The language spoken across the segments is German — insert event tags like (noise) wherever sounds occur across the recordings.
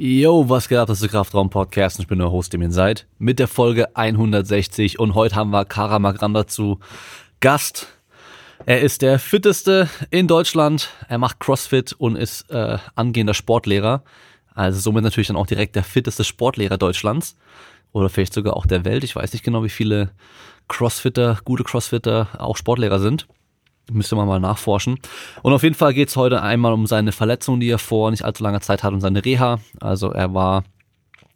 Yo, was geht ab, das ist der Kraftraum-Podcast und ich bin der Host, dem ihr seid, mit der Folge 160 und heute haben wir Kara Magranda zu Gast. Er ist der fitteste in Deutschland, er macht Crossfit und ist äh, angehender Sportlehrer, also somit natürlich dann auch direkt der fitteste Sportlehrer Deutschlands oder vielleicht sogar auch der Welt. Ich weiß nicht genau, wie viele Crossfitter, gute Crossfitter auch Sportlehrer sind. Müsste man mal nachforschen. Und auf jeden Fall geht es heute einmal um seine Verletzung, die er vor nicht allzu langer Zeit hat und seine Reha. Also er war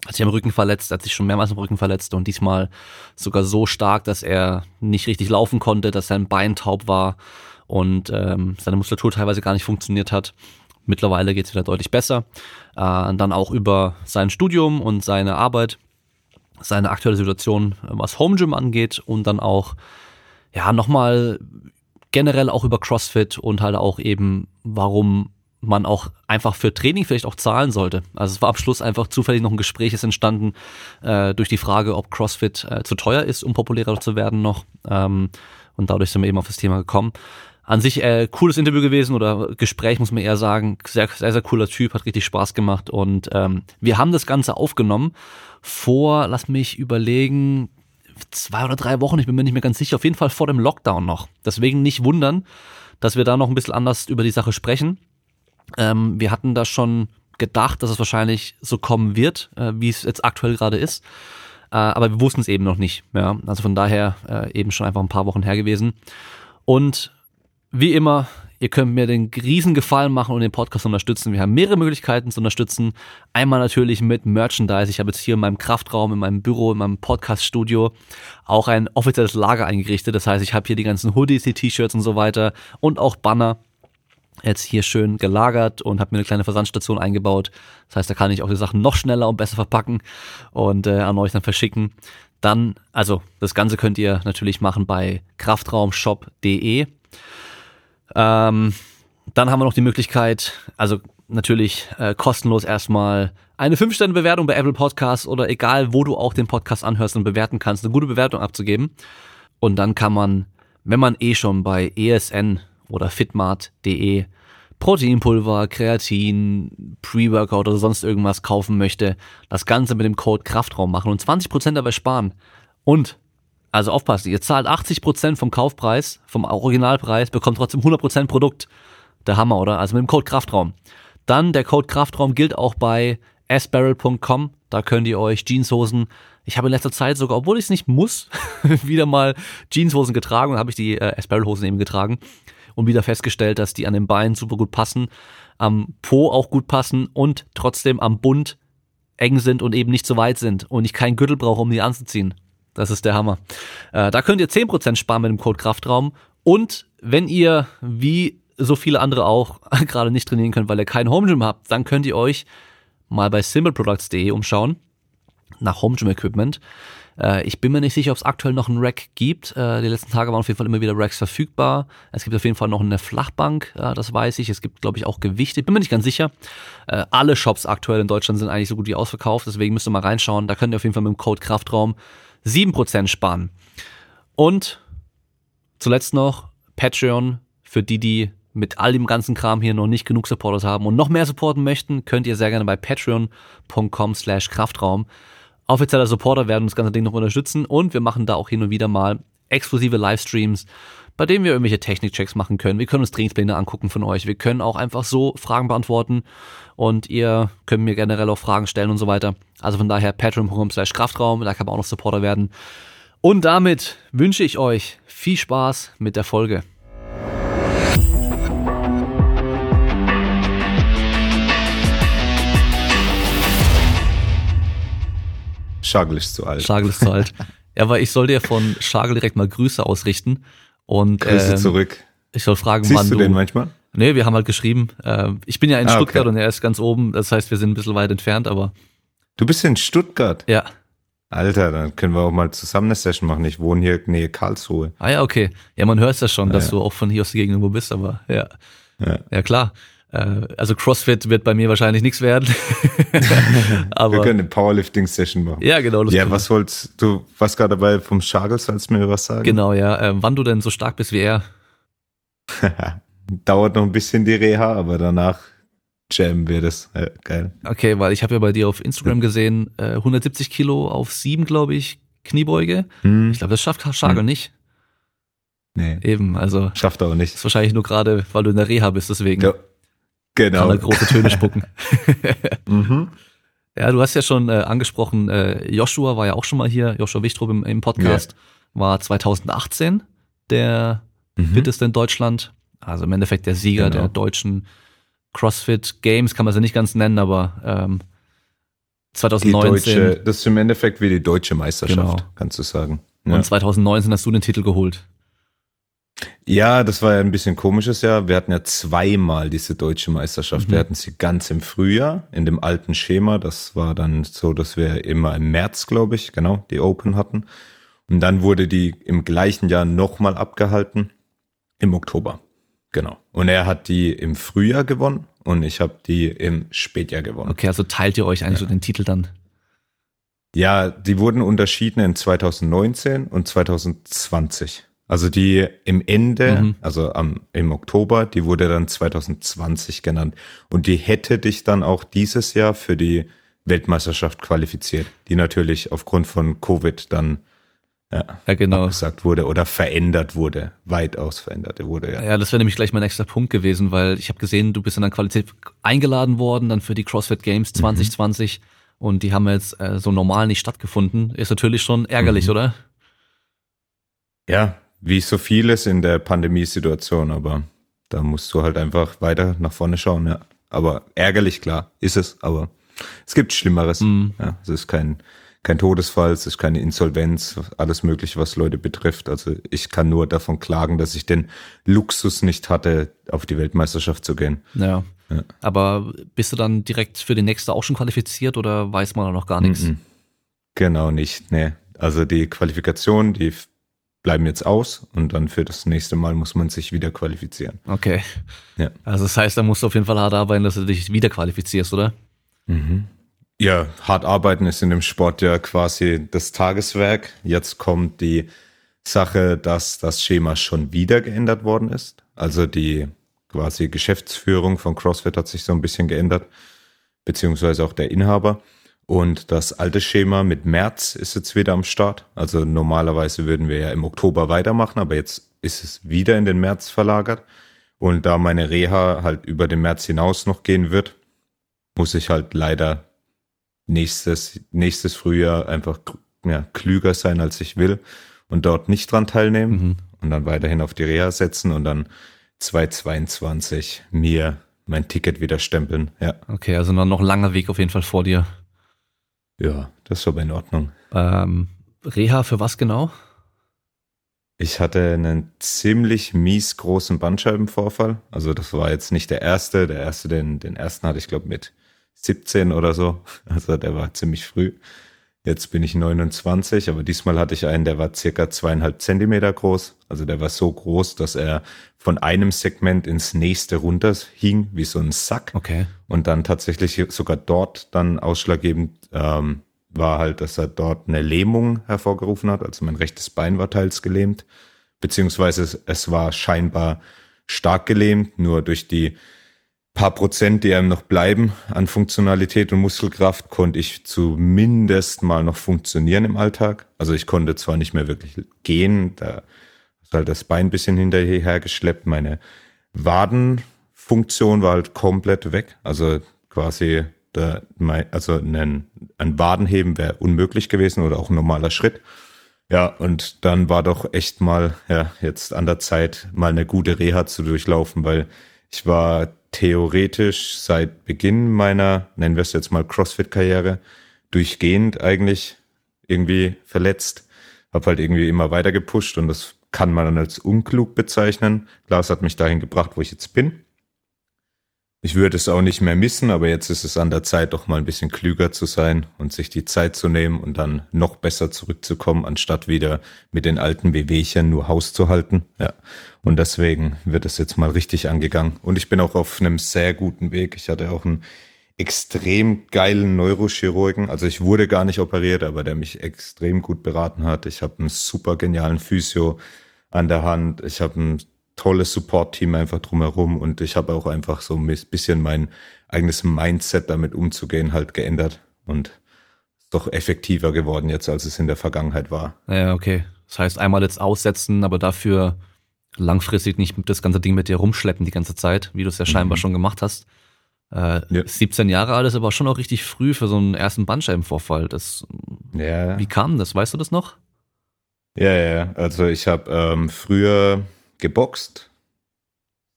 hat sich am Rücken verletzt, hat sich schon mehrmals am Rücken verletzt und diesmal sogar so stark, dass er nicht richtig laufen konnte, dass sein Bein taub war und ähm, seine Muskulatur teilweise gar nicht funktioniert hat. Mittlerweile geht es wieder deutlich besser. Äh, dann auch über sein Studium und seine Arbeit, seine aktuelle Situation, was Home Gym angeht und dann auch ja nochmal generell auch über CrossFit und halt auch eben, warum man auch einfach für Training vielleicht auch zahlen sollte. Also es war am Schluss einfach zufällig noch ein Gespräch ist entstanden äh, durch die Frage, ob CrossFit äh, zu teuer ist, um populärer zu werden noch. Ähm, und dadurch sind wir eben auf das Thema gekommen. An sich äh, cooles Interview gewesen oder Gespräch, muss man eher sagen. Sehr, sehr, sehr cooler Typ, hat richtig Spaß gemacht. Und ähm, wir haben das Ganze aufgenommen vor, lass mich überlegen, zwei oder drei Wochen, ich bin mir nicht mehr ganz sicher, auf jeden Fall vor dem Lockdown noch. Deswegen nicht wundern, dass wir da noch ein bisschen anders über die Sache sprechen. Ähm, wir hatten da schon gedacht, dass es wahrscheinlich so kommen wird, äh, wie es jetzt aktuell gerade ist. Äh, aber wir wussten es eben noch nicht. Ja? Also von daher äh, eben schon einfach ein paar Wochen her gewesen. Und wie immer, Ihr könnt mir den riesen Gefallen machen und den Podcast unterstützen. Wir haben mehrere Möglichkeiten zu unterstützen. Einmal natürlich mit Merchandise. Ich habe jetzt hier in meinem Kraftraum, in meinem Büro, in meinem Podcast-Studio auch ein offizielles Lager eingerichtet. Das heißt, ich habe hier die ganzen Hoodies, die T-Shirts und so weiter und auch Banner jetzt hier schön gelagert und habe mir eine kleine Versandstation eingebaut. Das heißt, da kann ich auch die Sachen noch schneller und besser verpacken und äh, an euch dann verschicken. Dann, also das Ganze könnt ihr natürlich machen bei kraftraumshop.de. Ähm, dann haben wir noch die Möglichkeit, also natürlich äh, kostenlos erstmal eine 5-Sterne-Bewertung bei Apple Podcasts oder egal, wo du auch den Podcast anhörst und bewerten kannst, eine gute Bewertung abzugeben. Und dann kann man, wenn man eh schon bei ESN oder fitmart.de Proteinpulver, Kreatin, Pre-Workout oder sonst irgendwas kaufen möchte, das Ganze mit dem Code Kraftraum machen und 20% dabei sparen. Und also aufpassen, ihr zahlt 80% vom Kaufpreis, vom Originalpreis, bekommt trotzdem 100% Produkt. Der Hammer, oder? Also mit dem Code Kraftraum. Dann der Code Kraftraum gilt auch bei sbarrel.com. Da könnt ihr euch Jeanshosen, ich habe in letzter Zeit sogar, obwohl ich es nicht muss, (laughs) wieder mal Jeanshosen getragen und habe ich die äh, S-Barrel-Hosen eben getragen und wieder festgestellt, dass die an den Beinen super gut passen, am Po auch gut passen und trotzdem am Bund eng sind und eben nicht so weit sind und ich keinen Gürtel brauche, um die anzuziehen. Das ist der Hammer. Äh, da könnt ihr 10% sparen mit dem Code Kraftraum. Und wenn ihr, wie so viele andere auch, (laughs) gerade nicht trainieren könnt, weil ihr kein Home Gym habt, dann könnt ihr euch mal bei simpleproducts.de umschauen nach Home Gym Equipment. Äh, ich bin mir nicht sicher, ob es aktuell noch einen Rack gibt. Äh, die letzten Tage waren auf jeden Fall immer wieder Racks verfügbar. Es gibt auf jeden Fall noch eine Flachbank, äh, das weiß ich. Es gibt, glaube ich, auch Gewichte. Ich bin mir nicht ganz sicher. Alle Shops aktuell in Deutschland sind eigentlich so gut wie ausverkauft, deswegen müsst ihr mal reinschauen. Da könnt ihr auf jeden Fall mit dem Code Kraftraum 7% sparen. Und zuletzt noch Patreon für die, die mit all dem ganzen Kram hier noch nicht genug Supporters haben und noch mehr supporten möchten, könnt ihr sehr gerne bei patreon.com slash Kraftraum offizieller Supporter werden das ganze Ding noch unterstützen und wir machen da auch hin und wieder mal exklusive Livestreams, bei denen wir irgendwelche Technikchecks machen können. Wir können uns Trainingspläne angucken von euch. Wir können auch einfach so Fragen beantworten und ihr könnt mir generell auch Fragen stellen und so weiter. Also von daher patreon.com slash Kraftraum, da kann man auch noch Supporter werden. Und damit wünsche ich euch viel Spaß mit der Folge. Schagel ist zu alt. Schagel ist zu alt. Ja, aber ich soll dir von Schagel direkt mal Grüße ausrichten. Und, Grüße ähm, zurück. Ich soll fragen, Siehst wann du den manchmal? Nee, wir haben halt geschrieben. Äh, ich bin ja in Ah, Stuttgart okay. und er ist ganz oben. Das heißt, wir sind ein bisschen weit entfernt, aber Du bist in Stuttgart. ja. Alter, dann können wir auch mal zusammen eine Session machen. Ich wohne hier nähe Karlsruhe. Ah ja, okay. Ja, man hört es ja schon, dass ja. du auch von hier aus der Gegend irgendwo bist, aber ja. Ja. Ja, klar. Äh, also CrossFit wird bei mir wahrscheinlich nichts werden. (laughs) Wir aber können eine Powerlifting-Session machen. ja, genau. Ja, wir. was wolltest du, was gerade dabei vom Schagel, sollst du mir was sagen? Genau, ja. Äh, wann du denn so stark bist wie er. (laughs) Dauert noch ein bisschen die Reha, aber danach Jam wäre das. Ja, geil. Okay, weil ich habe ja bei dir auf Instagram gesehen, äh, 170 Kilo auf sieben, glaube ich, Kniebeuge. Hm. Ich glaube, das schafft Schagel Hm. nicht. Nee, Eben, also schafft er auch nicht. ist wahrscheinlich nur gerade, weil du in der Reha bist, deswegen Ja, kann genau. er große Töne (laughs) spucken. Mhm. Ja, du hast ja schon äh, angesprochen, äh, Joshua war ja auch schon mal hier, Joshua Wichtrup im, im Podcast, war 2018 der Mhm. fitteste in Deutschland. Also im Endeffekt der Sieger Genau. der deutschen CrossFit Games, kann man sie nicht ganz nennen, aber ähm, Die 2019 deutsche, das ist im Endeffekt wie die deutsche Meisterschaft, Genau. kannst du sagen. Ja. und 2019 hast du den Titel geholt. Ja, das war ja ein bisschen komisches Jahr. Wir hatten ja zweimal diese deutsche Meisterschaft. Mhm. Wir hatten sie ganz im Frühjahr in dem alten Schema. Das war dann so, dass wir immer im März, glaube ich, genau, die Open hatten. Und dann wurde die im gleichen Jahr nochmal abgehalten im Oktober. Genau. Und er hat die im Frühjahr gewonnen und ich habe die im Spätjahr gewonnen. Okay, also teilt ihr euch eigentlich so den Titel dann. Ja, die wurden unterschieden in 2019 und 2020. Also die im Ende, Mhm. also am, im Oktober, die wurde dann 2020 genannt. Und die hätte dich dann auch dieses Jahr für die Weltmeisterschaft qualifiziert, die natürlich aufgrund von Covid dann ja, Ja, genau. gesagt wurde oder verändert wurde, weitaus verändert wurde. Ja. Ja, das wäre nämlich gleich mein nächster Punkt gewesen, weil ich habe gesehen, du bist in der Qualität eingeladen worden, dann für die CrossFit Games 2020 und die haben jetzt äh, so normal nicht stattgefunden. Ist natürlich schon ärgerlich, Mhm. oder? ja, wie so vieles in der Pandemiesituation, aber da musst du halt einfach weiter nach vorne schauen, ja. Aber ärgerlich, klar, ist es, aber es gibt Schlimmeres. Mhm. Ja, es ist kein, kein Todesfall, es ist keine Insolvenz, alles mögliche, was Leute betrifft. Also ich kann nur davon klagen, dass ich den Luxus nicht hatte, auf die Weltmeisterschaft zu gehen. Ja. Ja. Aber bist du dann direkt für die nächste auch schon qualifiziert oder weiß man da noch gar nichts? Mhm. Genau nicht, nee. Also die Qualifikation, die bleiben jetzt aus und dann für das nächste Mal muss man sich wieder qualifizieren. Okay. Ja. Also das heißt, da musst du auf jeden Fall hart arbeiten, dass du dich wieder qualifizierst, oder? Ja, hart arbeiten ist in dem Sport ja quasi das Tageswerk. Jetzt kommt die Sache, dass das Schema schon wieder geändert worden ist. Also die quasi Geschäftsführung von CrossFit hat sich so ein bisschen geändert, beziehungsweise auch der Inhaber. Und das alte Schema mit März ist jetzt wieder am Start. Also normalerweise würden wir ja im Oktober weitermachen, aber jetzt ist es wieder in den März verlagert. Und da meine Reha halt über den März hinaus noch gehen wird, muss ich halt leider nächstes, nächstes Frühjahr einfach ja, klüger sein, als ich will und dort nicht dran teilnehmen Mhm. und dann weiterhin auf die Reha setzen und dann 2022 mir mein Ticket wieder stempeln. Ja, Okay, also noch noch ein langer Weg auf jeden Fall vor dir. Ja, das ist aber in Ordnung. Ähm, Reha für was genau? Ich hatte einen ziemlich mies großen Bandscheibenvorfall. Also das war jetzt nicht der erste. Der erste, den, den ersten hatte ich glaube mit 17 oder so. (laughs) Also der war ziemlich früh. Jetzt bin ich 29, aber diesmal hatte ich einen, der war circa zweieinhalb Zentimeter groß. Also der war so groß, dass er von einem Segment ins nächste runter hing, wie so ein Sack. Okay. Und dann tatsächlich sogar dort dann ausschlaggebend ähm, war halt, dass er dort eine Lähmung hervorgerufen hat. Also mein rechtes Bein war teils gelähmt, beziehungsweise es, es war scheinbar stark gelähmt, nur durch die paar Prozent, die einem noch bleiben an Funktionalität und Muskelkraft, konnte ich zumindest mal noch funktionieren im Alltag. Also ich konnte zwar nicht mehr wirklich gehen, da ist halt das Bein ein bisschen hinterher geschleppt, meine Wadenfunktion war halt komplett weg. Also quasi, da, also ein, ein Wadenheben wäre unmöglich gewesen oder auch ein normaler Schritt. Ja, und dann war doch echt mal, ja, jetzt an der Zeit, mal eine gute Reha zu durchlaufen, weil ich war theoretisch seit Beginn meiner, nennen wir es jetzt mal CrossFit-Karriere, durchgehend eigentlich irgendwie verletzt. Hab halt irgendwie immer weiter gepusht und das kann man dann als unklug bezeichnen. Klar, es hat mich dahin gebracht, wo ich jetzt bin. Ich würde es auch nicht mehr missen, aber jetzt ist es an der Zeit, doch mal ein bisschen klüger zu sein und sich die Zeit zu nehmen und dann noch besser zurückzukommen, anstatt wieder mit den alten Wehwehchen nur Haus zu halten. Ja. Und deswegen wird es jetzt mal richtig angegangen. Und ich bin auch auf einem sehr guten Weg. Ich hatte auch einen extrem geilen Neurochirurgen. Also ich wurde gar nicht operiert, aber der mich extrem gut beraten hat. Ich habe einen super genialen Physio an der Hand. Ich habe einen tolles Support-Team einfach drumherum und ich habe auch einfach so ein bisschen mein eigenes Mindset damit umzugehen halt geändert und doch effektiver geworden jetzt, als es in der Vergangenheit war. Ja, okay. Das heißt, einmal jetzt aussetzen, aber dafür langfristig nicht das ganze Ding mit dir rumschleppen die ganze Zeit, wie du es ja scheinbar mhm. schon gemacht hast. Äh, ja. 17 Jahre alt ist aber schon auch richtig früh für so einen ersten Bandscheibenvorfall. Das, ja. Wie kam das? Weißt du das noch? Ja, ja. Also ich habe ähm, früher geboxt.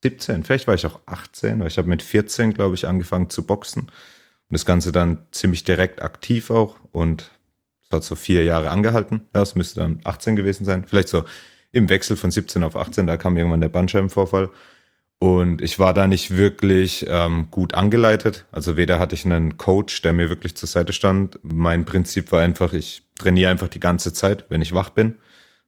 17, vielleicht war ich auch 18, weil ich habe mit 14, glaube ich, angefangen zu boxen. Und das Ganze dann ziemlich direkt aktiv auch. Und es hat so vier Jahre angehalten. Ja, es müsste dann 18 gewesen sein. Vielleicht so im Wechsel von 17 auf 18, da kam irgendwann der Bandscheibenvorfall. Und ich war da nicht wirklich ähm, gut angeleitet. Also weder hatte ich einen Coach, der mir wirklich zur Seite stand. Mein Prinzip war einfach, ich trainiere einfach die ganze Zeit, wenn ich wach bin.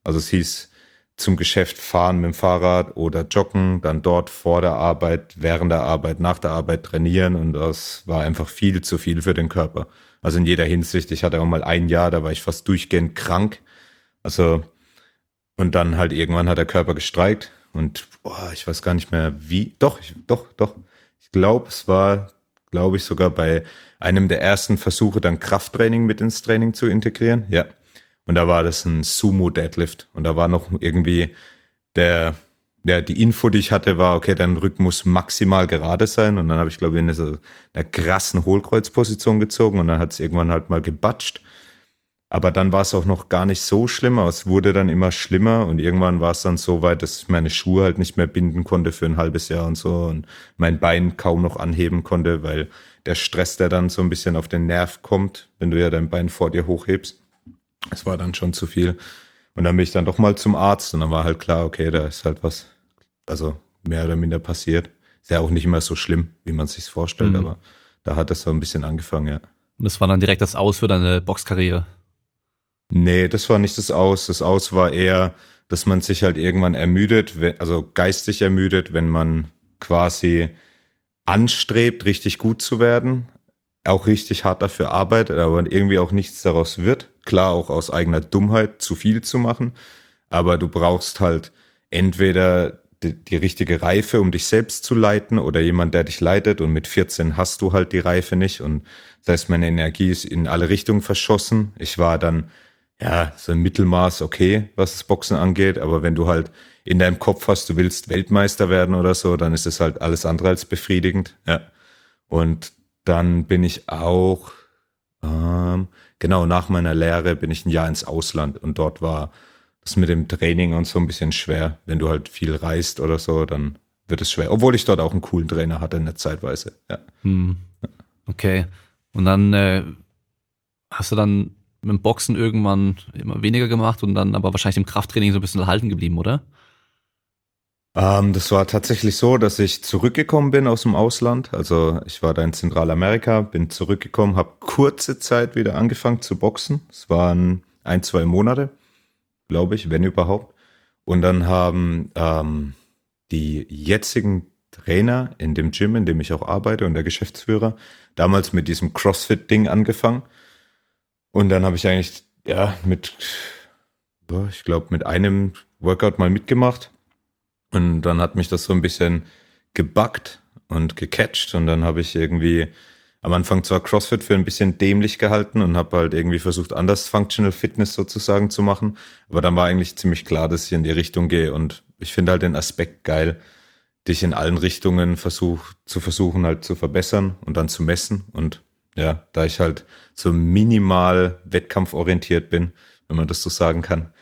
Also es hieß zum Geschäft fahren mit dem Fahrrad oder joggen, dann dort vor der Arbeit, während der Arbeit, nach der Arbeit trainieren und das war einfach viel zu viel für den Körper. Also in jeder Hinsicht. Ich hatte auch mal ein Jahr, da war ich fast durchgehend krank. Also und dann halt irgendwann hat der Körper gestreikt und boah, ich weiß gar nicht mehr wie. Doch, ich, doch, doch. Ich glaube, es war, glaube ich, sogar bei einem der ersten Versuche, dann Krafttraining mit ins Training zu integrieren. Ja. Und da war das ein Sumo Deadlift. Und da war noch irgendwie der, ja, die Info, die ich hatte, war, okay, dein Rücken muss maximal gerade sein. Und dann habe ich, glaube ich, in so einer krassen Hohlkreuzposition gezogen und dann hat es irgendwann halt mal gebatscht. Aber dann war es auch noch gar nicht so schlimm, es wurde dann immer schlimmer und irgendwann war es dann so weit, dass ich meine Schuhe halt nicht mehr binden konnte für ein halbes Jahr und so und mein Bein kaum noch anheben konnte, weil der Stress, der dann so ein bisschen auf den Nerv kommt, wenn du ja dein Bein vor dir hochhebst, es war dann schon zu viel. Und dann bin ich dann doch mal zum Arzt und dann war halt klar, okay, da ist halt was, also mehr oder minder passiert. Ist ja auch nicht immer so schlimm, wie man sich's vorstellt, mhm. aber da hat es so ein bisschen angefangen, ja. Und das war dann direkt das Aus für deine Boxkarriere? Nee, das war nicht das Aus. Das Aus war eher, dass man sich halt irgendwann ermüdet, also geistig ermüdet, wenn man quasi anstrebt, richtig gut zu werden, auch richtig hart dafür arbeitet, aber irgendwie auch nichts daraus wird. Klar, auch aus eigener Dummheit zu viel zu machen, aber du brauchst halt entweder die, die, richtige Reife, um dich selbst zu leiten oder jemand, der dich leitet und mit 14 hast du halt die Reife nicht und das heißt, meine Energie ist in alle Richtungen verschossen. Ich war dann ja, so ein Mittelmaß okay, was das Boxen angeht, aber wenn du halt in deinem Kopf hast, du willst Weltmeister werden oder so, dann ist es halt alles andere als befriedigend, ja. Und dann bin ich auch, ähm, genau nach meiner Lehre bin ich ein Jahr ins Ausland und dort war das mit dem Training und so ein bisschen schwer. Wenn du halt viel reist oder so, dann wird es schwer. Obwohl ich dort auch einen coolen Trainer hatte in der Zeitweise, ja. Hm. Okay. Und dann äh, hast du dann mit dem Boxen irgendwann immer weniger gemacht und dann aber wahrscheinlich im Krafttraining so ein bisschen erhalten geblieben, oder? Ähm, das war tatsächlich so, dass ich zurückgekommen bin aus dem Ausland. Also ich war da in Zentralamerika, bin zurückgekommen, habe kurze Zeit wieder angefangen zu boxen. Es waren ein, zwei Monate, glaube ich, wenn überhaupt. Und dann haben ähm, die jetzigen Trainer in dem Gym, in dem ich auch arbeite und der Geschäftsführer, damals mit diesem CrossFit-Ding angefangen. Und dann habe ich eigentlich, ja, mit, ich glaube, mit einem Workout mal mitgemacht. Und dann hat mich das so ein bisschen gebackt und gecatcht. Und dann habe ich irgendwie am Anfang zwar CrossFit für ein bisschen dämlich gehalten und habe halt irgendwie versucht, anders Functional Fitness sozusagen zu machen. Aber dann war eigentlich ziemlich klar, dass ich in die Richtung gehe. Und ich finde halt den Aspekt geil, dich in allen Richtungen versuch, zu versuchen halt zu verbessern und dann zu messen. Und ja, da ich halt so minimal wettkampforientiert bin, wenn man das so sagen kann,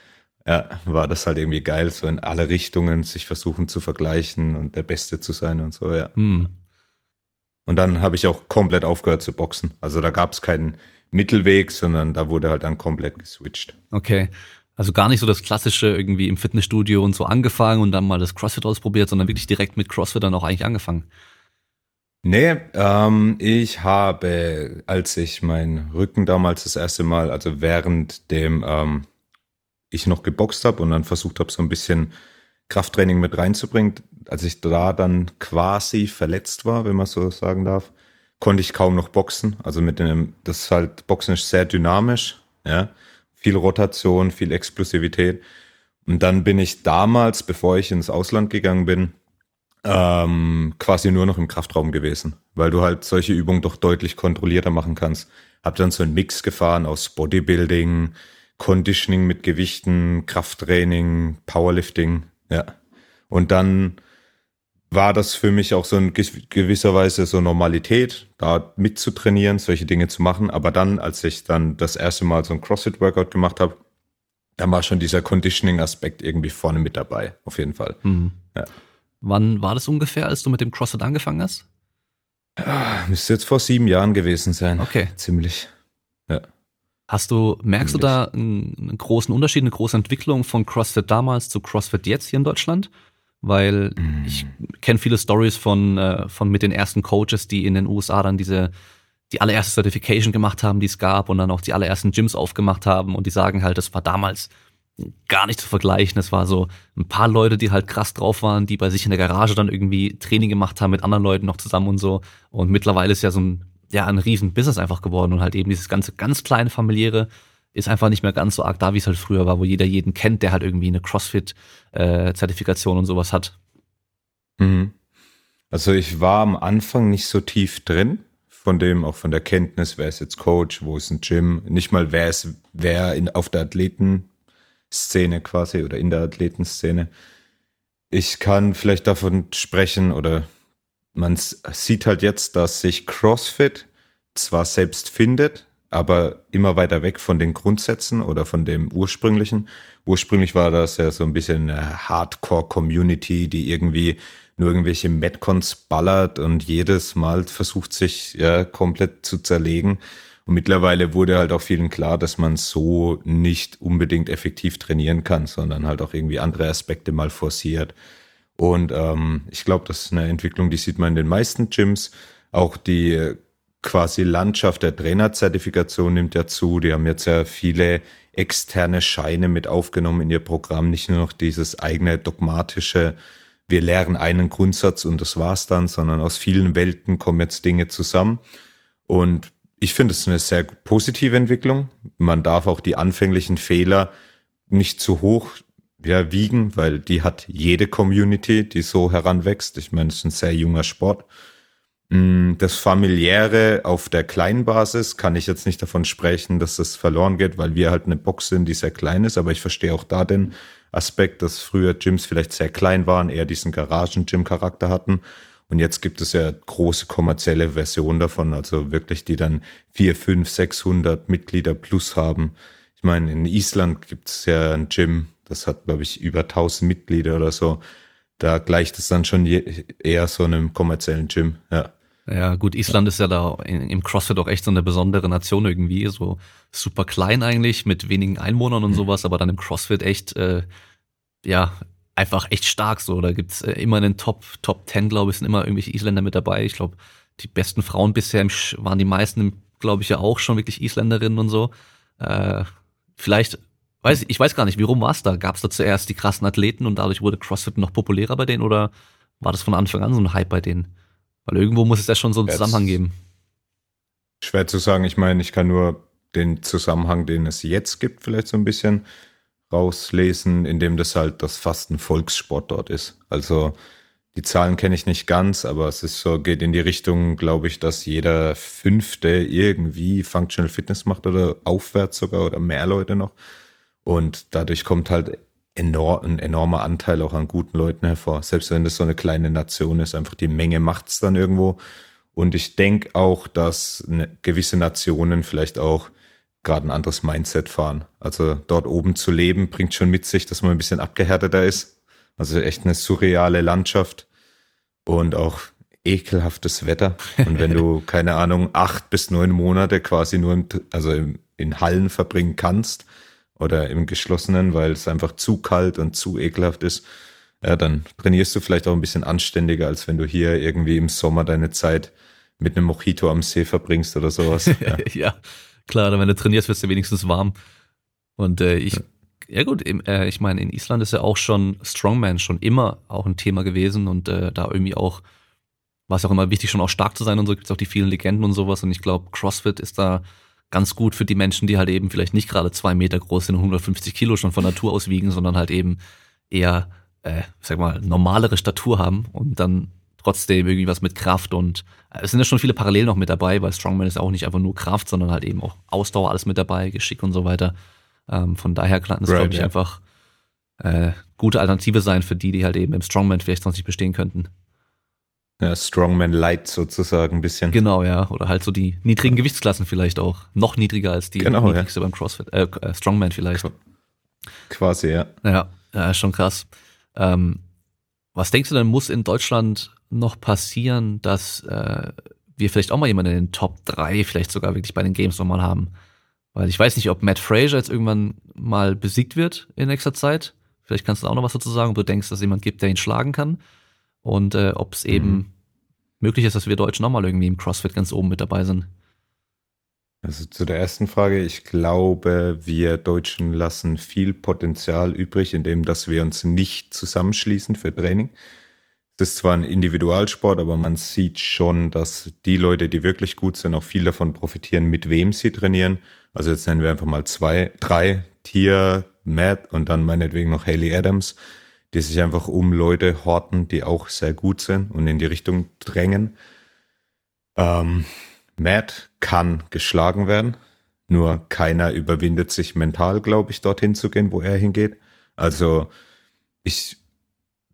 ja, war das halt irgendwie geil, so in alle Richtungen sich versuchen zu vergleichen und der Beste zu sein und so, ja. Hm. Und dann habe ich auch komplett aufgehört zu boxen. Also da gab es keinen Mittelweg, sondern da wurde halt dann komplett geswitcht. Okay. Also gar nicht so das klassische irgendwie im Fitnessstudio und so angefangen und dann mal das CrossFit ausprobiert, sondern wirklich direkt mit CrossFit dann auch eigentlich angefangen. Nee, ähm, ich habe, als ich meinen Rücken damals das erste Mal, also während dem ähm, ich noch geboxt habe und dann versucht habe, so ein bisschen Krafttraining mit reinzubringen, als ich da dann quasi verletzt war, wenn man so sagen darf, konnte ich kaum noch boxen. Also mit dem, das ist halt, Boxen ist sehr dynamisch, ja, viel Rotation, viel Explosivität. Und dann bin ich damals, bevor ich ins Ausland gegangen bin, ähm, quasi nur noch im Kraftraum gewesen, weil du halt solche Übungen doch deutlich kontrollierter machen kannst. Hab dann so einen Mix gefahren aus Bodybuilding, Conditioning mit Gewichten, Krafttraining, Powerlifting, ja. Und dann war das für mich auch so in gewisser Weise so Normalität, da mitzutrainieren, solche Dinge zu machen. Aber dann, als ich dann das erste Mal so ein CrossFit-Workout gemacht habe, dann war schon dieser Conditioning-Aspekt irgendwie vorne mit dabei, auf jeden Fall. Mhm. Ja. Wann war das ungefähr, als du mit dem CrossFit angefangen hast? Ja, müsste jetzt vor sieben Jahren gewesen sein. Okay. Ziemlich. Hast du, merkst du da einen, einen, großen Unterschied, eine große Entwicklung von CrossFit damals zu CrossFit jetzt hier in Deutschland? Weil mm. ich kenne viele Stories von, äh, von mit den ersten Coaches, die in den USA dann diese die allererste Certification gemacht haben, die es gab und dann auch die allerersten Gyms aufgemacht haben und die sagen halt, das war damals gar nicht zu vergleichen. Es war so ein paar Leute, die halt krass drauf waren, die bei sich in der Garage dann irgendwie Training gemacht haben mit anderen Leuten noch zusammen und so. Und mittlerweile ist ja so ein, ja, ein riesen Business einfach geworden und halt eben dieses ganze ganz kleine familiäre ist einfach nicht mehr ganz so arg da, wie es halt früher war, wo jeder jeden kennt, der halt irgendwie eine CrossFit-Zertifikation äh, und sowas hat. Mhm. Also ich war am Anfang nicht so tief drin, von dem, auch von der Kenntnis, wer ist jetzt Coach, wo ist ein Gym, nicht mal wer ist wer in, auf der Athletenszene quasi oder in der Athletenszene. Ich kann vielleicht davon sprechen oder man sieht halt jetzt, dass sich CrossFit zwar selbst findet, aber immer weiter weg von den Grundsätzen oder von dem ursprünglichen. Ursprünglich war das ja so ein bisschen eine Hardcore-Community, die irgendwie nur irgendwelche Metcons ballert und jedes Mal versucht sich ja komplett zu zerlegen. Und mittlerweile wurde halt auch vielen klar, dass man so nicht unbedingt effektiv trainieren kann, sondern halt auch irgendwie andere Aspekte mal forciert. Und ähm, ich glaube, das ist eine Entwicklung, die sieht man in den meisten Gyms. Auch die quasi Landschaft der Trainerzertifikation nimmt ja zu. Die haben jetzt ja viele externe Scheine mit aufgenommen in ihr Programm, nicht nur noch dieses eigene dogmatische wir lehren einen Grundsatz und das war's dann, sondern aus vielen Welten kommen jetzt Dinge zusammen. Und ich finde es eine sehr positive Entwicklung. Man darf auch die anfänglichen Fehler nicht zu hoch ja, wiegen, weil die hat jede Community, die so heranwächst. Ich meine, es ist ein sehr junger Sport. Mm, das familiäre auf der kleinen Basis kann ich jetzt nicht davon sprechen, dass das verloren geht, weil wir halt eine Box sind, die sehr klein ist, aber ich verstehe auch da den Aspekt, dass früher Gyms vielleicht sehr klein waren, eher diesen Garagen-Gym-Charakter hatten. Und jetzt gibt es ja große kommerzielle Versionen davon, also wirklich, die dann vier, fünf, 600 Mitglieder plus haben. Ich meine, in Island gibt es ja ein Gym, das hat, glaube ich, über 1000 Mitglieder oder so. Da gleicht es dann schon eher so einem kommerziellen Gym, ja. Ja, gut, Island ist ja da im CrossFit auch echt so eine besondere Nation irgendwie, so super klein eigentlich, mit wenigen Einwohnern und mhm. sowas, aber dann im CrossFit echt, äh, ja, einfach echt stark so. Da gibt's äh, immer einen Top, Top 10, glaube ich, sind immer irgendwelche Isländer mit dabei. Ich glaube, die besten Frauen bisher waren die meisten, glaube ich, ja auch schon wirklich Isländerinnen und so. Äh, vielleicht, weiß ich, weiß gar nicht, wie rum war es da? Gab es da zuerst die krassen Athleten und dadurch wurde CrossFit noch populärer bei denen oder war das von Anfang an so ein Hype bei denen? Weil irgendwo muss es ja schon so einen Jetzt Zusammenhang geben. Schwer zu sagen. Ich meine, ich kann nur den Zusammenhang, den es jetzt gibt, vielleicht so ein bisschen rauslesen, indem das halt das fast ein Volkssport dort ist. Also die Zahlen kenne ich nicht ganz, aber es ist so, geht in die Richtung, glaube ich, dass jeder Fünfte irgendwie Functional Fitness macht oder aufwärts sogar oder mehr Leute noch. Und dadurch kommt halt enorm, ein enormer Anteil auch an guten Leuten hervor. Selbst wenn das so eine kleine Nation ist, einfach die Menge macht's dann irgendwo. Und ich denke auch, dass eine, gewisse Nationen vielleicht auch gerade ein anderes Mindset fahren. Also dort oben zu leben, bringt schon mit sich, dass man ein bisschen abgehärteter ist. Also echt eine surreale Landschaft und auch ekelhaftes Wetter. Und wenn du, (laughs) keine Ahnung, acht bis neun Monate quasi nur im, also in Hallen verbringen kannst, oder im geschlossenen, weil es einfach zu kalt und zu ekelhaft ist, ja, dann trainierst du vielleicht auch ein bisschen anständiger, als wenn du hier irgendwie im Sommer deine Zeit mit einem Mojito am See verbringst oder sowas. (laughs) Ja, ja klar, wenn du trainierst, wirst du wenigstens warm. Und äh, ich, ja, ja gut, äh, ich meine, in Island ist ja auch schon Strongman schon immer auch ein Thema gewesen und äh, da irgendwie auch war es auch immer wichtig, schon auch stark zu sein und so gibt es auch die vielen Legenden und sowas und ich glaube, CrossFit ist da ganz gut für die Menschen, die halt eben vielleicht nicht gerade zwei Meter groß sind und 150 Kilo schon von Natur aus wiegen, sondern halt eben eher, äh, sag mal, normalere Statur haben und dann trotzdem irgendwie was mit Kraft und äh, es sind ja schon viele Parallelen noch mit dabei, weil Strongman ist auch nicht einfach nur Kraft, sondern halt eben auch Ausdauer alles mit dabei, Geschick und so weiter. Ähm, von daher kann es, right, glaube ich, yeah. einfach äh, gute Alternative sein für die, die halt eben im Strongman vielleicht sonst nicht bestehen könnten. Ja, Strongman Light sozusagen ein bisschen. Genau, ja. Oder halt so die niedrigen Gewichtsklassen vielleicht auch. Noch niedriger als die genau, niedrigste ja. beim CrossFit, äh, äh, Strongman vielleicht. Quasi, ja. Ja, ja schon krass. Ähm, was denkst du denn, muss in Deutschland noch passieren, dass äh, wir vielleicht auch mal jemanden in den Top 3 vielleicht sogar wirklich bei den Games nochmal haben? Weil ich weiß nicht, ob Matt Fraser jetzt irgendwann mal besiegt wird in nächster Zeit. Vielleicht kannst du auch noch was dazu sagen, ob du denkst, dass es jemand gibt, der ihn schlagen kann und äh, ob es eben mhm. möglich ist, dass wir Deutschen nochmal irgendwie im CrossFit ganz oben mit dabei sind. Also zu der ersten Frage, ich glaube, wir Deutschen lassen viel Potenzial übrig, indem dass wir uns nicht zusammenschließen für Training. Das ist zwar ein Individualsport, aber man sieht schon, dass die Leute, die wirklich gut sind, auch viel davon profitieren, mit wem sie trainieren. Also jetzt nennen wir einfach mal zwei, drei, Tier, Matt und dann meinetwegen noch Haley Adams die sich einfach um Leute horten, die auch sehr gut sind und in die Richtung drängen. Ähm, Matt kann geschlagen werden, nur keiner überwindet sich mental, glaube ich, dorthin zu gehen, wo er hingeht. Also ich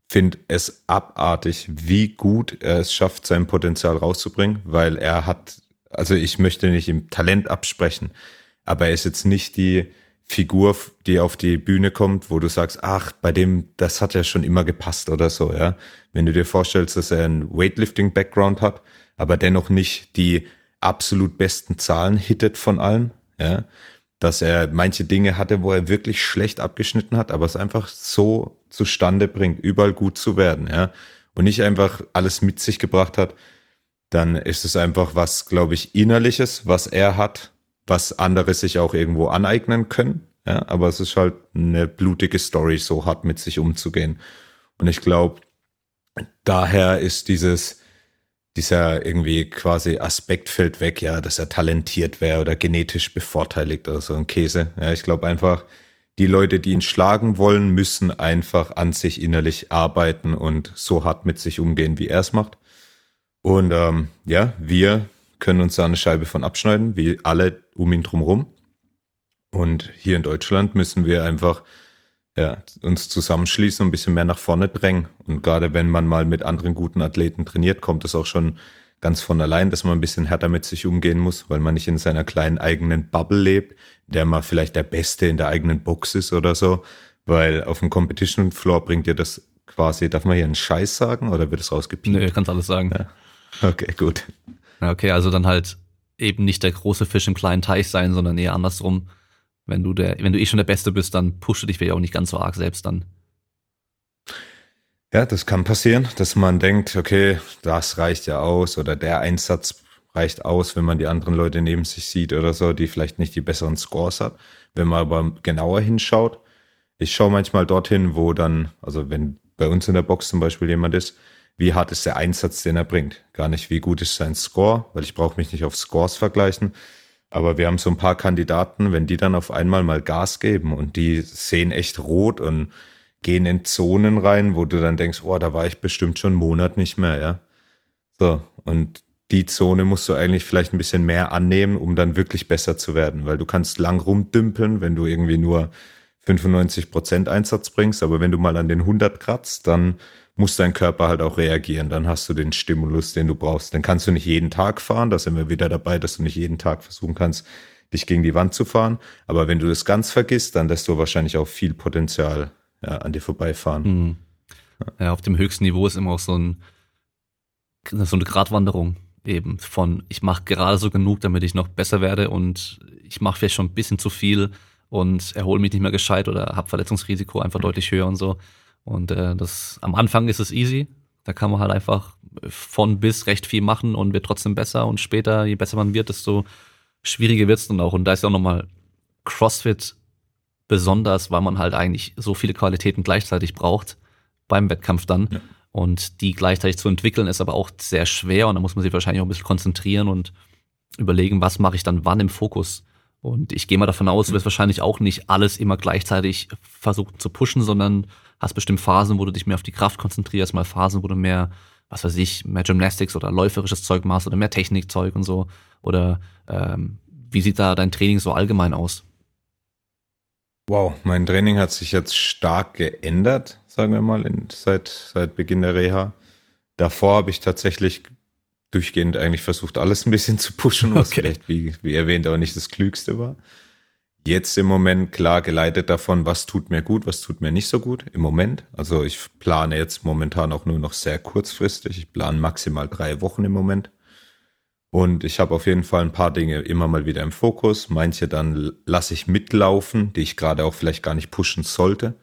finde es abartig, wie gut er es schafft, sein Potenzial rauszubringen, weil er hat, also ich möchte nicht im Talent absprechen, aber er ist jetzt nicht die Figur, die auf die Bühne kommt, wo du sagst, ach, bei dem, das hat ja schon immer gepasst oder so, ja. Wenn du dir vorstellst, dass er einen Weightlifting-Background hat, aber dennoch nicht die absolut besten Zahlen hittet von allen, ja. Dass er manche Dinge hatte, wo er wirklich schlecht abgeschnitten hat, aber es einfach so zustande bringt, überall gut zu werden, ja. Und nicht einfach alles mit sich gebracht hat, dann ist es einfach was, glaube ich, innerliches, was er hat, was andere sich auch irgendwo aneignen können. Ja, aber es ist halt eine blutige Story, so hart mit sich umzugehen. Und ich glaube, daher ist dieses, dieser irgendwie quasi Aspekt fällt weg, ja, dass er talentiert wäre oder genetisch bevorteiligt oder so ein Käse. Ja, ich glaube einfach, die Leute, die ihn schlagen wollen, müssen einfach an sich innerlich arbeiten und so hart mit sich umgehen, wie er es macht. Und ähm, ja, wir können uns da eine Scheibe von abschneiden, wie alle um ihn drumherum. Und hier in Deutschland müssen wir einfach ja, uns zusammenschließen und ein bisschen mehr nach vorne drängen. Und gerade wenn man mal mit anderen guten Athleten trainiert, kommt es auch schon ganz von allein, dass man ein bisschen härter mit sich umgehen muss, weil man nicht in seiner kleinen eigenen Bubble lebt, in der man vielleicht der Beste in der eigenen Box ist oder so. Weil auf dem Competition Floor bringt dir das quasi, darf man hier einen Scheiß sagen oder wird es rausgepiept? Nee, kannst alles sagen. Ja. Okay, gut. Ja, okay, also dann halt eben nicht der große Fisch im kleinen Teich sein, sondern eher andersrum. Wenn du der, wenn du eh schon der Beste bist, dann pushe dich vielleicht auch nicht ganz so arg selbst dann. Ja, das kann passieren, dass man denkt, okay, das reicht ja aus oder der Einsatz reicht aus, wenn man die anderen Leute neben sich sieht oder so, die vielleicht nicht die besseren Scores hat. Wenn man aber genauer hinschaut, ich schaue manchmal dorthin, wo dann, also wenn bei uns in der Box zum Beispiel jemand ist, wie hart ist der Einsatz, den er bringt. Gar nicht, wie gut ist sein Score, weil ich brauche mich nicht auf Scores vergleichen. Aber wir haben so ein paar Kandidaten, wenn die dann auf einmal mal Gas geben und die sehen echt rot und gehen in Zonen rein, wo du dann denkst, oh, da war ich bestimmt schon einen Monat nicht mehr, ja. So, und die Zone musst du eigentlich vielleicht ein bisschen mehr annehmen, um dann wirklich besser zu werden, weil du kannst lang rumdümpeln, wenn du irgendwie nur 95 Prozent Einsatz bringst, aber wenn du mal an den 100 kratzt, dann muss dein Körper halt auch reagieren. Dann hast du den Stimulus, den du brauchst. Dann kannst du nicht jeden Tag fahren. Da sind wir wieder dabei, dass du nicht jeden Tag versuchen kannst, dich gegen die Wand zu fahren. Aber wenn du das ganz vergisst, dann lässt du wahrscheinlich auch viel Potenzial ja, an dir vorbeifahren. Mhm. Ja, auf dem höchsten Niveau ist immer auch so, ein, so eine Gratwanderung eben von, ich mache gerade so genug, damit ich noch besser werde und ich mache vielleicht schon ein bisschen zu viel und erhole mich nicht mehr gescheit oder habe Verletzungsrisiko einfach mhm. deutlich höher und so. Und äh, das am Anfang ist es easy. Da kann man halt einfach von bis recht viel machen und wird trotzdem besser. Und später, je besser man wird, desto schwieriger wird's dann auch. Und da ist ja auch nochmal CrossFit besonders, weil man halt eigentlich so viele Qualitäten gleichzeitig braucht beim Wettkampf dann. Ja. Und die gleichzeitig zu entwickeln, ist aber auch sehr schwer und da muss man sich wahrscheinlich auch ein bisschen konzentrieren und überlegen, was mache ich dann wann im Fokus. Und ich gehe mal davon aus, du wirst wahrscheinlich auch nicht alles immer gleichzeitig versuchen zu pushen, sondern hast bestimmt Phasen, wo du dich mehr auf die Kraft konzentrierst, mal Phasen, wo du mehr, was weiß ich, mehr Gymnastics oder läuferisches Zeug machst oder mehr Technikzeug und so. Oder ähm, wie sieht da dein Training so allgemein aus? Wow, mein Training hat sich jetzt stark geändert, sagen wir mal, in, seit, seit Beginn der Reha. Davor habe ich tatsächlich durchgehend eigentlich versucht, alles ein bisschen zu pushen, was (laughs) okay. vielleicht, wie, wie erwähnt, aber nicht das Klügste war. Jetzt im Moment klar geleitet davon, was tut mir gut, was tut mir nicht so gut im Moment. Also ich plane jetzt momentan auch nur noch sehr kurzfristig. Ich plane maximal drei Wochen im Moment. Und ich habe auf jeden Fall ein paar Dinge immer mal wieder im Fokus. Manche dann lasse ich mitlaufen, die ich gerade auch vielleicht gar nicht pushen sollte.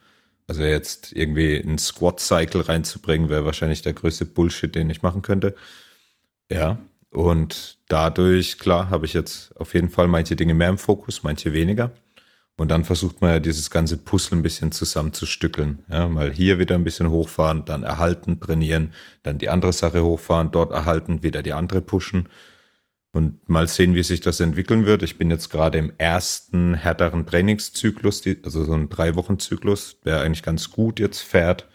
Also jetzt irgendwie einen Squat-Cycle reinzubringen, wäre wahrscheinlich der größte Bullshit, den ich machen könnte. Ja, und dadurch, klar, habe ich jetzt auf jeden Fall manche Dinge mehr im Fokus, manche weniger. Und dann versucht man ja dieses ganze Puzzle ein bisschen zusammenzustückeln. Ja, mal hier wieder ein bisschen hochfahren, dann erhalten, trainieren, dann die andere Sache hochfahren, dort erhalten, wieder die andere pushen. Und mal sehen, wie sich das entwickeln wird. Ich bin jetzt gerade im ersten härteren Trainingszyklus, also so ein Drei-Wochen-Zyklus, der eigentlich ganz gut jetzt fährt.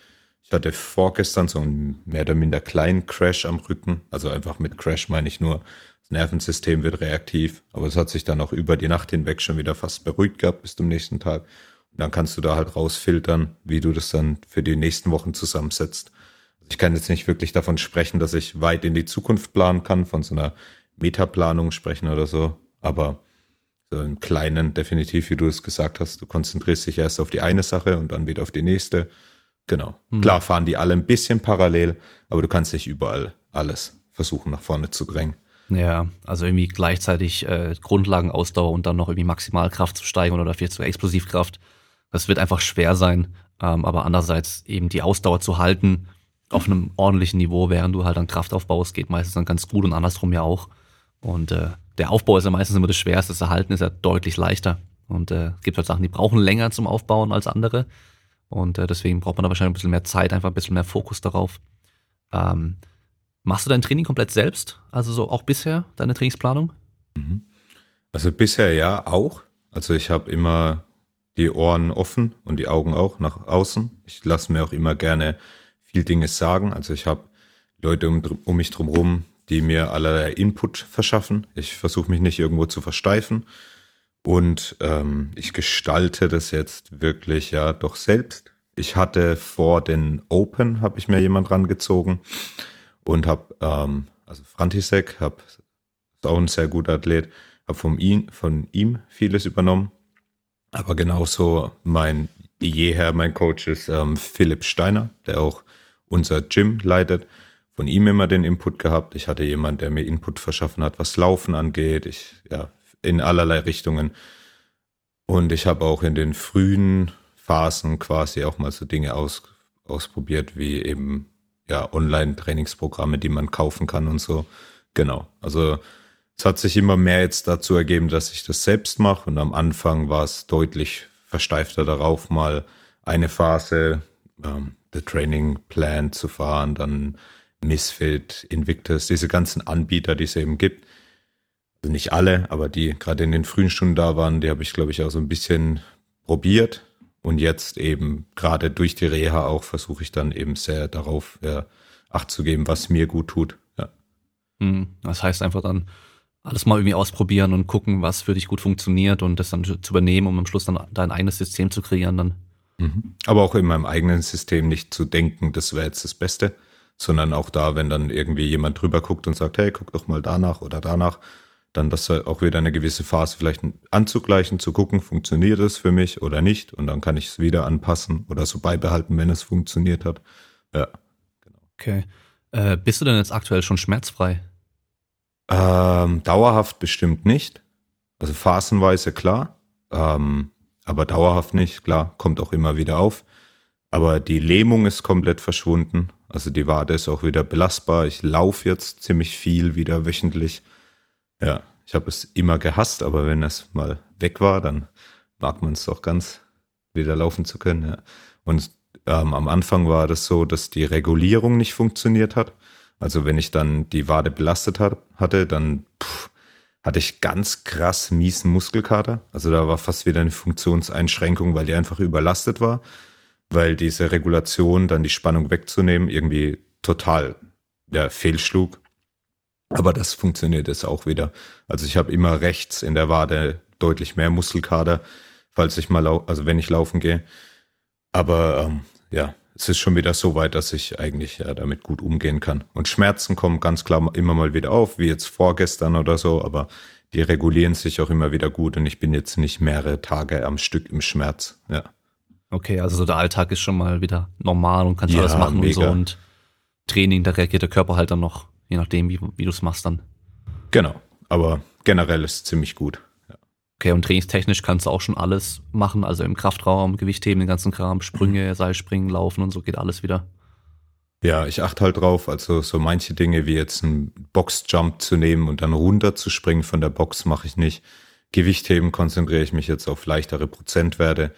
Hatte vorgestern so einen mehr oder minder kleinen Crash am Rücken. Also einfach mit Crash meine ich nur, das Nervensystem wird reaktiv. Aber es hat sich dann auch über die Nacht hinweg schon wieder fast beruhigt gehabt bis zum nächsten Tag. Und dann kannst du da halt rausfiltern, wie du das dann für die nächsten Wochen zusammensetzt. Ich kann jetzt nicht wirklich davon sprechen, dass ich weit in die Zukunft planen kann, von so einer Metaplanung sprechen oder so. Aber so im Kleinen definitiv, wie du es gesagt hast, du konzentrierst dich erst auf die eine Sache und dann wieder auf die nächste. Genau. Mhm. Klar fahren die alle ein bisschen parallel, aber du kannst nicht überall alles versuchen nach vorne zu drängen. Ja, also irgendwie gleichzeitig äh, Grundlagenausdauer und dann noch irgendwie Maximalkraft zu steigern oder vielleicht sogar Explosivkraft. Das wird einfach schwer sein. Ähm, aber andererseits eben die Ausdauer zu halten auf einem ordentlichen Niveau, während du halt an Kraft aufbaust, geht meistens dann ganz gut und andersrum ja auch. Und äh, der Aufbau ist ja meistens immer das Schwerste, das Erhalten ist ja deutlich leichter. Und äh, es gibt halt Sachen, die brauchen länger zum Aufbauen als andere. Und äh, deswegen braucht man da wahrscheinlich ein bisschen mehr Zeit, einfach ein bisschen mehr Fokus darauf. Ähm, machst du dein Training komplett selbst? Also so auch bisher, deine Trainingsplanung? Mhm. Also bisher ja auch. Also ich habe immer die Ohren offen und die Augen auch nach außen. Ich lasse mir auch immer gerne viel Dinge sagen. Also ich habe Leute um, um mich drumherum, die mir allerlei Input verschaffen. Ich versuche mich nicht irgendwo zu versteifen. Und ähm, ich gestalte das jetzt wirklich ja doch selbst. Ich hatte vor den Open, habe ich mir jemand rangezogen und habe, ähm, also Frantisek, habe ist auch ein sehr guter Athlet, habe von ihm, von ihm vieles übernommen. Aber genauso mein jeher mein Coach ist ähm, Philipp Steiner, der auch unser Gym leitet. Von ihm immer den Input gehabt. Ich hatte jemand, der mir Input verschaffen hat, was Laufen angeht. Ich ja in allerlei Richtungen. Und ich habe auch in den frühen Phasen quasi auch mal so Dinge aus, ausprobiert, wie eben ja Online-Trainingsprogramme, die man kaufen kann und so. Genau. Also es hat sich immer mehr jetzt dazu ergeben, dass ich das selbst mache. Und am Anfang war es deutlich versteifter darauf, mal eine Phase ähm, The Training Plan zu fahren, dann Misfit, Invictus, diese ganzen Anbieter, die es eben gibt nicht alle, aber die gerade in den frühen Stunden da waren, die habe ich, glaube ich, auch so ein bisschen probiert. Und jetzt eben gerade durch die Reha auch versuche ich dann eben sehr darauf ja, Acht zu geben, was mir gut tut. Ja. Hm, das heißt einfach dann alles mal irgendwie ausprobieren und gucken, was für dich gut funktioniert und das dann zu übernehmen, um am Schluss dann dein eigenes System zu kreieren dann. Mhm. Aber auch in meinem eigenen System nicht zu denken, das wäre jetzt das Beste, sondern auch da, wenn dann irgendwie jemand drüber guckt und sagt, hey, guck doch mal danach oder danach, dann das auch wieder eine gewisse Phase vielleicht anzugleichen, zu gucken, funktioniert es für mich oder nicht und dann kann ich es wieder anpassen oder so beibehalten, wenn es funktioniert hat. Ja, genau. Okay. Äh, bist du denn jetzt aktuell schon schmerzfrei? Ähm, dauerhaft bestimmt nicht. Also phasenweise klar, ähm, aber dauerhaft nicht. Klar, kommt auch immer wieder auf. Aber die Lähmung ist komplett verschwunden. Also die Wade ist auch wieder belastbar. Ich laufe jetzt ziemlich viel wieder wöchentlich. Ja, ich habe es immer gehasst, aber wenn es mal weg war, dann mag man es doch ganz, wieder laufen zu können. Ja. Und ähm, am Anfang war das so, dass die Regulierung nicht funktioniert hat. Also wenn ich dann die Wade belastet hat, hatte, dann pff, hatte ich ganz krass miesen Muskelkater. Also da war fast wieder eine Funktionseinschränkung, weil die einfach überlastet war, weil diese Regulation, dann die Spannung wegzunehmen, irgendwie total ja, fehlschlug. Aber das funktioniert jetzt auch wieder. Also ich habe immer rechts in der Wade deutlich mehr Muskelkater, falls ich mal, also wenn ich laufen gehe. Aber ähm, ja, es ist schon wieder so weit, dass ich eigentlich ja, damit gut umgehen kann. Und Schmerzen kommen ganz klar immer mal wieder auf, wie jetzt vorgestern oder so, aber die regulieren sich auch immer wieder gut und ich bin jetzt nicht mehrere Tage am Stück im Schmerz. Ja. Okay, also so der Alltag ist schon mal wieder normal und kannst ja, alles machen mega. und so und Training, da reagiert der Körper halt dann noch, je nachdem, wie, wie du es machst dann. Genau, aber generell ist es ziemlich gut. Okay, und trainingstechnisch kannst du auch schon alles machen, also im Kraftraum, Gewichtheben, den ganzen Kram, Sprünge, mhm. Seilspringen, Laufen und so geht alles wieder. Ja, ich achte halt drauf, also so manche Dinge wie jetzt einen Boxjump zu nehmen und dann runter zu springen von der Box mache ich nicht. Gewichtheben konzentriere ich mich jetzt auf leichtere Prozentwerte.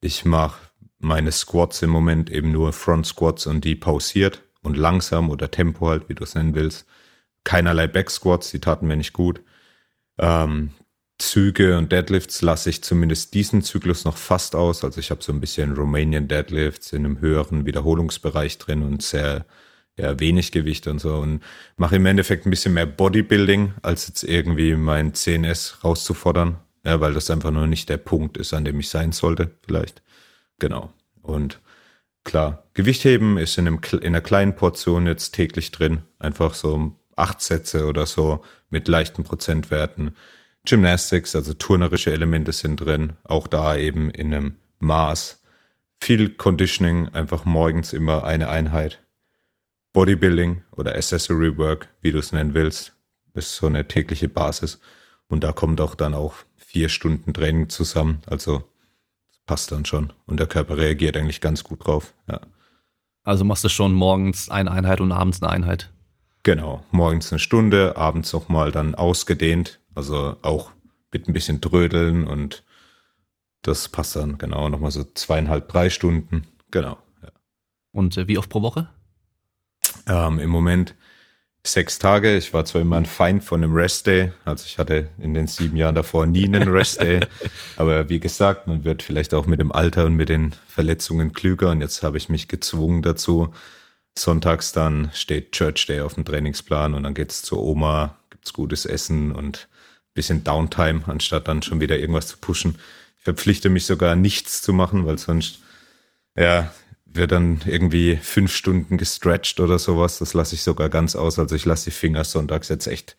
Ich mache meine Squats im Moment eben nur Front Squats und die pausiert und langsam oder Tempo halt, wie du es nennen willst. Keinerlei Back Squats, die taten mir nicht gut. Ähm, Züge und Deadlifts lasse ich zumindest diesen Zyklus noch fast aus. Also ich habe so ein bisschen Romanian Deadlifts in einem höheren Wiederholungsbereich drin und sehr ja, wenig Gewicht und so und mache im Endeffekt ein bisschen mehr Bodybuilding, als jetzt irgendwie mein CNS rauszufordern. Ja, weil das einfach nur nicht der Punkt ist, an dem ich sein sollte, vielleicht. Genau. Und klar, Gewichtheben ist in, einem, in einer kleinen Portion jetzt täglich drin. Einfach so acht Sätze oder so mit leichten Prozentwerten Gymnastics, also turnerische Elemente sind drin, auch da eben in einem Maß. Viel Conditioning, einfach morgens immer eine Einheit. Bodybuilding oder Accessory Work, wie du es nennen willst, ist so eine tägliche Basis. Und da kommt auch dann auch vier Stunden Training zusammen. Also passt dann schon. Und der Körper reagiert eigentlich ganz gut drauf. Ja. Also machst du schon morgens eine Einheit und abends eine Einheit. Genau, morgens eine Stunde, abends nochmal dann ausgedehnt, also auch mit ein bisschen Trödeln und das passt dann genau nochmal so zweieinhalb, drei Stunden. Genau. Ja. Und äh, wie oft pro Woche? Ähm, Im Moment sechs Tage. Ich war zwar immer ein Feind von einem Rest-Day, also ich hatte in den sieben Jahren davor nie einen Rest-Day, (laughs) aber wie gesagt, man wird vielleicht auch mit dem Alter und mit den Verletzungen klüger und jetzt habe ich mich gezwungen dazu. Sonntags dann steht Church Day auf dem Trainingsplan und dann geht's zur Oma, gibt's gutes Essen und bisschen Downtime, anstatt dann schon wieder irgendwas zu pushen. Ich verpflichte mich sogar nichts zu machen, weil sonst, ja, wird dann irgendwie fünf Stunden gestretched oder sowas. Das lasse ich sogar ganz aus. Also ich lasse die Finger sonntags jetzt echt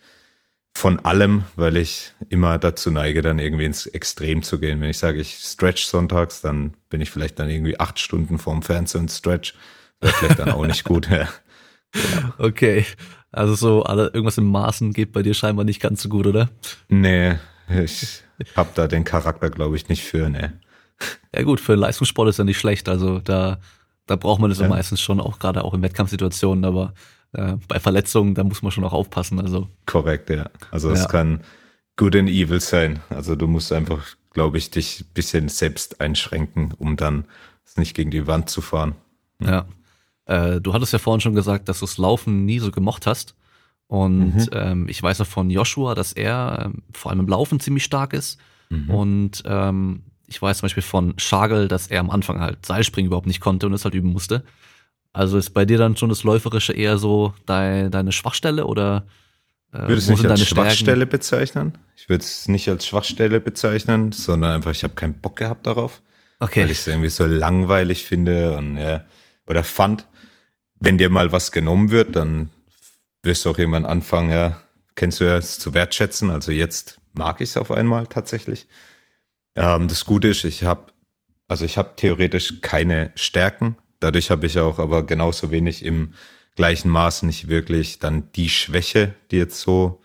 von allem, weil ich immer dazu neige, dann irgendwie ins Extrem zu gehen. Wenn ich sage, ich stretch sonntags, dann bin ich vielleicht dann irgendwie acht Stunden vorm Fernseher und stretch. Wäre vielleicht dann auch nicht gut. (laughs) Ja. Okay. Also so alle, irgendwas im Maßen geht bei dir scheinbar nicht ganz so gut, oder? Nee, ich hab da den Charakter, glaube ich, nicht für, ne. Ja gut, für Leistungssport ist ja nicht schlecht. Also da, da braucht man das ja. meistens schon, auch gerade auch in Wettkampfsituationen, aber äh, bei Verletzungen, da muss man schon auch aufpassen. Also. Korrekt, ja. Also es ja. kann good and evil sein. Also du musst einfach, glaube ich, dich ein bisschen selbst einschränken, um dann es nicht gegen die Wand zu fahren. Ja. Äh, du hattest ja vorhin schon gesagt, dass du das Laufen nie so gemocht hast. Und mhm. ähm, ich weiß auch von Joshua, dass er ähm, vor allem im Laufen ziemlich stark ist. Mhm. Und ähm, ich weiß zum Beispiel von Schagel, dass er am Anfang halt Seilspringen überhaupt nicht konnte und es halt üben musste. Also ist bei dir dann schon das Läuferische eher so dein, deine Schwachstelle oder äh, würde es nicht als Schwachstelle Stärken? bezeichnen? Ich würde es nicht als Schwachstelle bezeichnen, sondern einfach, ich habe keinen Bock gehabt darauf. Okay. Weil ich es irgendwie so langweilig finde und ja, oder fand wenn dir mal was genommen wird, dann wirst du auch irgendwann anfangen, ja, kennst du ja es zu wertschätzen. Also jetzt mag ich es auf einmal tatsächlich. Ähm, das Gute ist, ich habe, also ich habe theoretisch keine Stärken. Dadurch habe ich auch aber genauso wenig im gleichen Maß nicht wirklich dann die Schwäche, die jetzt so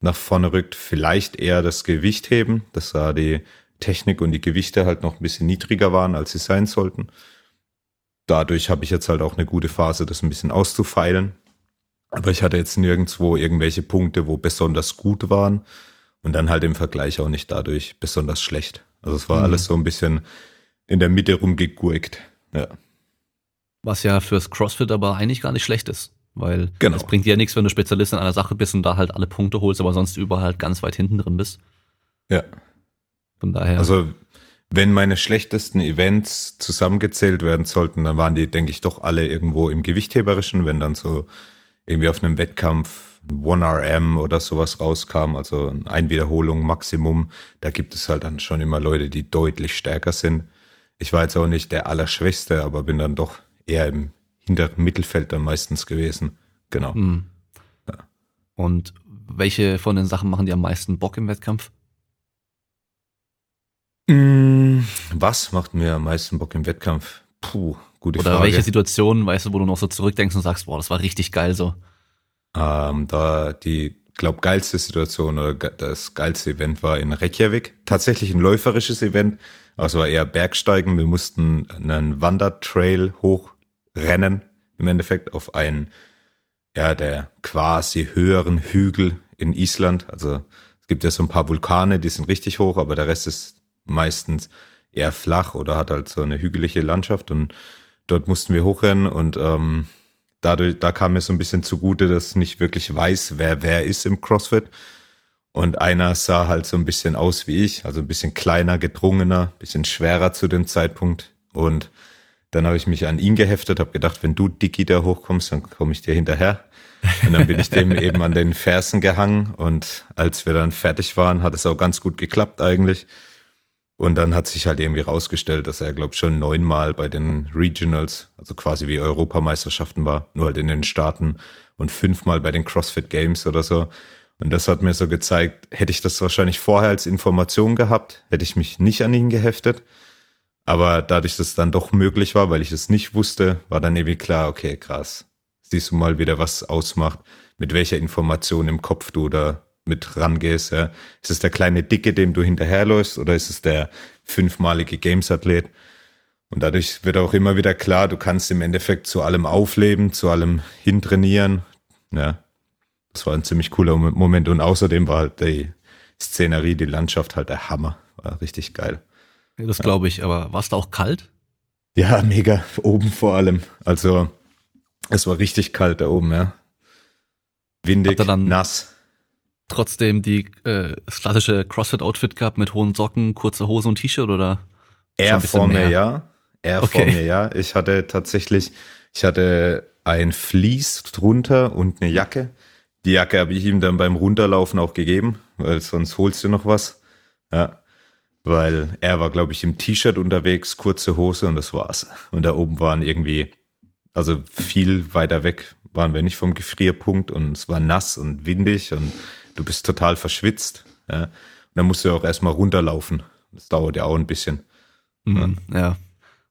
nach vorne rückt. Vielleicht eher das Gewicht heben, dass da die Technik und die Gewichte halt noch ein bisschen niedriger waren, als sie sein sollten dadurch habe ich jetzt halt auch eine gute Phase, das ein bisschen auszufeilen. Aber ich hatte jetzt nirgendwo irgendwelche Punkte, wo besonders gut waren und dann halt im Vergleich auch nicht dadurch besonders schlecht. Also es war mhm. alles so ein bisschen in der Mitte rumgegurkt. Ja. Was ja fürs CrossFit aber eigentlich gar nicht schlecht ist, Weil Genau. es bringt dir ja nichts, wenn du Spezialist in einer Sache bist und da halt alle Punkte holst, aber sonst überall halt ganz weit hinten drin bist. Ja. Von daher. Also, wenn meine schlechtesten Events zusammengezählt werden sollten, dann waren die, denke ich, doch alle irgendwo im Gewichtheberischen, wenn dann so irgendwie auf einem Wettkampf 1RM oder sowas rauskam, also eine Einwiederholung Maximum, da gibt es halt dann schon immer Leute, die deutlich stärker sind. Ich war jetzt auch nicht der Allerschwächste, aber bin dann doch eher im hinteren Mittelfeld dann meistens gewesen. Genau. Hm. Und welche von den Sachen machen dir am meisten Bock im Wettkampf? Mm, Was macht mir am meisten Bock im Wettkampf? Puh, gute Oder Frage. welche Situation, weißt du, wo du noch so zurückdenkst und sagst, boah, das war richtig geil so. Ähm, da die, glaub, geilste Situation oder das geilste Event war in Reykjavik. Tatsächlich ein läuferisches Event, es war eher Bergsteigen. Wir mussten einen Wandertrail hochrennen, im Endeffekt auf einen, ja, der quasi höheren Hügel in Island. Also es gibt ja so ein paar Vulkane, die sind richtig hoch, aber der Rest ist meistens eher flach oder hat halt so eine hügelige Landschaft und dort mussten wir hochrennen und ähm, dadurch, da kam mir so ein bisschen zugute, dass ich nicht wirklich weiß, wer wer ist im CrossFit. Und einer sah halt so ein bisschen aus wie ich, also ein bisschen kleiner, gedrungener, bisschen schwerer zu dem Zeitpunkt. Und dann habe ich mich an ihn geheftet, habe gedacht, wenn du Dicky da hochkommst, dann komme ich dir hinterher. Und dann bin ich dem (laughs) eben an den Fersen gehangen. Und als wir dann fertig waren, hat es auch ganz gut geklappt eigentlich. Und dann hat sich halt irgendwie rausgestellt, dass er, glaube schon neunmal bei den Regionals, also quasi wie Europameisterschaften war, nur halt in den Staaten und fünfmal bei den CrossFit Games oder so. Und das hat mir so gezeigt, hätte ich das wahrscheinlich vorher als Information gehabt, hätte ich mich nicht an ihn geheftet. Aber dadurch, dass es dann doch möglich war, weil ich es nicht wusste, war dann irgendwie klar, okay, krass. Siehst du mal wieder, was ausmacht, mit welcher Information im Kopf du da mit rangehst. Ja. Ist es der kleine Dicke, dem du hinterherläufst, oder ist es der fünfmalige Games-Athlet? Und dadurch wird auch immer wieder klar, du kannst im Endeffekt zu allem aufleben, zu allem hintrainieren. Ja, das war ein ziemlich cooler Moment. Und außerdem war halt die Szenerie, die Landschaft halt der Hammer. War richtig geil. Das glaube ich, aber war es da auch kalt? Ja, mega. Oben vor allem. Also, es war richtig kalt da oben, ja. Windig, dann- nass. Trotzdem die äh, das klassische CrossFit-Outfit gehabt mit hohen Socken, kurze Hose und T-Shirt oder? Er vor mir, ja. Er Okay. vor mir, ja. Ich hatte tatsächlich, ich hatte ein Vlies drunter und eine Jacke. Die Jacke habe ich ihm dann beim Runterlaufen auch gegeben, weil sonst holst du noch was. Ja. Weil er war, glaube ich, im T-Shirt unterwegs, kurze Hose und das war's. Und da oben waren irgendwie, also viel weiter weg waren wir nicht vom Gefrierpunkt und es war nass und windig und du bist total verschwitzt. Ja. Und dann musst du auch erstmal runterlaufen. Das dauert ja auch ein bisschen. Mhm, ja.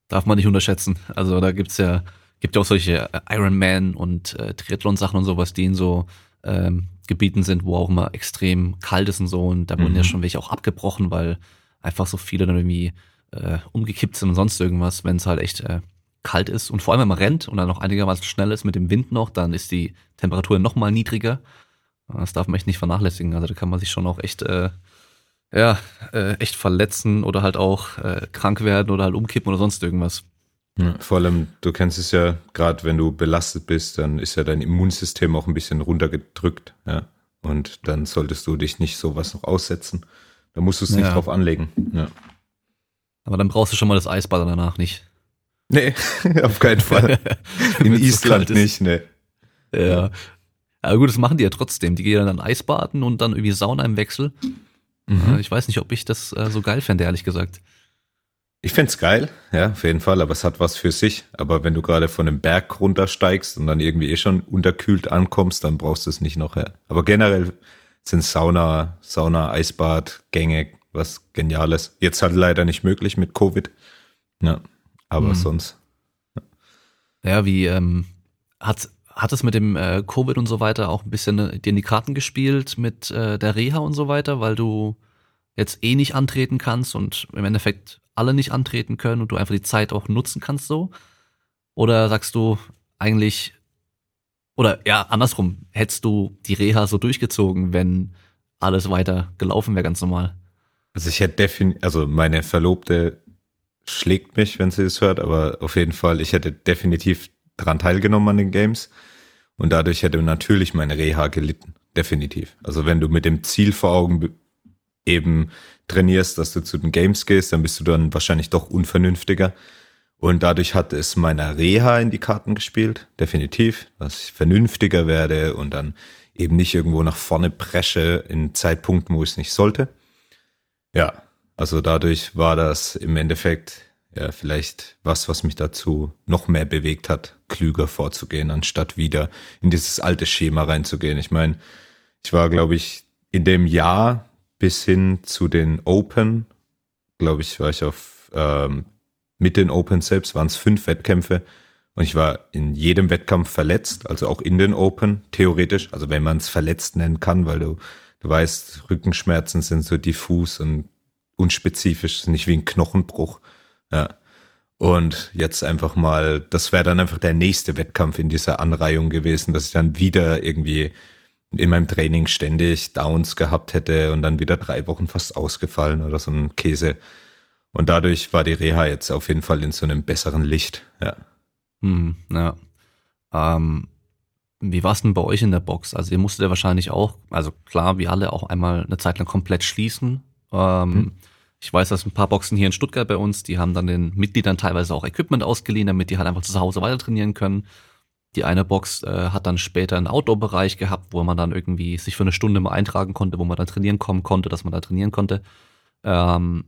Darf man nicht unterschätzen. Also da gibt's ja, gibt ja auch solche äh, Ironman und äh, Triathlon-Sachen und sowas, die in so ähm, Gebieten sind, wo auch immer extrem kalt ist und so. Und da wurden ja Mhm. schon welche auch abgebrochen, weil einfach so viele dann irgendwie äh, umgekippt sind und sonst irgendwas, wenn es halt echt äh, kalt ist. Und vor allem, wenn man rennt und dann noch einigermaßen schnell ist mit dem Wind noch, dann ist die Temperatur noch mal niedriger. Das darf man echt nicht vernachlässigen. Also da kann man sich schon auch echt äh, ja, äh, echt verletzen oder halt auch äh, krank werden oder halt umkippen oder sonst irgendwas. Ja, vor allem, du kennst es ja, gerade wenn du belastet bist, dann ist ja dein Immunsystem auch ein bisschen runtergedrückt, ja. Und dann solltest du dich nicht sowas noch aussetzen. Da musst du es nicht Ja. drauf anlegen. Ja. Aber dann brauchst du schon mal das Eisbad danach nicht. Nee, (laughs) auf keinen Fall. (laughs) In Island nicht, ne. Ja. Aber gut, das machen die ja trotzdem. Die gehen dann Eisbaden und dann irgendwie Sauna im Wechsel. Mhm. Ich weiß nicht, ob ich das äh, so geil fände, ehrlich gesagt. Ich find's geil, ja, auf jeden Fall, aber es hat was für sich. Aber wenn du gerade von einem Berg runtersteigst und dann irgendwie eh schon unterkühlt ankommst, dann brauchst du es nicht noch her. Aber generell sind Sauna, Sauna, Eisbad, Gänge was Geniales. Jetzt halt leider nicht möglich mit Covid. Ja, aber Mhm. sonst. Ja, wie ähm, hat hat es mit dem äh, Covid und so weiter auch ein bisschen äh, dir in die Karten gespielt mit äh, der Reha und so weiter, weil du jetzt eh nicht antreten kannst und im Endeffekt alle nicht antreten können und du einfach die Zeit auch nutzen kannst so? Oder sagst du eigentlich oder ja, andersrum, hättest du die Reha so durchgezogen, wenn alles weiter gelaufen wäre ganz normal? Also ich hätte definitiv, also meine Verlobte schlägt mich, wenn sie es hört, aber auf jeden Fall, ich hätte definitiv dran teilgenommen an den Games. Und dadurch hätte natürlich meine Reha gelitten. Definitiv. Also wenn du mit dem Ziel vor Augen eben trainierst, dass du zu den Games gehst, dann bist du dann wahrscheinlich doch unvernünftiger. Und dadurch hat es meiner Reha in die Karten gespielt, definitiv, dass ich vernünftiger werde und dann eben nicht irgendwo nach vorne presche in Zeitpunkten, wo ich es nicht sollte. Ja, also dadurch war das im Endeffekt ja vielleicht was, was mich dazu noch mehr bewegt hat, klüger vorzugehen, anstatt wieder in dieses alte Schema reinzugehen. Ich meine, ich war, glaube ich, in dem Jahr bis hin zu den Open, glaube ich, war ich auf ähm, mit den Open selbst waren es fünf Wettkämpfe und ich war in jedem Wettkampf verletzt, also auch in den Open, theoretisch, also wenn man es verletzt nennen kann, weil du, du weißt, Rückenschmerzen sind so diffus und unspezifisch, nicht wie ein Knochenbruch. Ja. Und jetzt einfach mal, das wäre dann einfach der nächste Wettkampf in dieser Anreihung gewesen, dass ich dann wieder irgendwie in meinem Training ständig Downs gehabt hätte und dann wieder drei Wochen fast ausgefallen oder so ein Käse. Und dadurch war die Reha jetzt auf jeden Fall in so einem besseren Licht, ja. Hm, ja. Ähm, wie war es denn bei euch in der Box? Also ihr musstet ja wahrscheinlich auch, also klar, wie alle, auch einmal eine Zeit lang komplett schließen. Ähm, hm. Ich weiß, dass ein paar Boxen hier in Stuttgart bei uns, die haben dann den Mitgliedern teilweise auch Equipment ausgeliehen, damit die halt einfach zu Hause weiter trainieren können. Die eine Box äh, hat dann später einen Outdoor-Bereich gehabt, wo man dann irgendwie sich für eine Stunde mal eintragen konnte, wo man dann trainieren kommen konnte, dass man da trainieren konnte. Ähm,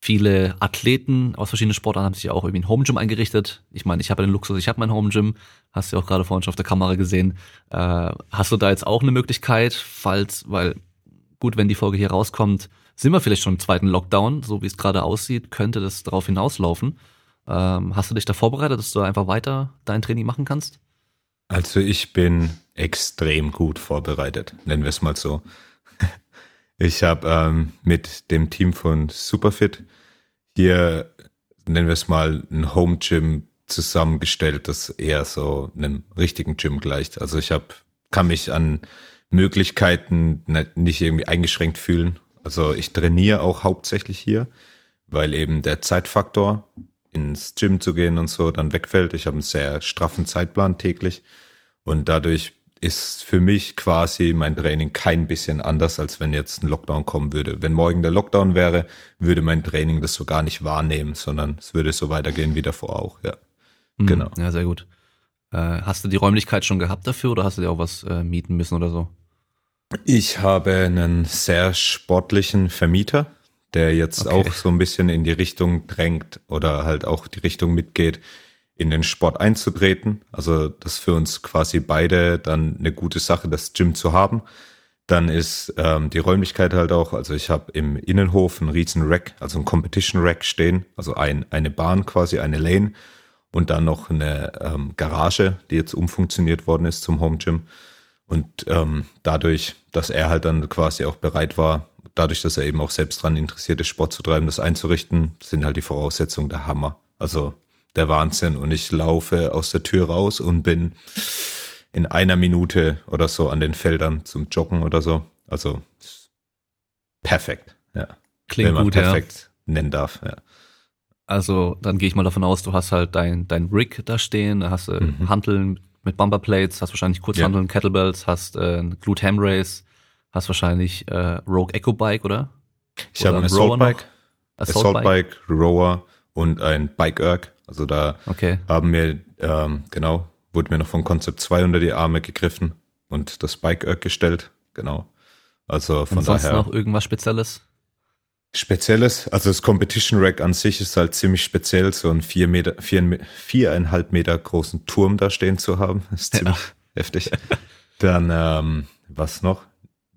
Viele Athleten aus verschiedenen Sportarten haben sich ja auch irgendwie ein Home Gym eingerichtet. Ich meine, ich habe den Luxus, ich habe mein Home Gym. Hast du ja auch gerade vorhin schon auf der Kamera gesehen. Äh, hast du da jetzt auch eine Möglichkeit, falls, weil gut, wenn die Folge hier rauskommt, sind wir vielleicht schon im zweiten Lockdown, so wie es gerade aussieht, könnte das darauf hinauslaufen. Ähm, hast du dich da vorbereitet, dass du einfach weiter dein Training machen kannst? Also ich bin extrem gut vorbereitet, nennen wir es mal so. (laughs) Ich habe ähm, mit dem Team von Superfit hier, nennen wir es mal, ein Home Gym zusammengestellt, das eher so einem richtigen Gym gleicht. Also ich habe kann mich an Möglichkeiten nicht irgendwie eingeschränkt fühlen. Also ich trainiere auch hauptsächlich hier, weil eben der Zeitfaktor ins Gym zu gehen und so dann wegfällt. Ich habe einen sehr straffen Zeitplan täglich und dadurch ist für mich quasi mein Training kein bisschen anders, als wenn jetzt ein Lockdown kommen würde. Wenn morgen der Lockdown wäre, würde mein Training das so gar nicht wahrnehmen, sondern es würde so weitergehen wie davor auch, ja. Mhm, genau. Ja, sehr gut. Äh, hast du die Räumlichkeit schon gehabt dafür oder hast du dir auch was äh, mieten müssen oder so? Ich habe einen sehr sportlichen Vermieter, der jetzt okay. auch so ein bisschen in die Richtung drängt oder halt auch die Richtung mitgeht, in den Sport einzutreten. Also das ist für uns quasi beide dann eine gute Sache, das Gym zu haben. Dann ist ähm, die Räumlichkeit halt auch, also ich habe im Innenhof einen riesen Rack, also ein Competition Rack stehen, also ein, eine Bahn quasi, eine Lane und dann noch eine ähm, Garage, die jetzt umfunktioniert worden ist zum Home Gym. Und ähm, dadurch, dass er halt dann quasi auch bereit war, dadurch, dass er eben auch selbst dran interessiert ist, Sport zu treiben, das einzurichten, sind halt die Voraussetzungen der Hammer. Also der Wahnsinn. Und ich laufe aus der Tür raus und bin in einer Minute oder so an den Feldern zum Joggen oder so. Also perfekt, ja. Klingt Wenn man gut, perfekt ja. nennen darf, ja. Also dann gehe ich mal davon aus, du hast halt dein, dein Rig da stehen, da hast du mhm. Hanteln mit Bumperplates, hast wahrscheinlich Kurzhanteln, ja. Kettlebells, hast äh, Glute Ham Race, hast wahrscheinlich äh, Rogue Echo Bike, oder? Ich habe ein Assault Bike, Assault, Assault Bike, Rower und ein Bike Erg. Also da okay. haben wir, ähm, genau, wurde mir noch von Concept 2 unter die Arme gegriffen und das Bike Erg gestellt. Genau. Also von und sonst daher. noch irgendwas Spezielles? Spezielles, also das Competition Rack an sich ist halt ziemlich speziell, so einen vier Meter, vier, viereinhalb Meter großen Turm da stehen zu haben. Ist ziemlich ja. heftig. Dann, ähm, was noch?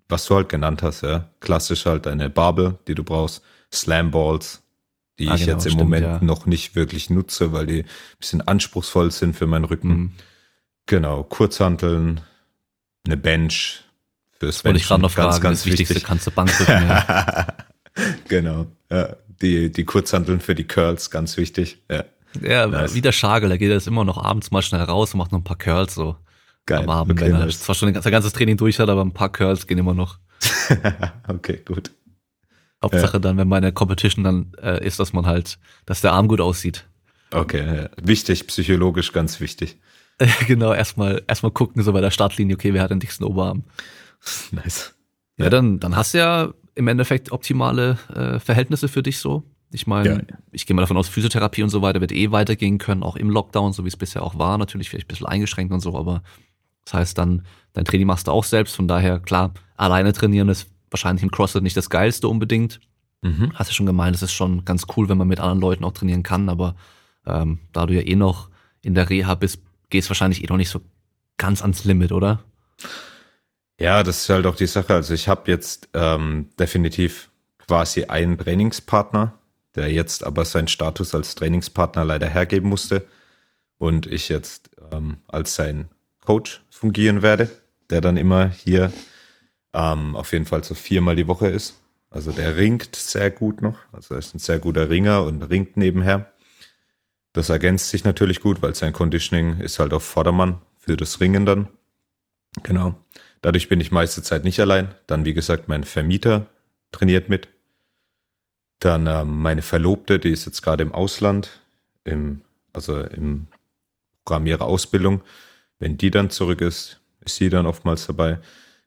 Was du halt genannt hast, ja. Klassisch halt eine Barbel, die du brauchst, Slam Balls, die ah, ich genau, jetzt im stimmt, Moment ja. noch nicht wirklich nutze, weil die ein bisschen anspruchsvoll sind für meinen Rücken. Mhm. Genau, Kurzhanteln, eine Bench fürs das Wollte ich gerade noch ganz, fragen, ganz das wichtig. Wichtigste kannst du Bank drücken, ja. (laughs) (laughs) genau, ja, die, die Kurzhanteln für die Curls, ganz wichtig. Ja, ja nice. wie der Schagel, da geht er jetzt immer noch abends mal schnell raus und macht noch ein paar Curls so. Geil. Am Abend, okay, wenn er nice. zwar schon sein ganzes Training durch hat, aber ein paar Curls gehen immer noch. (laughs) okay, gut. Hauptsache ja. dann, wenn meine Competition dann äh, ist, dass man halt, dass der Arm gut aussieht. Okay, ja. wichtig, psychologisch ganz wichtig. (laughs) genau, erstmal erstmal gucken, so bei der Startlinie, okay, wer hat den dicksten Oberarm. Nice. Ja, dann, dann hast du ja im Endeffekt optimale äh, Verhältnisse für dich so. Ich meine, Ja. ich gehe mal davon aus, Physiotherapie und so weiter wird eh weitergehen können, auch im Lockdown, so wie es bisher auch war. Natürlich vielleicht ein bisschen eingeschränkt und so, aber das heißt dann, dein Training machst du auch selbst. Von daher, klar, alleine trainieren ist wahrscheinlich im CrossFit nicht das Geilste unbedingt. Mhm. Hast du schon gemeint, es ist schon ganz cool, wenn man mit anderen Leuten auch trainieren kann, aber ähm, da du ja eh noch in der Reha bist, gehst wahrscheinlich eh noch nicht so ganz ans Limit, oder? Ja, das ist halt auch die Sache. Also ich habe jetzt ähm, definitiv quasi einen Trainingspartner, der jetzt aber seinen Status als Trainingspartner leider hergeben musste und ich jetzt ähm, als sein Coach fungieren werde, der dann immer hier ähm, auf jeden Fall so viermal die Woche ist. Also der ringt sehr gut noch. Also er ist ein sehr guter Ringer und ringt nebenher. Das ergänzt sich natürlich gut, weil sein Conditioning ist halt auf Vordermann für das Ringen dann. Genau. Dadurch bin ich meiste Zeit nicht allein. Dann, wie gesagt, mein Vermieter trainiert mit. Dann ähm, meine Verlobte, die ist jetzt gerade im Ausland, im, also im Programm ihrer Ausbildung. Wenn die dann zurück ist, ist sie dann oftmals dabei.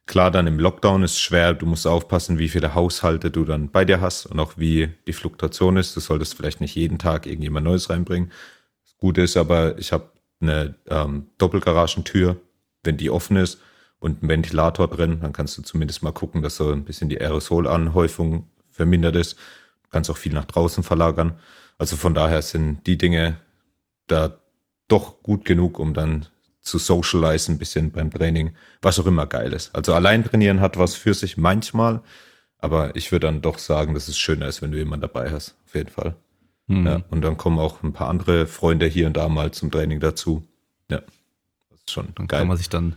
Klar, dann im Lockdown ist schwer. Du musst aufpassen, wie viele Haushalte du dann bei dir hast und auch wie die Fluktuation ist. Du solltest vielleicht nicht jeden Tag irgendjemand Neues reinbringen. Das Gute ist aber, ich habe eine ähm, Doppelgaragentür. Wenn die offen ist und ein Ventilator drin, dann kannst du zumindest mal gucken, dass so ein bisschen die Aerosolanhäufung vermindert ist. Du kannst auch viel nach draußen verlagern. Also von daher sind die Dinge da doch gut genug, um dann zu socialisen ein bisschen beim Training, was auch immer geil ist. Also allein trainieren hat was für sich manchmal, aber ich würde dann doch sagen, dass es schöner ist, wenn du jemanden dabei hast. Auf jeden Fall. Mhm. Ja, und dann kommen auch ein paar andere Freunde hier und da mal zum Training dazu. Ja, das ist schon Dann geil. kann man sich dann,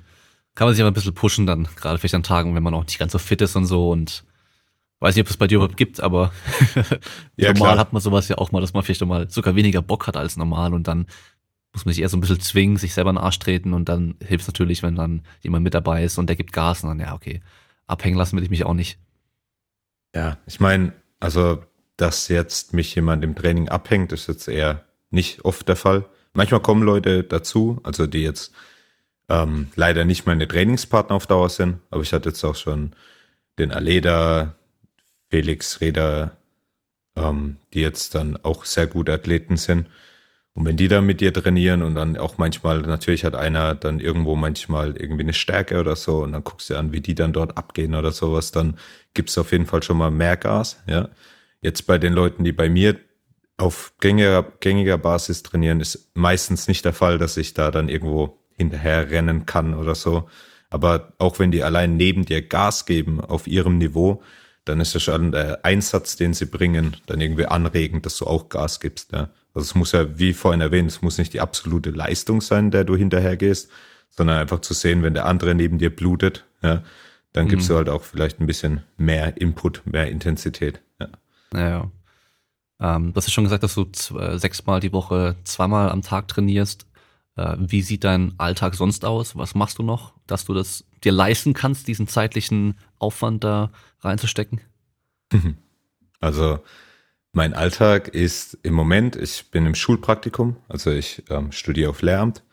kann man sich aber ein bisschen pushen dann, gerade vielleicht an Tagen, wenn man auch nicht ganz so fit ist und so und weiß nicht, ob es bei dir überhaupt gibt, aber (laughs) Ja, normal klar. hat man sowas ja auch mal, dass man vielleicht mal sogar weniger Bock hat als normal und dann muss man sich eher so ein bisschen zwingen, sich selber in den Arsch treten und dann hilft es natürlich, wenn dann jemand mit dabei ist und der gibt Gas und dann, ja, okay, abhängen lassen will ich mich auch nicht. Ja, ich meine, also, dass jetzt mich jemand im Training abhängt, ist jetzt eher nicht oft der Fall. Manchmal kommen Leute dazu, also die jetzt ähm, leider nicht meine Trainingspartner auf Dauer sind, aber ich hatte jetzt auch schon den Aleda, Felix Reda, ähm, die jetzt dann auch sehr gute Athleten sind. Und wenn die dann mit dir trainieren und dann auch manchmal, natürlich hat einer dann irgendwo manchmal irgendwie eine Stärke oder so und dann guckst du an, wie die dann dort abgehen oder sowas, dann gibt's auf jeden Fall schon mal mehr Gas, ja. Jetzt bei den Leuten, die bei mir auf gängiger, gängiger Basis trainieren, ist meistens nicht der Fall, dass ich da dann irgendwo hinterher rennen kann oder so. Aber auch wenn die allein neben dir Gas geben auf ihrem Niveau, dann ist ja schon der Einsatz, den sie bringen, dann irgendwie anregend, dass du auch Gas gibst. Ja. Also es muss ja, wie vorhin erwähnt, es muss nicht die absolute Leistung sein, der du hinterher gehst, sondern einfach zu sehen, wenn der andere neben dir blutet, ja, dann gibst du halt auch vielleicht ein bisschen mehr Input, mehr Intensität. Ja. Naja. Ähm, du hast ja schon gesagt, dass du zw- sechsmal die Woche zweimal am Tag trainierst. Äh, wie sieht dein Alltag sonst aus? Was machst du noch, dass du das dir leisten kannst, diesen zeitlichen Aufwand da reinzustecken? Also mein Alltag ist im Moment, ich bin im Schulpraktikum, also ich ähm, studiere auf Lehramt.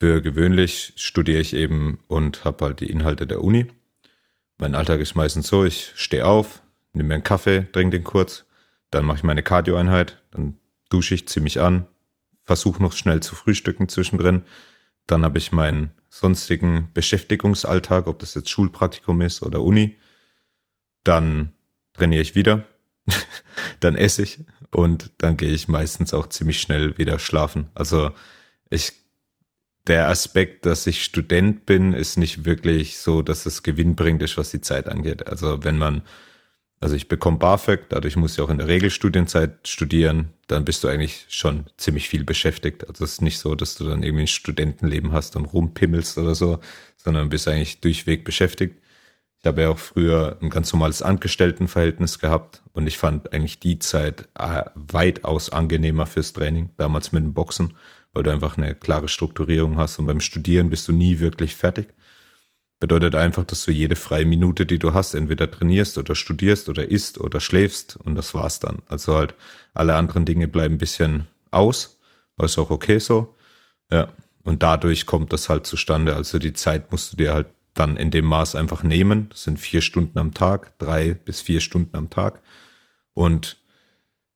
Für gewöhnlich studiere ich eben und habe halt die Inhalte der Uni. Mein Alltag ist meistens so, ich stehe auf, nehme mir einen Kaffee, trinke den kurz, dann mache ich meine Cardio-Einheit, dann dusche ich, ziehe mich an, versuche noch schnell zu frühstücken zwischendrin. Dann habe ich meinen sonstigen Beschäftigungsalltag, ob das jetzt Schulpraktikum ist oder Uni. Dann trainiere ich wieder, (laughs) dann esse ich und dann gehe ich meistens auch ziemlich schnell wieder schlafen. Also ich, der Aspekt, dass ich Student bin, ist nicht wirklich so, dass es gewinnbringend ist, was die Zeit angeht. Also wenn man, also ich bekomme BAföG, dadurch muss ich auch in der Regelstudienzeit studieren, dann bist du eigentlich schon ziemlich viel beschäftigt. Also es ist nicht so, dass du dann irgendwie ein Studentenleben hast und rumpimmelst oder so, sondern bist eigentlich durchweg beschäftigt. Ich habe ja auch früher ein ganz normales Angestelltenverhältnis gehabt und ich fand eigentlich die Zeit äh, weitaus angenehmer fürs Training, damals mit dem Boxen, weil du einfach eine klare Strukturierung hast und beim Studieren bist du nie wirklich fertig. Bedeutet einfach, dass du jede freie Minute, die du hast, entweder trainierst oder studierst oder isst oder schläfst und das war's dann. Also halt alle anderen Dinge bleiben ein bisschen aus, ist auch okay so. Ja. und dadurch kommt das halt zustande. Also die Zeit musst du dir halt dann in dem Maß einfach nehmen. Das sind vier Stunden am Tag, drei bis vier Stunden am Tag. Und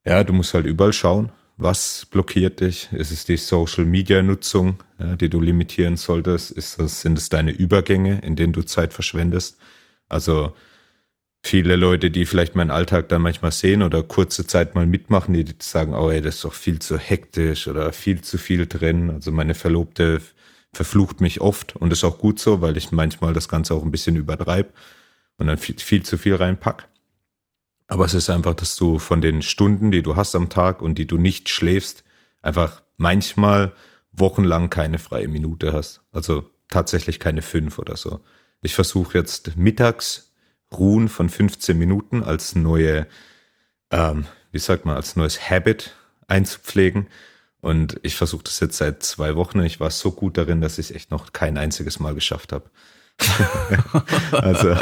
ja, du musst halt überall schauen, was blockiert dich? Ist es die Social Media Nutzung, ja, die du limitieren solltest? Ist das, sind es deine Übergänge, in denen du Zeit verschwendest? Also viele Leute, die vielleicht meinen Alltag dann manchmal sehen oder kurze Zeit mal mitmachen, die sagen, oh ey, das ist doch viel zu hektisch oder viel zu viel drin. Also meine Verlobte verflucht mich oft und ist auch gut so, weil ich manchmal das Ganze auch ein bisschen übertreibe und dann viel, viel zu viel reinpack. Aber es ist einfach, dass du von den Stunden, die du hast am Tag und die du nicht schläfst, einfach manchmal wochenlang keine freie Minute hast. Also tatsächlich keine fünf oder so. Ich versuche jetzt mittags Ruhen von 15 Minuten als neue, ähm, wie sagt man, als neues Habit einzupflegen. Und ich versuche das jetzt seit zwei Wochen. Ich war so gut darin, dass ich es echt noch kein einziges Mal geschafft habe. (laughs) also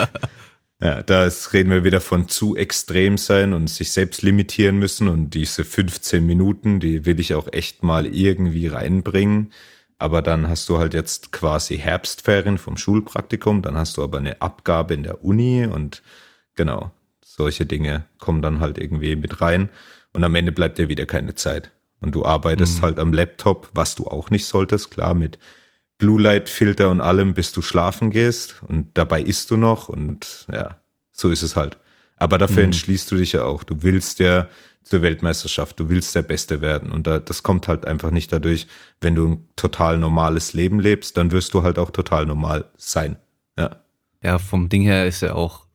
ja, da reden wir wieder von zu extrem sein und sich selbst limitieren müssen. Und diese 15 Minuten, die will ich auch echt mal irgendwie reinbringen. Aber dann hast du halt jetzt quasi Herbstferien vom Schulpraktikum, dann hast du aber eine Abgabe in der Uni und genau, solche Dinge kommen dann halt irgendwie mit rein. Und am Ende bleibt dir wieder keine Zeit. Und du arbeitest mhm. halt am Laptop, was du auch nicht solltest, klar, mit Blue Light Filter und allem, bis du schlafen gehst. Und dabei isst du noch und ja, so ist es halt. Aber dafür mhm. entschließt du dich ja auch. Du willst ja zur Weltmeisterschaft, du willst der Beste werden. Und da, das kommt halt einfach nicht dadurch, wenn du ein total normales Leben lebst, dann wirst du halt auch total normal sein. Ja. Ja, vom Ding her ist ja auch,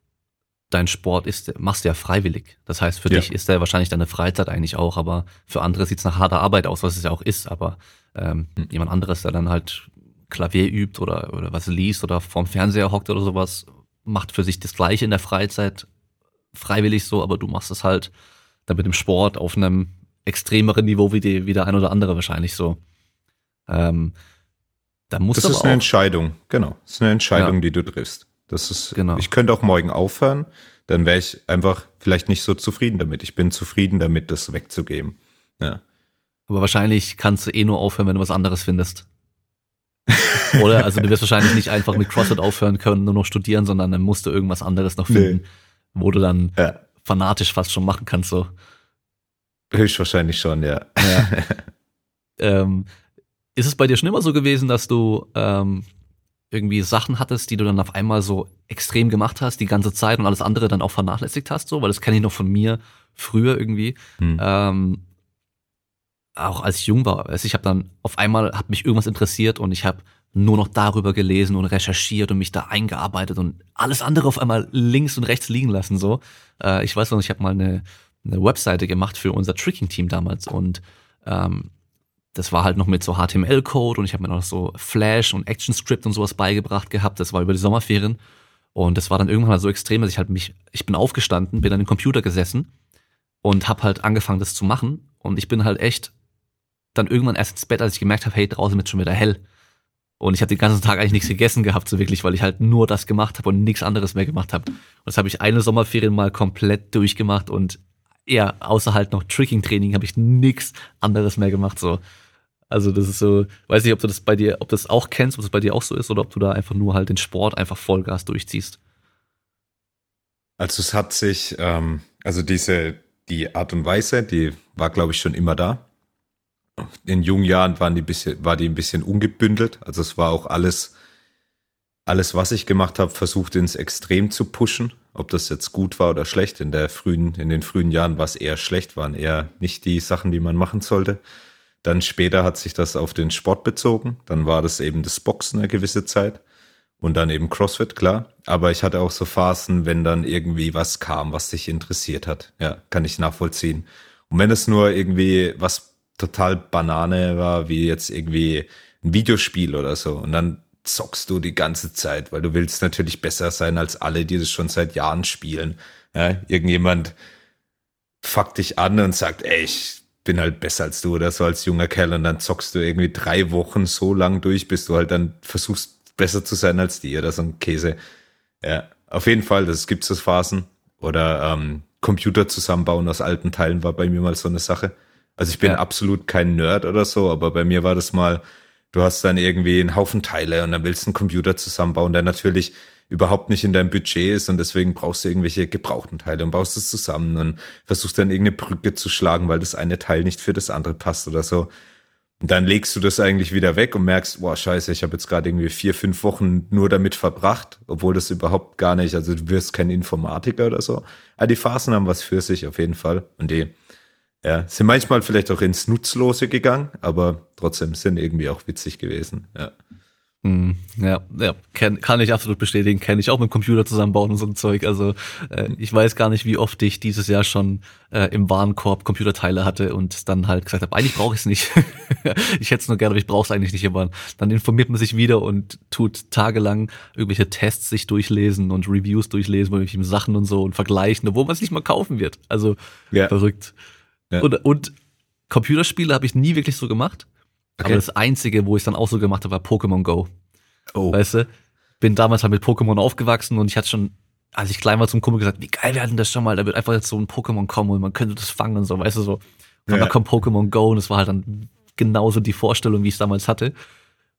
dein Sport ist, machst du ja freiwillig. Das heißt, für ja. dich ist der wahrscheinlich deine Freizeit eigentlich auch, aber für andere sieht es nach harter Arbeit aus, was es ja auch ist. Aber ähm, mhm. jemand anderes, der dann halt Klavier übt oder, oder was liest oder vorm Fernseher hockt oder sowas, macht für sich das Gleiche in der Freizeit freiwillig so, aber du machst es halt dann mit dem Sport auf einem extremeren Niveau wie, die, wie der ein oder andere wahrscheinlich so. Ähm, da muss das ist eine Entscheidung, genau. Das ist eine Entscheidung, ja. die du triffst. Das ist, genau. ich könnte auch morgen aufhören, dann wäre ich einfach vielleicht nicht so zufrieden damit. Ich bin zufrieden damit, das wegzugeben. Ja. Aber wahrscheinlich kannst du eh nur aufhören, wenn du was anderes findest. (laughs) Oder? Also du wirst wahrscheinlich nicht einfach mit CrossFit aufhören können, nur noch studieren, sondern dann musst du irgendwas anderes noch finden, nee. wo du dann ja. fanatisch fast schon machen kannst. So. Höchstwahrscheinlich schon, ja. ja. (laughs) ähm, ist es bei dir schon immer so gewesen, dass du ähm, irgendwie Sachen hattest, die du dann auf einmal so extrem gemacht hast, die ganze Zeit und alles andere dann auch vernachlässigt hast, so, weil das kenne ich noch von mir früher irgendwie. Hm. Ähm, auch als ich jung war. Ich habe dann auf einmal hat mich irgendwas interessiert und ich habe nur noch darüber gelesen und recherchiert und mich da eingearbeitet und alles andere auf einmal links und rechts liegen lassen so. Äh, ich weiß noch, ich habe mal eine, eine Webseite gemacht für unser Tricking-Team damals und ähm, das war halt noch mit so HTML-Code und ich habe mir noch so Flash und ActionScript und sowas beigebracht gehabt. Das war über die Sommerferien und das war dann irgendwann mal so extrem, dass ich halt mich, ich bin aufgestanden, bin an den Computer gesessen und habe halt angefangen, das zu machen und ich bin halt echt dann irgendwann erst ins Bett, als ich gemerkt habe, hey, draußen wird schon wieder hell. Und ich habe den ganzen Tag eigentlich nichts gegessen gehabt, so wirklich, weil ich halt nur das gemacht habe und nichts anderes mehr gemacht habe. Und das habe ich eine Sommerferien mal komplett durchgemacht und ja, außer halt noch Tricking-Training habe ich nichts anderes mehr gemacht. So. Also das ist so, weiß nicht, ob du das bei dir, ob das auch kennst, ob das bei dir auch so ist oder ob du da einfach nur halt den Sport einfach Vollgas durchziehst. Also es hat sich, ähm, also diese, die Art und Weise, die war, glaube ich, schon immer da in jungen Jahren waren die bisschen, war die ein bisschen ungebündelt. Also es war auch alles, alles, was ich gemacht habe, versucht ins Extrem zu pushen. Ob das jetzt gut war oder schlecht. In der frühen, in den frühen Jahren war es eher schlecht, waren eher nicht die Sachen, die man machen sollte. Dann später hat sich das auf den Sport bezogen. Dann war das eben das Boxen eine gewisse Zeit. Und dann eben CrossFit, klar. Aber ich hatte auch so Phasen, wenn dann irgendwie was kam, was dich interessiert hat. Ja, kann ich nachvollziehen. Und wenn es nur irgendwie was total Banane war, wie jetzt irgendwie ein Videospiel oder so. Und dann zockst du die ganze Zeit, weil du willst natürlich besser sein als alle, die das schon seit Jahren spielen. Ja, irgendjemand fuckt dich an und sagt, ey, ich bin halt besser als du oder so als junger Kerl und dann zockst du irgendwie drei Wochen so lang durch, bis du halt dann versuchst besser zu sein als die oder so ein Käse. Ja, auf jeden Fall, das gibt es Phasen. Oder ähm, Computer zusammenbauen aus alten Teilen war bei mir mal so eine Sache. Also ich bin ja. absolut kein Nerd oder so, aber bei mir war das mal, du hast dann irgendwie einen Haufen Teile und dann willst du einen Computer zusammenbauen, der natürlich überhaupt nicht in deinem Budget ist und deswegen brauchst du irgendwelche gebrauchten Teile und baust es zusammen und versuchst dann irgendeine Brücke zu schlagen, weil das eine Teil nicht für das andere passt oder so. Und dann legst du das eigentlich wieder weg und merkst, boah, scheiße, ich habe jetzt gerade irgendwie vier, fünf Wochen nur damit verbracht, obwohl das überhaupt gar nicht, also du wirst kein Informatiker oder so. Aber die Phasen haben was für sich auf jeden Fall. Und die ja, sind manchmal vielleicht auch ins Nutzlose gegangen, aber trotzdem sind irgendwie auch witzig gewesen. Ja. Hm, ja, ja kann, kann ich absolut bestätigen, kenne ich auch mit dem Computer zusammenbauen und so ein Zeug. Also äh, ich weiß gar nicht, wie oft ich dieses Jahr schon äh, im Warenkorb Computerteile hatte und dann halt gesagt habe, eigentlich brauche ich es nicht. (laughs) ich hätte es nur gerne, aber ich brauche es eigentlich nicht. Aber dann informiert man sich wieder und tut tagelang irgendwelche Tests sich durchlesen und Reviews durchlesen, irgendwelche Sachen und so und vergleichen, obwohl man es nicht mal kaufen wird. Also ja. verrückt. Ja. Und, und Computerspiele habe ich nie wirklich so gemacht. Okay. Aber das Einzige, wo ich dann auch so gemacht habe, war Pokémon Go. Oh. Weißt du? Bin damals halt mit Pokémon aufgewachsen und ich hatte schon, als ich klein war, zum Kumpel gesagt, wie geil wäre denn das schon mal? Da wird einfach jetzt so ein Pokémon kommen und man könnte das fangen und so, weißt du so. Und ja. dann kommt Pokémon Go und das war halt dann genauso die Vorstellung, wie ich es damals hatte.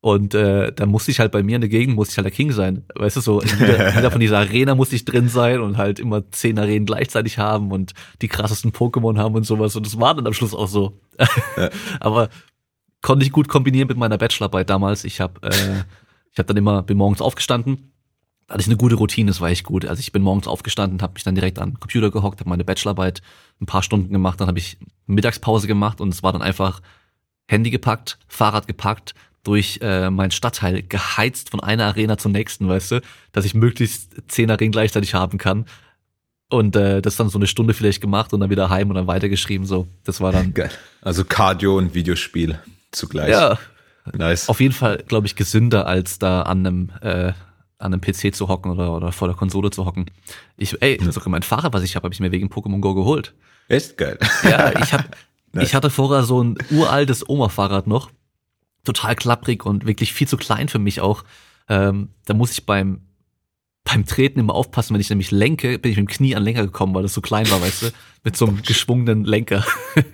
Und äh, da musste ich halt bei mir in der Gegend, musste ich halt der King sein. Weißt du, so in jeder, jeder von dieser Arena musste ich drin sein und halt immer zehn Arenen gleichzeitig haben und die krassesten Pokémon haben und sowas. Und das war dann am Schluss auch so. Ja. (laughs) Aber konnte ich gut kombinieren mit meiner Bachelorarbeit damals. Ich habe äh, ich habe dann immer bin morgens aufgestanden, da hatte ich eine gute Routine, das war echt gut. Also ich bin morgens aufgestanden, habe mich dann direkt an den Computer gehockt, habe meine Bachelorarbeit ein paar Stunden gemacht, dann habe ich Mittagspause gemacht und es war dann einfach Handy gepackt, Fahrrad gepackt, durch äh, mein Stadtteil geheizt von einer Arena zur nächsten, weißt du, dass ich möglichst zehn Arenen gleichzeitig haben kann. Und äh, das dann so eine Stunde vielleicht gemacht und dann wieder heim und dann weitergeschrieben. So, das war dann. Geil. Also Cardio und Videospiel zugleich. Ja. Nice. Auf jeden Fall, glaube ich, gesünder, als da an einem, äh, an einem PC zu hocken oder, oder vor der Konsole zu hocken. Ich, ey, hm. sogar mein Fahrrad, was ich habe, habe ich mir wegen Pokémon Go geholt. Echt geil. Ja, ich hab, (laughs) nice. ich hatte vorher so ein uraltes Oma-Fahrrad noch. Total klapprig und wirklich viel zu klein für mich auch. Ähm, da muss ich beim, beim Treten immer aufpassen, wenn ich nämlich lenke, bin ich mit dem Knie an Lenker gekommen, weil das so klein war, weißt du, mit so einem geschwungenen Lenker. (laughs)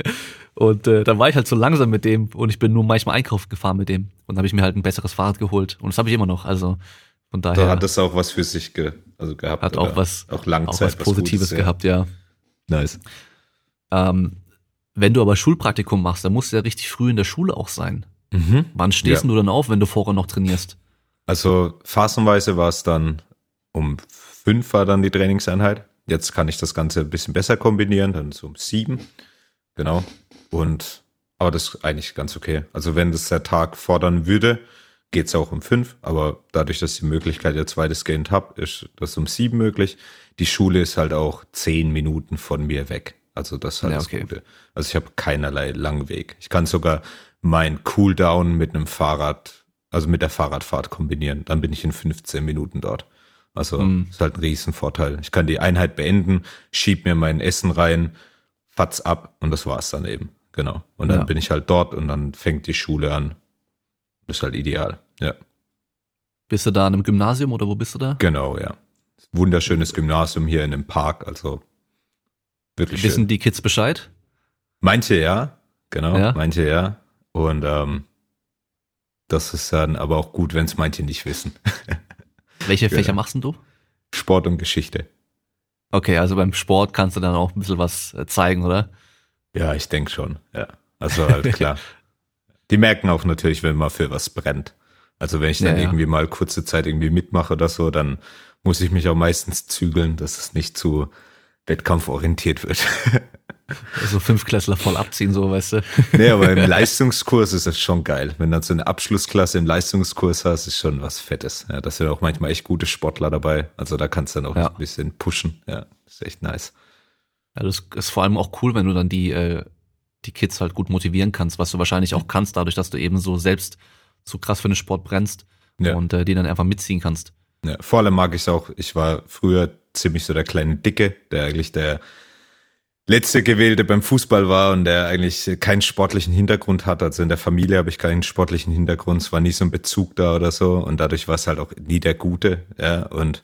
Und äh, dann war ich halt so langsam mit dem und ich bin nur manchmal einkaufen gefahren mit dem. Und habe ich mir halt ein besseres Fahrrad geholt. Und das habe ich immer noch. Also von daher. Da hat das auch was für sich ge also gehabt. Hat auch was, auch Langzeit, auch was Positives Gutes, gehabt, ja. Nice. Ähm, wenn du aber Schulpraktikum machst, dann musst du ja richtig früh in der Schule auch sein. Mhm. Wann stehst ja. du dann auf, wenn du vorher noch trainierst? Also phasenweise war es dann um fünf war dann die Trainingseinheit. Jetzt kann ich das Ganze ein bisschen besser kombinieren, dann so um sieben. Genau. Und aber das ist eigentlich ganz okay. Also wenn das der Tag fordern würde, geht's auch um fünf. Aber dadurch, dass ich die Möglichkeit jetzt weitestgehend habe, ist das um sieben möglich. Die Schule ist halt auch zehn Minuten von mir weg. Also das ist halt ja, okay. das Gute. Also ich habe keinerlei Langweg. Ich kann sogar mein Cooldown mit einem Fahrrad, also mit der Fahrradfahrt kombinieren. Dann bin ich in 15 Minuten dort. Also mhm. ist halt ein Riesenvorteil. Ich kann die Einheit beenden, schieb mir mein Essen rein, fatz ab und das war's dann eben. Genau. Und dann ja. bin ich halt dort und dann fängt die Schule an. Das ist halt ideal, ja. Bist du da in einem Gymnasium oder wo bist du da? Genau, ja. Wunderschönes Gymnasium hier in einem Park, also wirklich Wissen schön. die Kids Bescheid? Manche ja, genau, ja? manche ja. Und ähm, das ist dann aber auch gut, wenn es manche nicht wissen. (laughs) Welche Fächer genau. machst du? Sport und Geschichte. Okay, also beim Sport kannst du dann auch ein bisschen was äh, zeigen, oder? Ja, ich denke schon, ja. Also halt (laughs) klar. Die merken auch natürlich, wenn man für was brennt. Also wenn ich dann ja, irgendwie mal kurze Zeit irgendwie mitmache oder so, dann muss ich mich auch meistens zügeln, dass es nicht zu wettkampforientiert wird. (laughs) So fünf Klässler voll abziehen, so, weißt du. (laughs) Nee, aber im (laughs) Leistungskurs ist das schon geil. Wenn du dann so eine Abschlussklasse im Leistungskurs hast, ist schon was Fettes. Ja, da sind auch manchmal echt gute Sportler dabei. Also da kannst du dann auch ja. ein bisschen pushen. Ja, ist echt nice. Ja, das ist vor allem auch cool, wenn du dann die, äh, die Kids halt gut motivieren kannst, was du wahrscheinlich auch kannst, dadurch, dass du eben so selbst so krass für den Sport brennst ja. und äh, die dann einfach mitziehen kannst. Ja, vor allem mag ich es auch, ich war früher ziemlich so der kleine Dicke, der eigentlich der letzte Gewählte beim Fußball war und der eigentlich keinen sportlichen Hintergrund hat. Also in der Familie habe ich keinen sportlichen Hintergrund, es war nie so ein Bezug da oder so und dadurch war es halt auch nie der Gute. Ja, und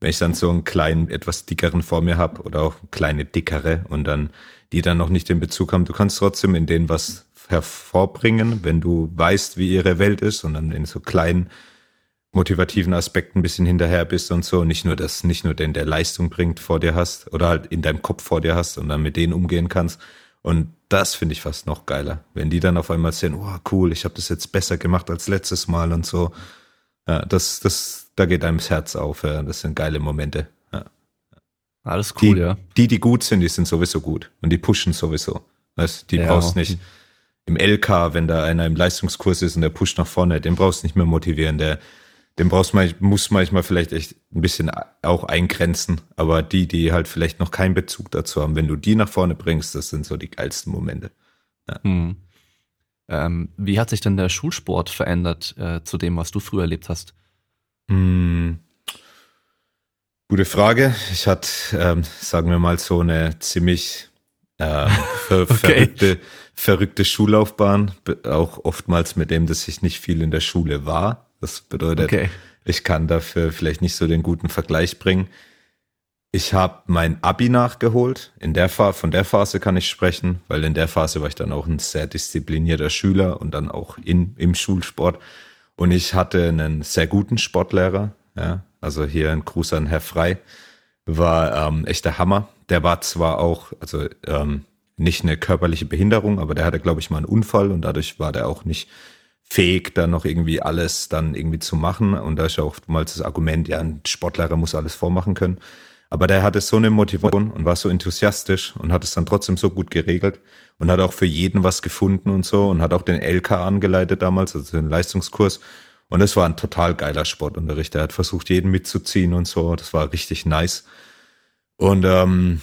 wenn ich dann so einen kleinen, etwas dickeren vor mir habe oder auch kleine dickere und dann die dann noch nicht den Bezug haben, du kannst trotzdem in denen was hervorbringen, wenn du weißt, wie ihre Welt ist und dann in so kleinen motivativen Aspekten ein bisschen hinterher bist und so. Nicht nur das, nicht nur den, der Leistung bringt, vor dir hast oder halt in deinem Kopf vor dir hast und dann mit denen umgehen kannst. Und das finde ich fast noch geiler, wenn die dann auf einmal sehen, oh cool, ich habe das jetzt besser gemacht als letztes Mal und so. Ja, das, das, da geht einem das Herz auf. Ja. Das sind geile Momente. Ja. Alles cool, die, ja. Die, die gut sind, die sind sowieso gut und die pushen sowieso. Weißt, die Ja. brauchst nicht im LK, wenn da einer im Leistungskurs ist und der pusht nach vorne, den brauchst du nicht mehr motivieren. Der, den brauchst man, muss manchmal vielleicht echt ein bisschen auch eingrenzen. Aber die, die halt vielleicht noch keinen Bezug dazu haben, wenn du die nach vorne bringst, das sind so die geilsten Momente. Hm. Ähm, wie hat sich denn der Schulsport verändert äh, zu dem, was du früher erlebt hast? Hm. Gute Frage. Ich hatte, ähm, sagen wir mal, so eine ziemlich äh, ver (laughs) Okay. verrückte, verrückte Schullaufbahn. Auch oftmals mit dem, dass ich nicht viel in der Schule war. Das bedeutet, Okay. ich kann dafür vielleicht nicht so den guten Vergleich bringen. Ich habe mein Abi nachgeholt. In der Fa von der Phase kann ich sprechen, weil in der Phase war ich dann auch ein sehr disziplinierter Schüler und dann auch in, im Schulsport. Und ich hatte einen sehr guten Sportlehrer. Ja, also hier ein Gruß an Herr Frei. War ähm, echter Hammer. Der war zwar auch, also ähm, nicht eine körperliche Behinderung, aber der hatte, glaube ich, mal einen Unfall und dadurch war der auch nicht fähig, dann noch irgendwie alles dann irgendwie zu machen. Und da ist ja oftmals das Argument, ja, ein Sportlehrer muss alles vormachen können. Aber der hatte so eine Motivation und war so enthusiastisch und hat es dann trotzdem so gut geregelt und hat auch für jeden was gefunden und so und hat auch den LK angeleitet damals, also den Leistungskurs. Und es war ein total geiler Sportunterricht. Er hat versucht, jeden mitzuziehen und so. Das war richtig nice. Und ähm,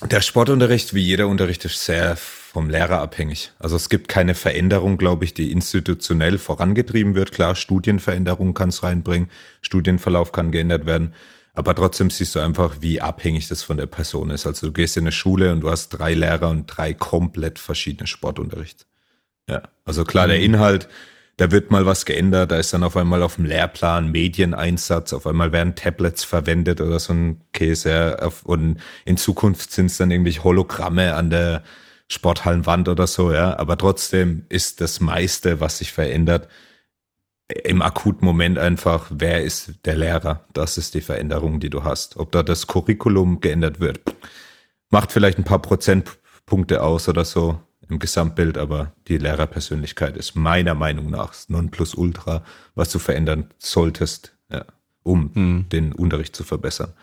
der Sportunterricht, wie jeder Unterricht, ist sehr vom Lehrer abhängig. Also es gibt keine Veränderung, glaube ich, die institutionell vorangetrieben wird. Klar, Studienveränderung kann es reinbringen, Studienverlauf kann geändert werden. Aber trotzdem siehst du einfach, wie abhängig das von der Person ist. Also du gehst in eine Schule und du hast drei Lehrer und drei komplett verschiedene Sportunterricht. Ja, also klar, der Inhalt, da wird mal was geändert, da ist dann auf einmal auf dem Lehrplan Medieneinsatz, auf einmal werden Tablets verwendet oder so ein Käse. Und in Zukunft sind es dann irgendwie Hologramme an der Sporthallenwand oder so, ja. Aber trotzdem ist das meiste, was sich verändert, im akuten Moment einfach, wer ist der Lehrer? Das ist die Veränderung, die du hast. Ob da das Curriculum geändert wird, macht vielleicht ein paar Prozentpunkte aus oder so im Gesamtbild, aber die Lehrerpersönlichkeit ist meiner Meinung nach das Nonplusultra, was du verändern solltest, ja, um Hm. den Unterricht zu verbessern.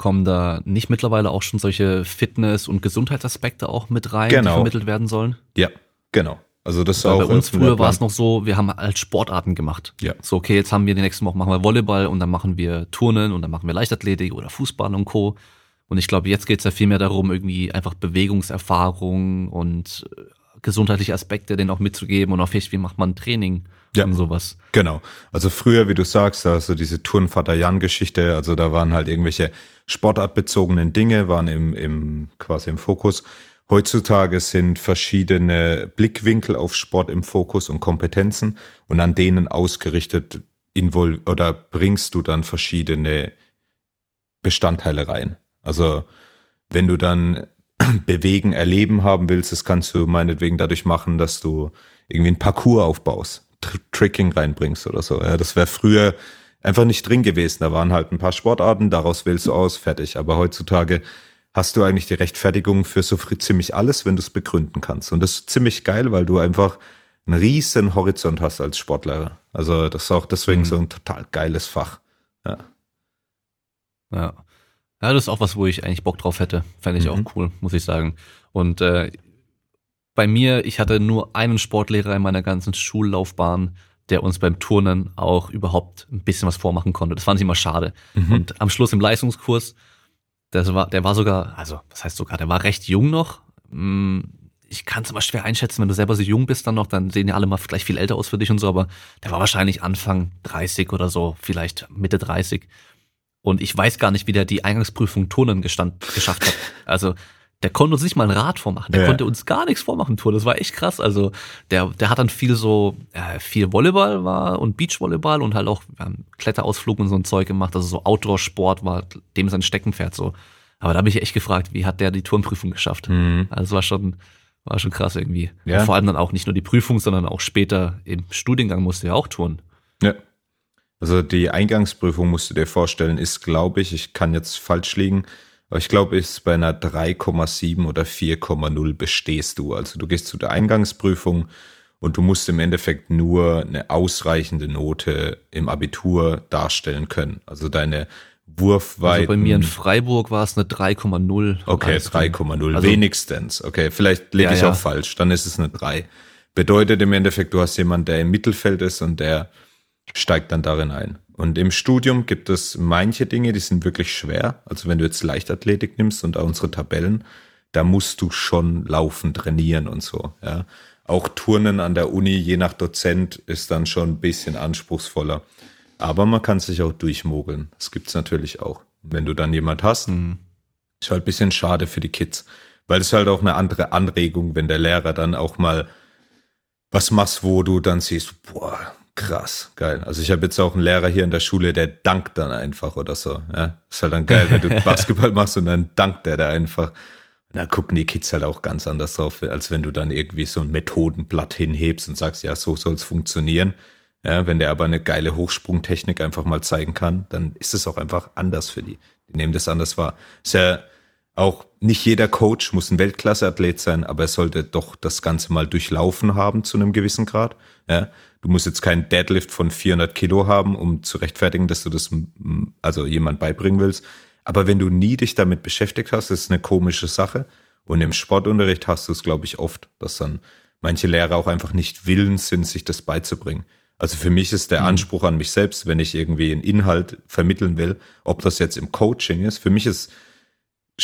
Kommen da nicht mittlerweile auch schon solche Fitness- und Gesundheitsaspekte auch mit rein, Genau. die vermittelt werden sollen? Ja, genau. Also das Weil auch bei uns früher war es noch so, wir haben als Sportarten gemacht. Ja. So, okay, jetzt haben wir die nächsten Wochen machen wir Volleyball und dann machen wir Turnen und dann machen wir Leichtathletik oder Fußball und Co. Und ich glaube, jetzt geht es ja viel mehr darum, irgendwie einfach Bewegungserfahrung und äh, gesundheitliche Aspekte denen auch mitzugeben und auch vielleicht, wie macht man Training Ja. und sowas. Genau. Also früher, wie du sagst, da so diese Turnvater Jan-Geschichte, also da waren halt irgendwelche sportartbezogenen Dinge, waren im, im quasi im Fokus. Heutzutage sind verschiedene Blickwinkel auf Sport im Fokus und Kompetenzen und an denen ausgerichtet invol oder bringst du dann verschiedene Bestandteile rein. Also wenn du dann (clears throat) bewegen, erleben haben willst, das kannst du meinetwegen dadurch machen, dass du irgendwie ein Parcours aufbaust, Tricking reinbringst oder so. Ja, das wäre früher einfach nicht drin gewesen. Da waren halt ein paar Sportarten, daraus wählst du aus, fertig. Aber heutzutage hast du eigentlich die Rechtfertigung für so ziemlich alles, wenn du es begründen kannst. Und das ist ziemlich geil, weil du einfach einen riesen Horizont hast als Sportlehrer. Also das ist auch deswegen Mhm. so ein total geiles Fach. Ja. Ja. Ja, das ist auch was, wo ich eigentlich Bock drauf hätte. Fände ich Mhm. auch cool, muss ich sagen. Und äh, bei mir, ich hatte nur einen Sportlehrer in meiner ganzen Schullaufbahn, der uns beim Turnen auch überhaupt ein bisschen was vormachen konnte. Das fand ich immer schade. Mhm. Und am Schluss im Leistungskurs, das war, der war sogar, also was heißt sogar, der war recht jung noch. Hm, Ich kann es immer schwer einschätzen, wenn du selber so jung bist dann noch, dann sehen ja alle mal gleich viel älter aus für dich und so, aber der war wahrscheinlich Anfang 30 oder so, vielleicht Mitte 30. Und ich weiß gar nicht, wie der die Eingangsprüfung Turnen gestand, geschafft hat. Also der konnte uns nicht mal ein Rad vormachen. Der Ja. konnte uns gar nichts vormachen, Turnen. Das war echt krass. Also der, der hat dann viel so, äh, viel Volleyball war und Beachvolleyball und halt auch wir haben Kletterausflug und so ein Zeug gemacht. Also so Outdoor-Sport war dem sein Steckenpferd so. Aber da habe ich echt gefragt, wie hat der die Turnprüfung geschafft? Mhm. Also es war schon, War schon krass irgendwie. Ja. Und vor allem dann auch nicht nur die Prüfung, sondern auch später im Studiengang musste ja auch tun. Ja. Also die Eingangsprüfung musst du dir vorstellen, ist, glaube ich, ich kann jetzt falsch liegen, aber ich glaube, ist bei einer 3,7 oder 4,0 bestehst du. Also du gehst zu der Eingangsprüfung und du musst im Endeffekt nur eine ausreichende Note im Abitur darstellen können. Also deine Wurfweiten. Also bei mir in Freiburg war es eine 3,0. Okay, Leistung. 3,0 Also- wenigstens. Okay, vielleicht liege Ja, ich ja. auch falsch. Dann ist es eine 3. Bedeutet im Endeffekt, du hast jemanden, der im Mittelfeld ist und der steigt dann darin ein. Und im Studium gibt es manche Dinge, die sind wirklich schwer. Also wenn du jetzt Leichtathletik nimmst und auch unsere Tabellen, da musst du schon laufen, trainieren und so. Ja. Auch Turnen an der Uni, je nach Dozent, ist dann schon ein bisschen anspruchsvoller. Aber man kann sich auch durchmogeln. Das gibt's natürlich auch. Wenn du dann jemand hast, ist halt ein bisschen schade für die Kids. Weil es halt auch eine andere Anregung, wenn der Lehrer dann auch mal was machst, wo du dann siehst, boah, krass, geil. Also ich habe jetzt auch einen Lehrer hier in der Schule, der dankt dann einfach oder so. Ja, ist halt dann geil, wenn du (laughs) Basketball machst und dann dankt der da einfach. Und dann gucken die Kids halt auch ganz anders drauf, als wenn du dann irgendwie so ein Methodenblatt hinhebst und sagst, ja, so soll's funktionieren. Ja, wenn der aber eine geile Hochsprungtechnik einfach mal zeigen kann, dann ist es auch einfach anders für die. Die nehmen das anders wahr. Ist ja auch nicht jeder Coach muss ein Weltklasse-Athlet sein, aber er sollte doch das Ganze mal durchlaufen haben zu einem gewissen Grad. Ja, du musst jetzt keinen Deadlift von 400 Kilo haben, um zu rechtfertigen, dass du das also jemand beibringen willst. Aber wenn du nie dich damit beschäftigt hast, ist es eine komische Sache. Und im Sportunterricht hast du es, glaube ich, oft, dass dann manche Lehrer auch einfach nicht willens sind, sich das beizubringen. Also für mich ist der Anspruch an mich selbst, wenn ich irgendwie einen Inhalt vermitteln will, ob das jetzt im Coaching ist. Für mich ist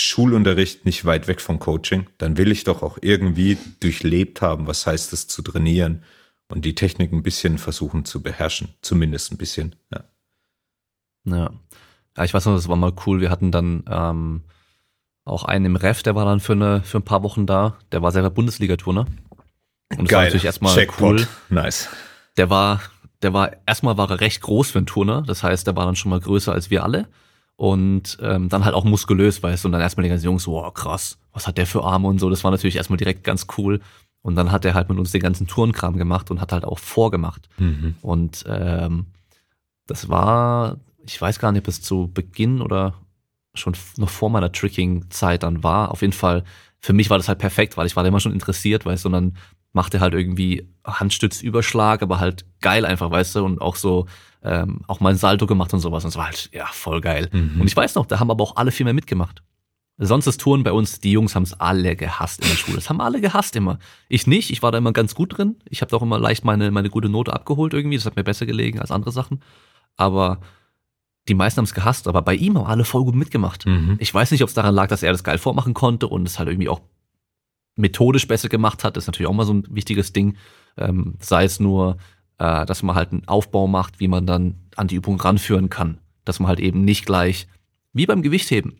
Schulunterricht nicht weit weg vom Coaching. Dann will ich doch auch irgendwie durchlebt haben, was heißt es zu trainieren und die Technik ein bisschen versuchen zu beherrschen. Zumindest ein bisschen. Ja. Ja. ja, ich weiß noch, das war mal cool. Wir hatten dann ähm, auch einen im Ref, der war dann für, eine, für ein paar Wochen da. Der war selber Bundesligaturner. Und das war natürlich erstmal Checkpot. cool. Nice. Der war, der war, erstmal war er recht groß für einen Turner. Das heißt, der war dann schon mal größer als wir alle. Und ähm, dann halt auch muskulös, weißt du, und dann erstmal die ganzen Jungs, wow, krass, was hat der für Arme und so. Das war natürlich erstmal direkt ganz cool. Und dann hat er halt mit uns den ganzen Turnkram gemacht und hat halt auch vorgemacht. Mhm. Und ähm, das war, ich weiß gar nicht, ob es zu Beginn oder schon noch vor meiner Tricking-Zeit dann war. Auf jeden Fall, für mich war das halt perfekt, weil ich war da immer schon interessiert, weißt du, und dann machte halt irgendwie Handstützüberschlag, aber halt geil einfach, weißt du, und auch so, ähm, auch mal ein Salto gemacht und sowas. Und es war halt, ja, voll geil. Mhm. Und ich weiß noch, da haben aber auch alle viel mehr mitgemacht. Sonst das Touren bei uns, die Jungs haben es alle gehasst in der Schule. Das haben alle gehasst immer. Ich nicht, ich war da immer ganz gut drin. Ich habe da auch immer leicht meine, meine gute Note abgeholt irgendwie. Das hat mir besser gelegen als andere Sachen. Aber die meisten haben es gehasst, aber bei ihm haben alle voll gut mitgemacht. Mhm. Ich weiß nicht, ob es daran lag, dass er das geil vormachen konnte und es halt irgendwie auch methodisch besser gemacht hat. Das ist natürlich auch mal so ein wichtiges Ding. Ähm, sei es nur, äh, dass man halt einen Aufbau macht, wie man dann an die Übung ranführen kann. Dass man halt eben nicht gleich, wie beim Gewichtheben.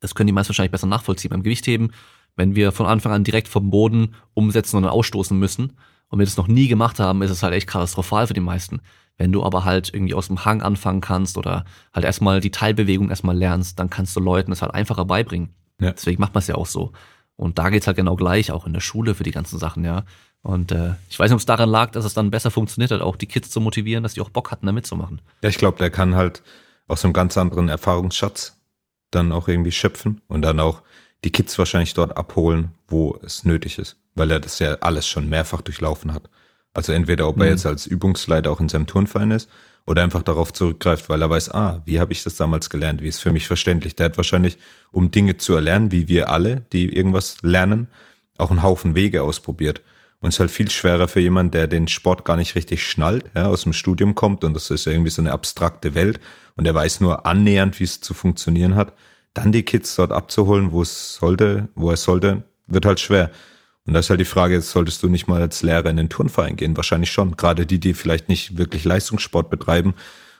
Das können die meisten wahrscheinlich besser nachvollziehen. Beim Gewichtheben, wenn wir von Anfang an direkt vom Boden umsetzen und dann ausstoßen müssen und wir das noch nie gemacht haben, ist es halt echt katastrophal für die meisten. Wenn du aber halt irgendwie aus dem Hang anfangen kannst oder halt erstmal die Teilbewegung erstmal lernst, dann kannst du Leuten das halt einfacher beibringen. Ja. Deswegen macht man es ja auch so. Und da geht's halt genau gleich, auch in der Schule für die ganzen Sachen, ja. Und äh, ich weiß nicht, ob es daran lag, dass es dann besser funktioniert hat, auch die Kids zu motivieren, dass die auch Bock hatten, da mitzumachen. Ja, ich glaube, der kann halt aus einem ganz anderen Erfahrungsschatz dann auch irgendwie schöpfen und dann auch die Kids wahrscheinlich dort abholen, wo es nötig ist, weil er das ja alles schon mehrfach durchlaufen hat. Also entweder ob er Mhm. jetzt als Übungsleiter auch in seinem Turnverein ist oder einfach darauf zurückgreift, weil er weiß, ah, wie habe ich das damals gelernt, wie ist für mich verständlich. Der hat wahrscheinlich, um Dinge zu erlernen, wie wir alle, die irgendwas lernen, auch einen Haufen Wege ausprobiert. Und es ist halt viel schwerer für jemanden, der den Sport gar nicht richtig schnallt, ja, aus dem Studium kommt und das ist irgendwie so eine abstrakte Welt und der weiß nur annähernd, wie es zu funktionieren hat, dann die Kids dort abzuholen, wo es sollte, wo es sollte, wird halt schwer. Und da ist halt die Frage, jetzt solltest du nicht mal als Lehrer in den Turnverein gehen? Wahrscheinlich schon. Gerade die, die vielleicht nicht wirklich Leistungssport betreiben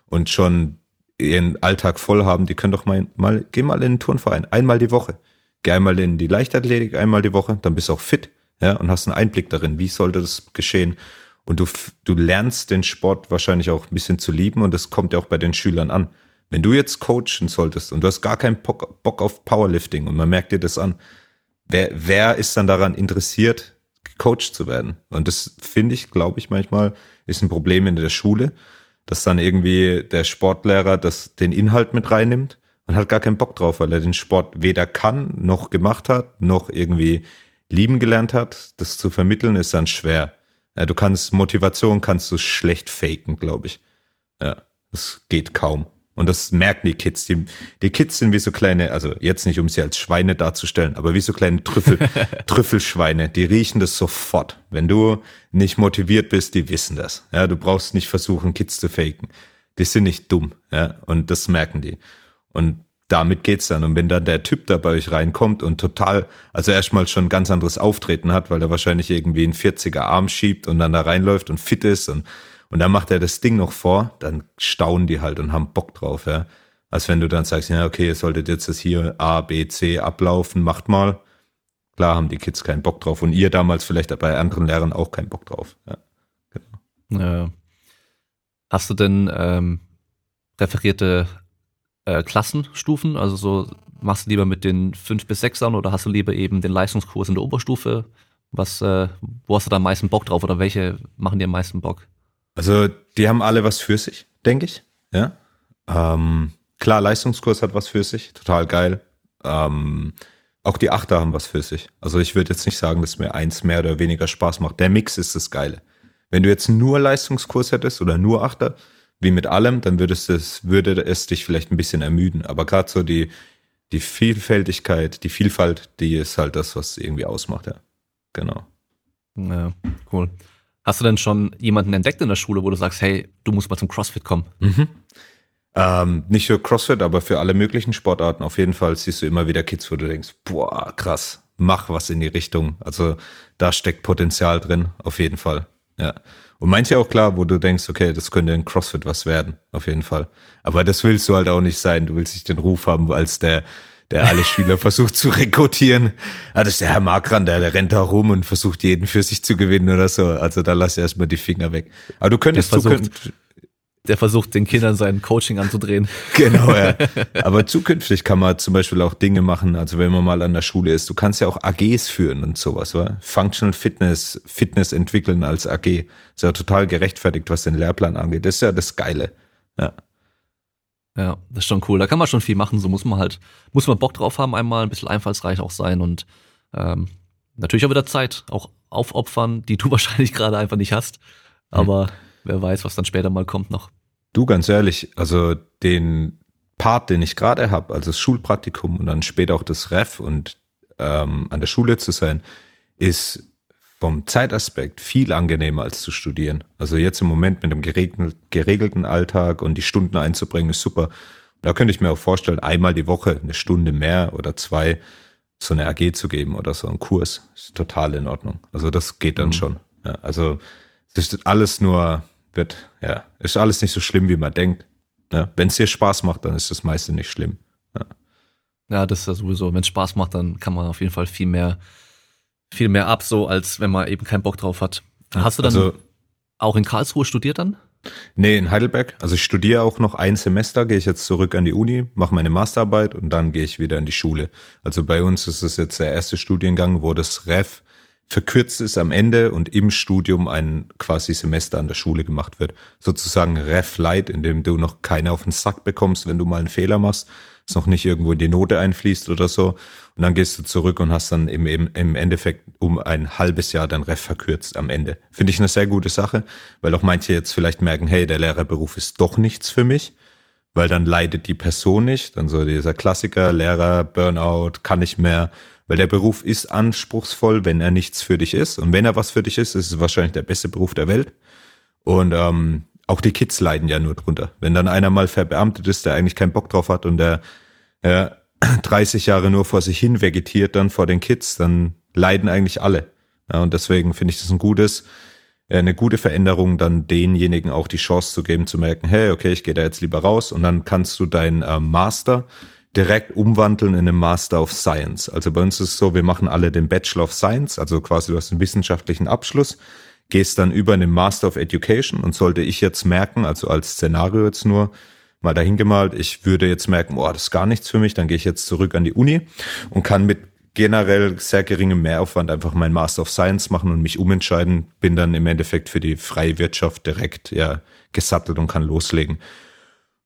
und schon ihren Alltag voll haben, die können doch mal, mal geh mal in den Turnverein. Einmal die Woche. Geh einmal in die Leichtathletik, einmal die Woche, dann bist du auch fit, ja, und hast einen Einblick darin, wie sollte das geschehen. Und du, du lernst den Sport wahrscheinlich auch ein bisschen zu lieben und das kommt ja auch bei den Schülern an. Wenn du jetzt coachen solltest und du hast gar keinen Bock, Bock auf Powerlifting und man merkt dir das an, wer, wer ist dann daran interessiert, gecoacht zu werden? Und das finde ich, glaube ich, manchmal ist ein Problem in der Schule, dass dann irgendwie der Sportlehrer das, den Inhalt mit reinnimmt und hat gar keinen Bock drauf, weil er den Sport weder kann, noch gemacht hat, noch irgendwie lieben gelernt hat. Das zu vermitteln ist dann schwer. Ja, du kannst Motivation kannst du schlecht faken, glaube ich. Ja, das geht kaum. Und das merken die Kids. Die, die Kids sind wie so kleine, also jetzt nicht, um sie als Schweine darzustellen, aber wie so kleine Trüffel, (laughs) Trüffelschweine. Die riechen das sofort. Wenn du nicht motiviert bist, die wissen das. Ja, du brauchst nicht versuchen, Kids zu faken. Die sind nicht dumm. Ja, und das merken die. Und damit geht's dann. Und wenn dann der Typ da bei euch reinkommt und total, also erstmal schon ein ganz anderes Auftreten hat, weil er wahrscheinlich irgendwie einen 40er Arm schiebt und dann da reinläuft und fit ist und, und dann macht er das Ding noch vor, dann staunen die halt und haben Bock drauf, ja. Als wenn du dann sagst, ja, okay, ihr solltet jetzt das hier A, B, C ablaufen, macht mal. Klar haben die Kids keinen Bock drauf und ihr damals vielleicht bei anderen Lehrern auch keinen Bock drauf. Ja, genau. Hast du denn ähm, referierte äh, Klassenstufen? Also so machst du lieber mit den fünf bis sechsern oder hast du lieber eben den Leistungskurs in der Oberstufe? Was, äh, wo hast du da am meisten Bock drauf oder welche machen dir am meisten Bock? Also die haben alle was für sich, denke ich. Ja. Ähm, klar, Leistungskurs hat was für sich, total geil. Ähm, auch die Achter haben was für sich. Also ich würde jetzt nicht sagen, dass mir eins mehr oder weniger Spaß macht. Der Mix ist das Geile. Wenn du jetzt nur Leistungskurs hättest oder nur Achter, wie mit allem, dann würde es, würde es dich vielleicht ein bisschen ermüden. Aber gerade so die, die Vielfältigkeit, die Vielfalt, die ist halt das, was irgendwie ausmacht, ja. Genau. Ja, cool. Hast du denn schon jemanden entdeckt in der Schule, wo du sagst, hey, du musst mal zum CrossFit kommen? Mhm. Ähm, nicht für CrossFit, aber für alle möglichen Sportarten. Auf jeden Fall siehst du immer wieder Kids, wo du denkst, boah, krass, mach was in die Richtung. Also da steckt Potenzial drin, auf jeden Fall. Ja. Und manche auch klar, wo du denkst, okay, das könnte in CrossFit was werden, auf jeden Fall. Aber das willst du halt auch nicht sein. Du willst nicht den Ruf haben, als der, der alle Schüler (laughs) versucht zu rekrutieren. Ah, das ist der Herr Markran, der, der rennt da rum und versucht jeden für sich zu gewinnen oder so. Also da lass erstmal die Finger weg. Aber du könntest, du könnt, der versucht den Kindern sein Coaching anzudrehen. (laughs) Genau, ja. Aber zukünftig kann man zum Beispiel auch Dinge machen, also wenn man mal an der Schule ist, du kannst ja auch AGs führen und sowas, wa? Functional Fitness, Fitness entwickeln als AG. Ist ja total gerechtfertigt, was den Lehrplan angeht. Das ist ja das Geile. Ja. Ja, das ist schon cool. Da kann man schon viel machen. So muss man halt, muss man Bock drauf haben, einmal ein bisschen einfallsreich auch sein und ähm, natürlich auch wieder Zeit auch aufopfern, die du (laughs) wahrscheinlich gerade einfach nicht hast. Aber hm wer weiß, was dann später mal kommt noch. Du, ganz ehrlich, also den Part, den ich gerade habe, also das Schulpraktikum und dann später auch das Ref und ähm, an der Schule zu sein, ist vom Zeitaspekt viel angenehmer als zu studieren. Also jetzt im Moment mit dem geregelten Alltag und die Stunden einzubringen, ist super. Da könnte ich mir auch vorstellen, einmal die Woche eine Stunde mehr oder zwei so eine AG zu geben oder so einen Kurs. Ist total in Ordnung. Also das geht dann mhm. schon. Ja, also es ist alles nur wird, ja, ist alles nicht so schlimm, wie man denkt. Ja, Wenn es dir Spaß macht, dann ist das meiste nicht schlimm. Ja, ja das ist ja sowieso, wenn es Spaß macht, dann kann man auf jeden Fall viel mehr, viel mehr ab, so als wenn man eben keinen Bock drauf hat. Hast du dann also, auch in Karlsruhe studiert dann? Nee, in Heidelberg. Also ich studiere auch noch ein Semester, gehe ich jetzt zurück an die Uni, mache meine Masterarbeit und dann gehe ich wieder in die Schule. Also bei uns ist es jetzt der erste Studiengang, wo das REF verkürzt ist am Ende und im Studium ein quasi Semester an der Schule gemacht wird. Sozusagen Ref Light, in dem du noch keine auf den Sack bekommst, wenn du mal einen Fehler machst, es noch nicht irgendwo in die Note einfließt oder so. Und dann gehst du zurück und hast dann im, im, Endeffekt um ein halbes Jahr dein Ref verkürzt am Ende. Finde ich eine sehr gute Sache, weil auch manche jetzt vielleicht merken, hey, der Lehrerberuf ist doch nichts für mich weil dann leidet die Person nicht. Dann so dieser Klassiker, Lehrer, Burnout, kann nicht mehr, weil der Beruf ist anspruchsvoll, wenn er nichts für dich ist. Und wenn er was für dich ist, ist es wahrscheinlich der beste Beruf der Welt. Und ähm, auch die Kids leiden ja nur drunter. Wenn dann einer mal verbeamtet ist, der eigentlich keinen Bock drauf hat und der äh, (clears throat) 30 Jahre nur vor sich hin vegetiert, dann vor den Kids, dann leiden eigentlich alle. Ja, und deswegen finde ich das ein gutes, äh, eine gute Veränderung, dann denjenigen auch die Chance zu geben, zu merken, hey, okay, ich gehe da jetzt lieber raus und dann kannst du deinen äh, Master direkt umwandeln in einen Master of Science. Also bei uns ist es so, wir machen alle den Bachelor of Science, also quasi du hast einen wissenschaftlichen Abschluss, gehst dann über einen Master of Education und sollte ich jetzt merken, also als Szenario jetzt nur, mal dahin gemalt, ich würde jetzt merken, boah, das ist gar nichts für mich, dann gehe ich jetzt zurück an die Uni und kann mit generell sehr geringem Mehraufwand einfach meinen Master of Science machen und mich umentscheiden, bin dann im Endeffekt für die freie Wirtschaft direkt ja gesattelt und kann loslegen.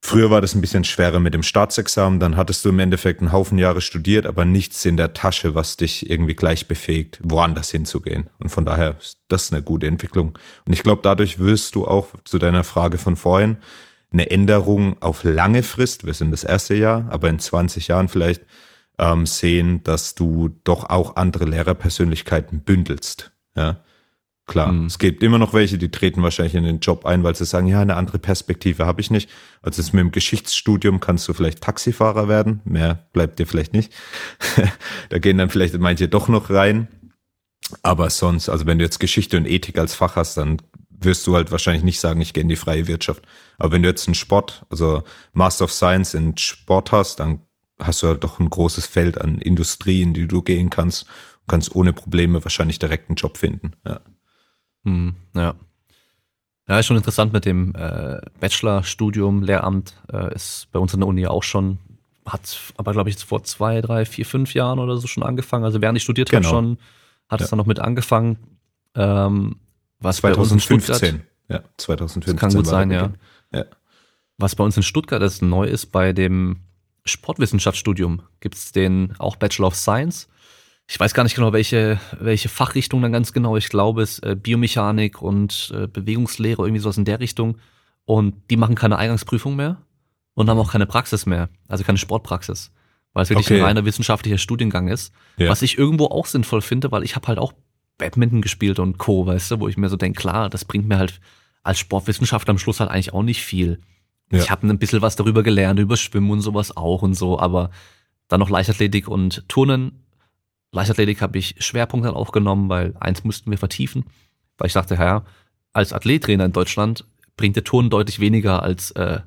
Früher war das ein bisschen schwerer mit dem Staatsexamen, dann hattest du im Endeffekt einen Haufen Jahre studiert, aber nichts in der Tasche, was dich irgendwie gleich befähigt, woanders hinzugehen. Und von daher ist das eine gute Entwicklung. Und ich glaube, dadurch wirst du auch zu deiner Frage von vorhin eine Änderung auf lange Frist, wir sind das erste Jahr, aber in 20 Jahren vielleicht ähm, sehen, dass du doch auch andere Lehrerpersönlichkeiten bündelst. Ja, Klar, mhm. es gibt immer noch welche, die treten wahrscheinlich in den Job ein, weil sie sagen, ja, eine andere Perspektive habe ich nicht. Also mit dem Geschichtsstudium kannst du vielleicht Taxifahrer werden, mehr bleibt dir vielleicht nicht. (laughs) da gehen dann vielleicht manche doch noch rein. Aber sonst, also wenn du jetzt Geschichte und Ethik als Fach hast, dann wirst du halt wahrscheinlich nicht sagen, ich gehe in die freie Wirtschaft. Aber wenn du jetzt einen Sport, also Master of Science in Sport hast, dann hast du halt doch ein großes Feld an Industrie, in die du gehen kannst, kannst ohne Probleme wahrscheinlich direkt einen Job finden. Ja. Hm, ja. Ja, ist schon interessant mit dem äh, Bachelorstudium, Lehramt, äh, ist bei uns in der Uni auch schon, hat aber glaube ich vor zwei, drei, vier, fünf Jahren oder so schon angefangen. Also während ich studiert genau. habe schon, hat ja. es dann noch mit angefangen. Ähm, was 2015. ja, 2015. Das kann gut sein, ja. ja. Was bei uns in Stuttgart ist neu ist, bei dem Sportwissenschaftsstudium gibt es den auch Bachelor of Science ich weiß gar nicht genau, welche, welche Fachrichtung dann ganz genau. Ich glaube, es ist äh, Biomechanik und äh, Bewegungslehre, irgendwie sowas in der Richtung. Und die machen keine Eingangsprüfung mehr und haben auch keine Praxis mehr, also keine Sportpraxis, weil es wirklich okay. ein reiner wissenschaftlicher Studiengang ist. Ja. Was ich irgendwo auch sinnvoll finde, weil ich habe halt auch Badminton gespielt und Co., weißt du, wo ich mir so denke, klar, das bringt mir halt als Sportwissenschaftler am Schluss halt eigentlich auch nicht viel. Ja. Ich habe ein bisschen was darüber gelernt, über Schwimmen und sowas auch und so, aber dann noch Leichtathletik und Turnen Leichtathletik habe ich Schwerpunkt dann auch weil eins mussten wir vertiefen, weil ich dachte, ja, als Athlettrainer in Deutschland bringt der Turn deutlich weniger als äh,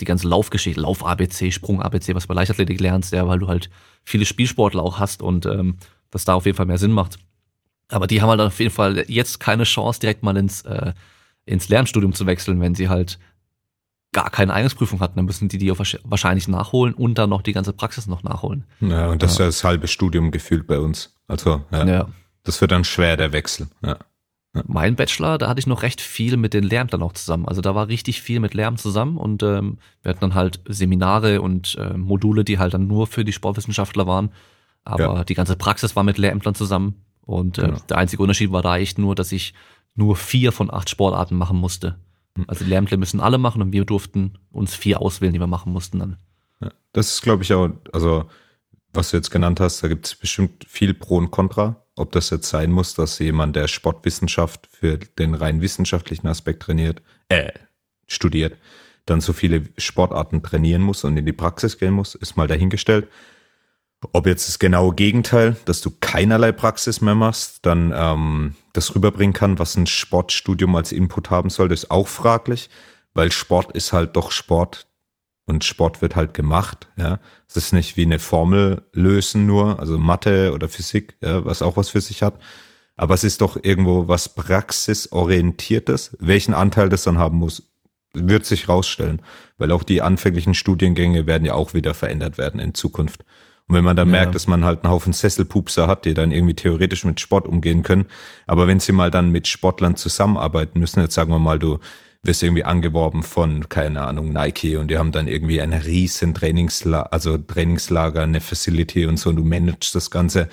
die ganze Laufgeschichte, Lauf-ABC, Sprung-ABC, was bei Leichtathletik lernst, ja, weil du halt viele Spielsportler auch hast und ähm, das da auf jeden Fall mehr Sinn macht. Aber die haben halt auf jeden Fall jetzt keine Chance, direkt mal ins, äh, ins Lernstudium zu wechseln, wenn sie halt gar keine Eignungsprüfung hatten, dann müssen die die wahrscheinlich nachholen und dann noch die ganze Praxis noch nachholen. Ja, und das ist ja das halbe Studium gefühlt bei uns. Also, ja. ja. Das wird dann schwer, der Wechsel. Ja. Mein Bachelor, da hatte ich noch recht viel mit den Lehrämtlern auch zusammen. Also da war richtig viel mit Lehramt zusammen und ähm, wir hatten dann halt Seminare und äh, Module, die halt dann nur für die Sportwissenschaftler waren. Aber ja. die ganze Praxis war mit Lehrämtlern zusammen. Und äh, genau. der einzige Unterschied war da echt nur, dass ich nur vier von acht Sportarten machen musste. Hm. Also die Lehrämtler müssen alle machen und wir durften uns vier auswählen, die wir machen mussten dann. Das ist, glaube ich, auch, also was du jetzt genannt hast, da gibt es bestimmt viel Pro und Contra. Ob das jetzt sein muss, dass jemand, der Sportwissenschaft für den rein wissenschaftlichen Aspekt trainiert, äh, studiert, dann so viele Sportarten trainieren muss und in die Praxis gehen muss, ist mal dahingestellt. Ob jetzt das genaue Gegenteil, dass du keinerlei Praxis mehr machst, dann ähm, das rüberbringen kann, was ein Sportstudium als Input haben sollte, ist auch fraglich, weil Sport ist halt doch Sport und Sport wird halt gemacht. Ja, es ist nicht wie eine Formel lösen nur, also Mathe oder Physik, ja, was auch was für sich hat. Aber es ist doch irgendwo was praxisorientiertes. Welchen Anteil das dann haben muss, wird sich rausstellen, weil auch die anfänglichen Studiengänge werden ja auch wieder verändert werden in Zukunft. Und wenn man dann ja. merkt, dass man halt einen Haufen Sesselpupser hat, die dann irgendwie theoretisch mit Sport umgehen können, aber wenn sie mal dann mit Sportlern zusammenarbeiten müssen, jetzt sagen wir mal, du wirst irgendwie angeworben von, keine Ahnung, Nike und die haben dann irgendwie ein riesen Trainingslager, also Trainingslager, eine Facility und so und du managst das Ganze.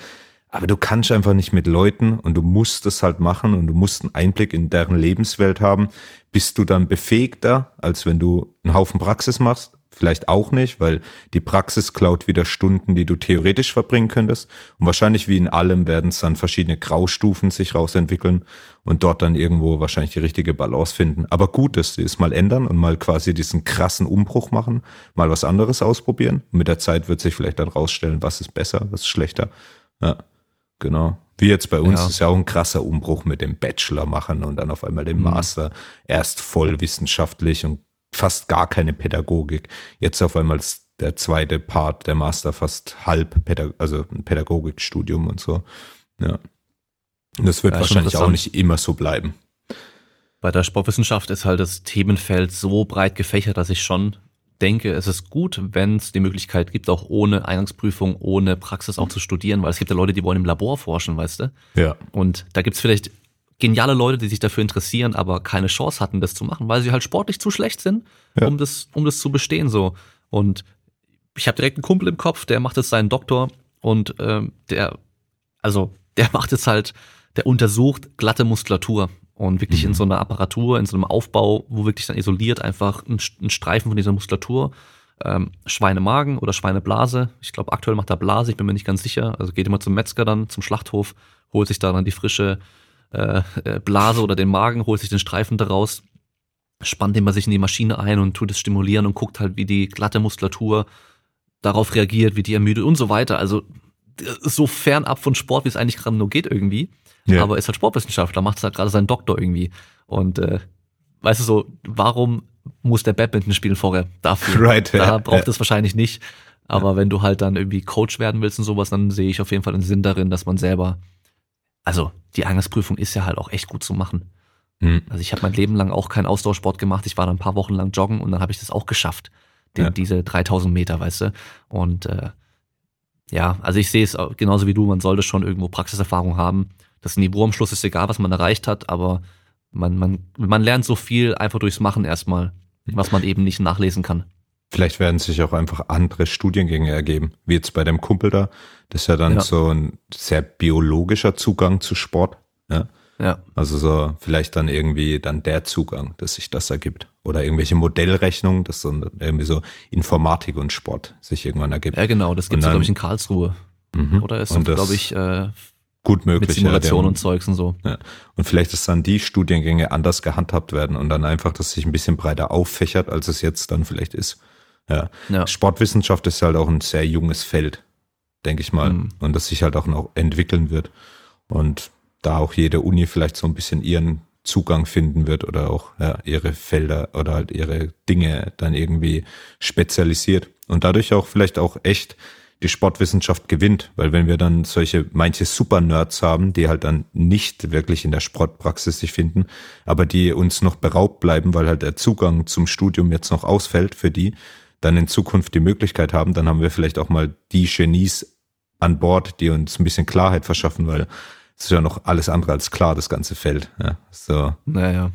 Aber du kannst einfach nicht mit Leuten und du musst es halt machen und du musst einen Einblick in deren Lebenswelt haben. Bist du dann befähigter, als wenn du einen Haufen Praxis machst? Vielleicht auch nicht, weil die Praxis klaut wieder Stunden, die du theoretisch verbringen könntest. Und wahrscheinlich wie in allem werden es dann verschiedene Graustufen sich rausentwickeln und dort dann irgendwo wahrscheinlich die richtige Balance finden. Aber gut, dass sie es mal ändern und mal quasi diesen krassen Umbruch machen, mal was anderes ausprobieren. Und mit der Zeit wird sich vielleicht dann rausstellen, was ist besser, was ist schlechter. Ja, genau. Wie jetzt bei uns ja. ist ja auch ein krasser Umbruch mit dem Bachelor machen und dann auf einmal den mhm. Master erst voll wissenschaftlich und fast gar keine Pädagogik. Jetzt auf einmal ist der zweite Part der Master fast halb, Pädag also ein Pädagogikstudium und so. Ja. Und das wird ja, wahrscheinlich auch nicht immer so bleiben. Bei der Sportwissenschaft ist halt das Themenfeld so breit gefächert, dass ich schon denke, es ist gut, wenn es die Möglichkeit gibt, auch ohne Eingangsprüfung, ohne Praxis auch zu studieren, weil es gibt ja Leute, die wollen im Labor forschen, weißt du? Ja. Und da gibt's vielleicht geniale Leute, die sich dafür interessieren, aber keine Chance hatten, das zu machen, weil sie halt sportlich zu schlecht sind, Ja. um das, um das zu bestehen so. Und ich habe direkt einen Kumpel im Kopf, der macht jetzt seinen Doktor und ähm, der, also der (laughs) macht jetzt halt, der untersucht glatte Muskulatur und wirklich in so einer Apparatur, in so einem Aufbau, wo wirklich dann isoliert einfach ein, ein Streifen von dieser Muskulatur, ähm, Schweinemagen oder Schweineblase. Ich glaube, aktuell macht er Blase, ich bin mir nicht ganz sicher. Also geht immer zum Metzger dann, zum Schlachthof, holt sich da dann die frische äh, äh, Blase oder den Magen, holt sich den Streifen daraus, spannt den bei sich in die Maschine ein und tut es stimulieren und guckt halt, wie die glatte Muskulatur darauf reagiert, wie die ermüdet und so weiter. Also ist so fernab von Sport, wie es eigentlich gerade nur geht irgendwie. Ja. Aber ist halt Sportwissenschaftler, macht halt gerade seinen Doktor irgendwie. Und äh, weißt du so, warum muss der Badminton spielen vorher dafür? (laughs) Right, da ja, braucht ja. es wahrscheinlich nicht. Aber wenn du halt dann irgendwie Coach werden willst und sowas, dann sehe ich auf jeden Fall einen Sinn darin, dass man selber, also die Eingangsprüfung ist ja halt auch echt gut zu machen. Hm. Also ich habe mein Leben lang auch keinen Ausdauersport gemacht. Ich war dann ein paar Wochen lang joggen und dann habe ich das auch geschafft. Den, Ja. Diese 3000 Meter, weißt du. Und äh, ja, also ich sehe es genauso wie du. Man sollte schon irgendwo Praxiserfahrung haben. Das Niveau am Schluss ist egal, was man erreicht hat, aber man, man, man lernt so viel einfach durchs Machen erstmal, was man eben nicht nachlesen kann. Vielleicht werden sich auch einfach andere Studiengänge ergeben, wie jetzt bei dem Kumpel da. Das ist ja dann Ja. so ein sehr biologischer Zugang zu Sport. Ja? Ja, Also so vielleicht dann irgendwie dann der Zugang, dass sich das ergibt. Oder irgendwelche Modellrechnungen, dass dann irgendwie so Informatik und Sport sich irgendwann ergibt. ja genau. Das ja, dann- glaube ich, in Karlsruhe. Mhm. Oder ist das glaube ich, äh, gut möglich. mit Simulation ja, und Zeugs und so. Ja. Und vielleicht, dass dann die Studiengänge anders gehandhabt werden und dann einfach, dass sich ein bisschen breiter auffächert, als es jetzt dann vielleicht ist. Ja. Ja. Sportwissenschaft ist halt auch ein sehr junges Feld, denke ich mal. Mhm. Und das sich halt auch noch entwickeln wird. Und da auch jede Uni vielleicht so ein bisschen ihren Zugang finden wird oder auch ja, ihre Felder oder halt ihre Dinge dann irgendwie spezialisiert. Und dadurch auch vielleicht auch echt die Sportwissenschaft gewinnt, weil wenn wir dann solche manche Super-Nerds haben, die halt dann nicht wirklich in der Sportpraxis sich finden, aber die uns noch beraubt bleiben, weil halt der Zugang zum Studium jetzt noch ausfällt für die, dann in Zukunft die Möglichkeit haben, dann haben wir vielleicht auch mal die Genies an Bord, die uns ein bisschen Klarheit verschaffen, weil es ist ja noch alles andere als klar, das ganze Feld. Ja, so, Naja,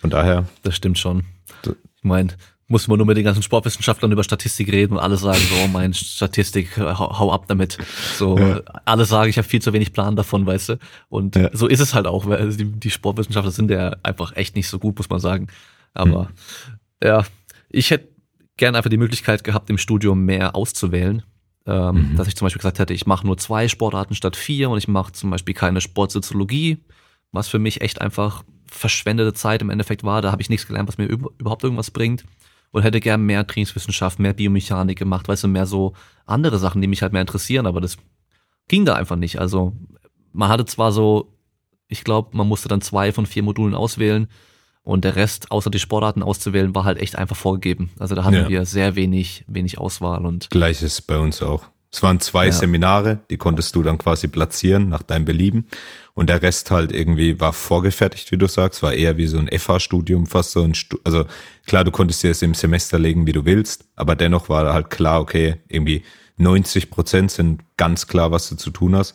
von daher, das stimmt schon. Ich meine, muss man nur mit den ganzen Sportwissenschaftlern über Statistik reden und alle sagen so, oh mein Statistik, hau, hau ab damit. So, Ja. alle sagen, ich habe viel zu wenig Plan davon, weißt du. Und Ja. so ist es halt auch, weil die, die Sportwissenschaftler sind ja einfach echt nicht so gut, muss man sagen. Aber ja, ich hätte gern einfach die Möglichkeit gehabt, im Studium mehr auszuwählen. Ähm, Mhm. Dass ich zum Beispiel gesagt hätte, ich mache nur zwei Sportarten statt vier und ich mache zum Beispiel keine Sportsoziologie, was für mich echt einfach verschwendete Zeit im Endeffekt war. Da habe ich nichts gelernt, was mir üb- überhaupt irgendwas bringt. Und hätte gern mehr Trainingswissenschaft, mehr Biomechanik gemacht, weißt du, mehr so andere Sachen, die mich halt mehr interessieren, aber das ging da einfach nicht. Also man hatte zwar so, ich glaube, man musste dann zwei von vier Modulen auswählen und der Rest, außer die Sportarten auszuwählen, war halt echt einfach vorgegeben. Also da hatten Ja. wir sehr wenig, wenig Auswahl und Gleiches bei uns auch. Es waren zwei Ja. Seminare, die konntest du dann quasi platzieren nach deinem Belieben. Und der Rest halt irgendwie war vorgefertigt, wie du sagst, war eher wie so ein FH-Studium, fast so ein, Stu also klar, du konntest dir es im Semester legen, wie du willst, aber dennoch war halt klar, okay, irgendwie 90 Prozent sind ganz klar, was du zu tun hast.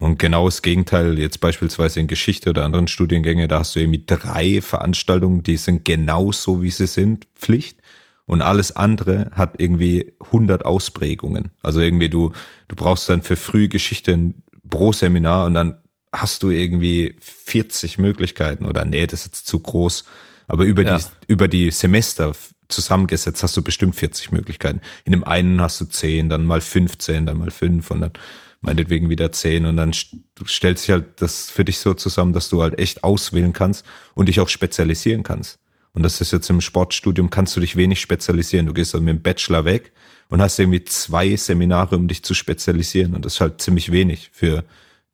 Und genau das Gegenteil, jetzt beispielsweise in Geschichte oder anderen Studiengänge, da hast du irgendwie drei Veranstaltungen, die sind genau so, wie sie sind, Pflicht. Und alles andere hat irgendwie 100 Ausprägungen. Also irgendwie du, du brauchst dann für Frühgeschichte ein Pro-Seminar und dann hast du irgendwie 40 Möglichkeiten oder nee, das ist jetzt zu groß. Aber über Ja. die, über die Semester zusammengesetzt hast du bestimmt 40 Möglichkeiten. In dem einen hast du 10, dann mal 15, dann mal 5 und dann meinetwegen wieder 10 und dann st- du stellst sich halt das für dich so zusammen, dass du halt echt auswählen kannst und dich auch spezialisieren kannst. Und das ist jetzt im Sportstudium, kannst du dich wenig spezialisieren. Du gehst dann mit dem Bachelor weg und hast irgendwie zwei Seminare, um dich zu spezialisieren. Und das ist halt ziemlich wenig für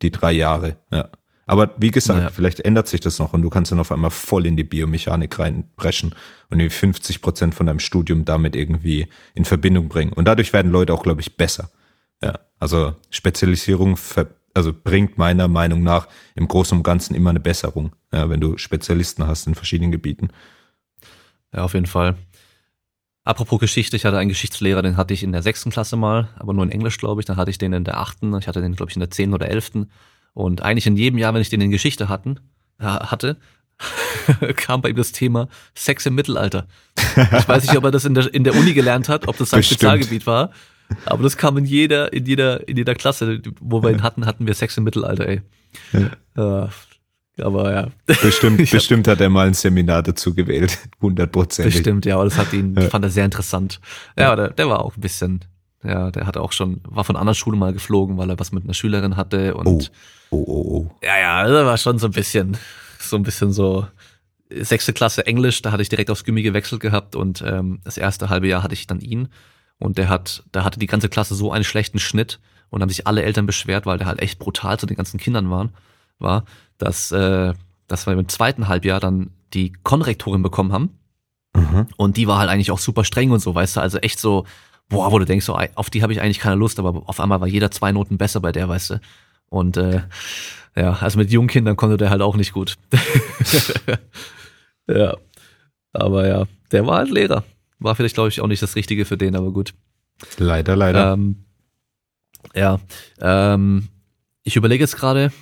die drei Jahre. Ja. Aber wie gesagt, Ja. vielleicht ändert sich das noch und du kannst dann auf einmal voll in die Biomechanik reinbrechen und irgendwie 50 Prozent von deinem Studium damit irgendwie in Verbindung bringen. Und dadurch werden Leute auch, glaube ich, besser. Ja. Also Spezialisierung also bringt meiner Meinung nach im Großen und Ganzen immer eine Besserung, ja, wenn du Spezialisten hast in verschiedenen Gebieten. Ja, auf jeden Fall. Apropos Geschichte, ich hatte einen Geschichtslehrer, den hatte ich in der sechsten Klasse mal, aber nur in Englisch, glaube ich. Dann hatte ich den in der achten, ich hatte den, glaube ich, in der zehnten oder elften. Und eigentlich in jedem Jahr, wenn ich den in Geschichte hatten, hatte, (laughs) kam bei ihm das Thema Sex im Mittelalter. Ich weiß nicht, ob er das in der, in der Uni gelernt hat, ob das sein Bestimmt. Spezialgebiet war. Aber das kam in jeder, in jeder, in jeder Klasse, wo wir ihn hatten, hatten wir Sex im Mittelalter, ey. Ja. aber ja. Bestimmt, (laughs) Ich bestimmt hat er mal ein Seminar dazu gewählt. (laughs) Hundertprozentig. Bestimmt, ja, aber das hat ihn, Ja. fand er sehr interessant. Ja, der, der war auch ein bisschen, ja, der hatte auch schon, war von einer anderen Schule mal geflogen, weil er was mit einer Schülerin hatte und Oh, oh, oh, oh. ja, ja, also war schon so ein bisschen, so ein bisschen so sechste Klasse Englisch, da hatte ich direkt aufs Gimmi gewechselt gehabt und ähm, das erste halbe Jahr hatte ich dann ihn und der hat, da hatte die ganze Klasse so einen schlechten Schnitt und haben sich alle Eltern beschwert, weil der halt echt brutal zu den ganzen Kindern waren, war, dass, äh, dass wir im zweiten Halbjahr dann die Konrektorin bekommen haben Mhm. und die war halt eigentlich auch super streng und so, weißt du, also echt so, boah, wo du denkst, so, auf die habe ich eigentlich keine Lust, aber auf einmal war jeder zwei Noten besser bei der, weißt du. Und äh, ja, also mit jungen Kindern konnte der halt auch nicht gut. (laughs) ja. Aber ja, der war halt Lehrer. War vielleicht, glaube ich, auch nicht das Richtige für den, aber gut. Leider, leider. Ähm, ja, ähm, ich überlege jetzt gerade,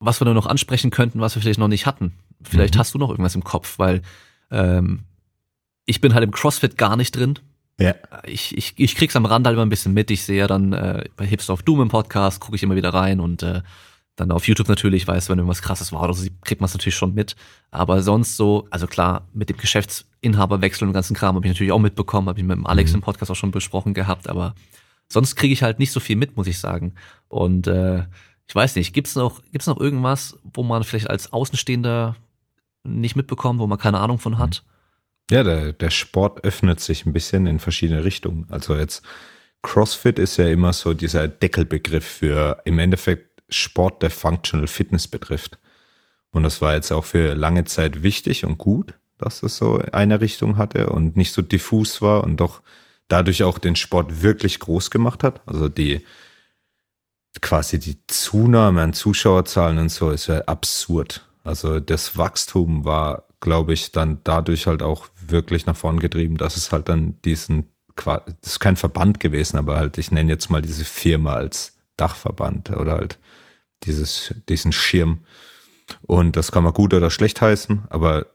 was wir nur noch ansprechen könnten, was wir vielleicht noch nicht hatten. Vielleicht Mhm. hast du noch irgendwas im Kopf, weil ähm, ich bin halt im CrossFit gar nicht drin. ja. Ich, ich, ich krieg's am Rand halt immer ein bisschen mit. Ich sehe ja dann äh, bei Hipster of Doom im Podcast, gucke ich immer wieder rein und äh, dann auf YouTube natürlich, weiß, wenn irgendwas krasses war oder so, kriegt man es natürlich schon mit. Aber sonst so, also klar, mit dem Geschäftsinhaberwechsel und dem ganzen Kram habe ich natürlich auch mitbekommen, habe ich mit dem Alex Mhm. im Podcast auch schon besprochen gehabt, aber sonst kriege ich halt nicht so viel mit, muss ich sagen. Und äh, ich weiß nicht, gibt's noch, gibt's noch irgendwas, wo man vielleicht als Außenstehender nicht mitbekommt, wo man keine Ahnung von hat? Ja, der, der Sport öffnet sich ein bisschen in verschiedene Richtungen. Also jetzt CrossFit ist ja immer so dieser Deckelbegriff für im Endeffekt Sport, der Functional Fitness betrifft. Und das war jetzt auch für lange Zeit wichtig und gut, dass es so eine Richtung hatte und nicht so diffus war und doch dadurch auch den Sport wirklich groß gemacht hat. Also die quasi die Zunahme an Zuschauerzahlen und so ist ja absurd. Also das Wachstum war, glaube ich, dann dadurch halt auch wirklich nach vorn getrieben, dass es halt dann diesen, das ist kein Verband gewesen, aber halt, ich nenne jetzt mal diese Firma als Dachverband oder halt dieses, diesen Schirm. Und das kann man gut oder schlecht heißen, aber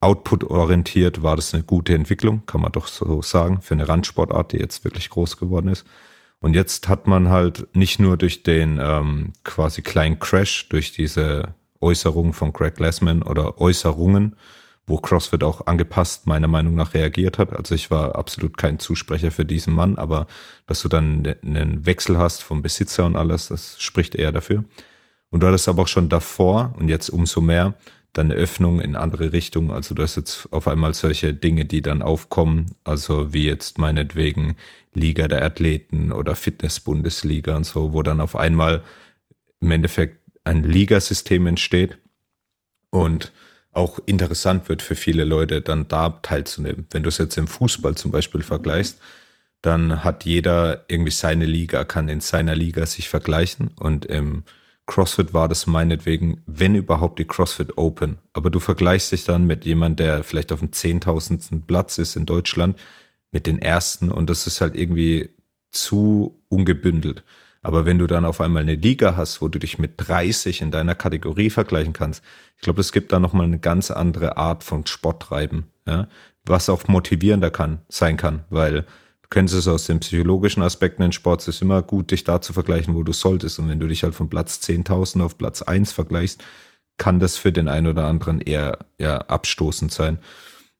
output-orientiert war das eine gute Entwicklung, kann man doch so sagen, für eine Randsportart, die jetzt wirklich groß geworden ist. Und jetzt hat man halt nicht nur durch den ähm, quasi kleinen Crash, durch diese Äußerung von Greg Glassman oder Äußerungen, wo CrossFit auch angepasst meiner Meinung nach reagiert hat. Also ich war absolut kein Zusprecher für diesen Mann, aber dass du dann ne- einen Wechsel hast vom Besitzer und alles, das spricht eher dafür. Und du hattest aber auch schon davor und jetzt umso mehr dann eine Öffnung in andere Richtungen. Also du hast jetzt auf einmal solche Dinge, die dann aufkommen, also wie jetzt meinetwegen Liga der Athleten oder Fitness-Bundesliga und so, wo dann auf einmal im Endeffekt ein Ligasystem entsteht und auch interessant wird für viele Leute, dann da teilzunehmen. Wenn du es jetzt im Fußball zum Beispiel vergleichst, dann hat jeder irgendwie seine Liga, kann in seiner Liga sich vergleichen und im CrossFit war das meinetwegen, wenn überhaupt die CrossFit Open. Aber du vergleichst dich dann mit jemand, der vielleicht auf dem zehntausendsten Platz ist in Deutschland, mit den ersten und das ist halt irgendwie zu ungebündelt. Aber wenn du dann auf einmal eine Liga hast, wo du dich mit 30 in deiner Kategorie vergleichen kannst, ich glaube, es gibt da nochmal eine ganz andere Art von Sporttreiben, ja, was auch motivierender kann, sein kann, weil du kennst es aus den psychologischen Aspekten in Sport, es ist immer gut, dich da zu vergleichen, wo du solltest. Und wenn du dich halt von Platz 10.000 auf Platz 1 vergleichst, kann das für den einen oder anderen eher ja, abstoßend sein.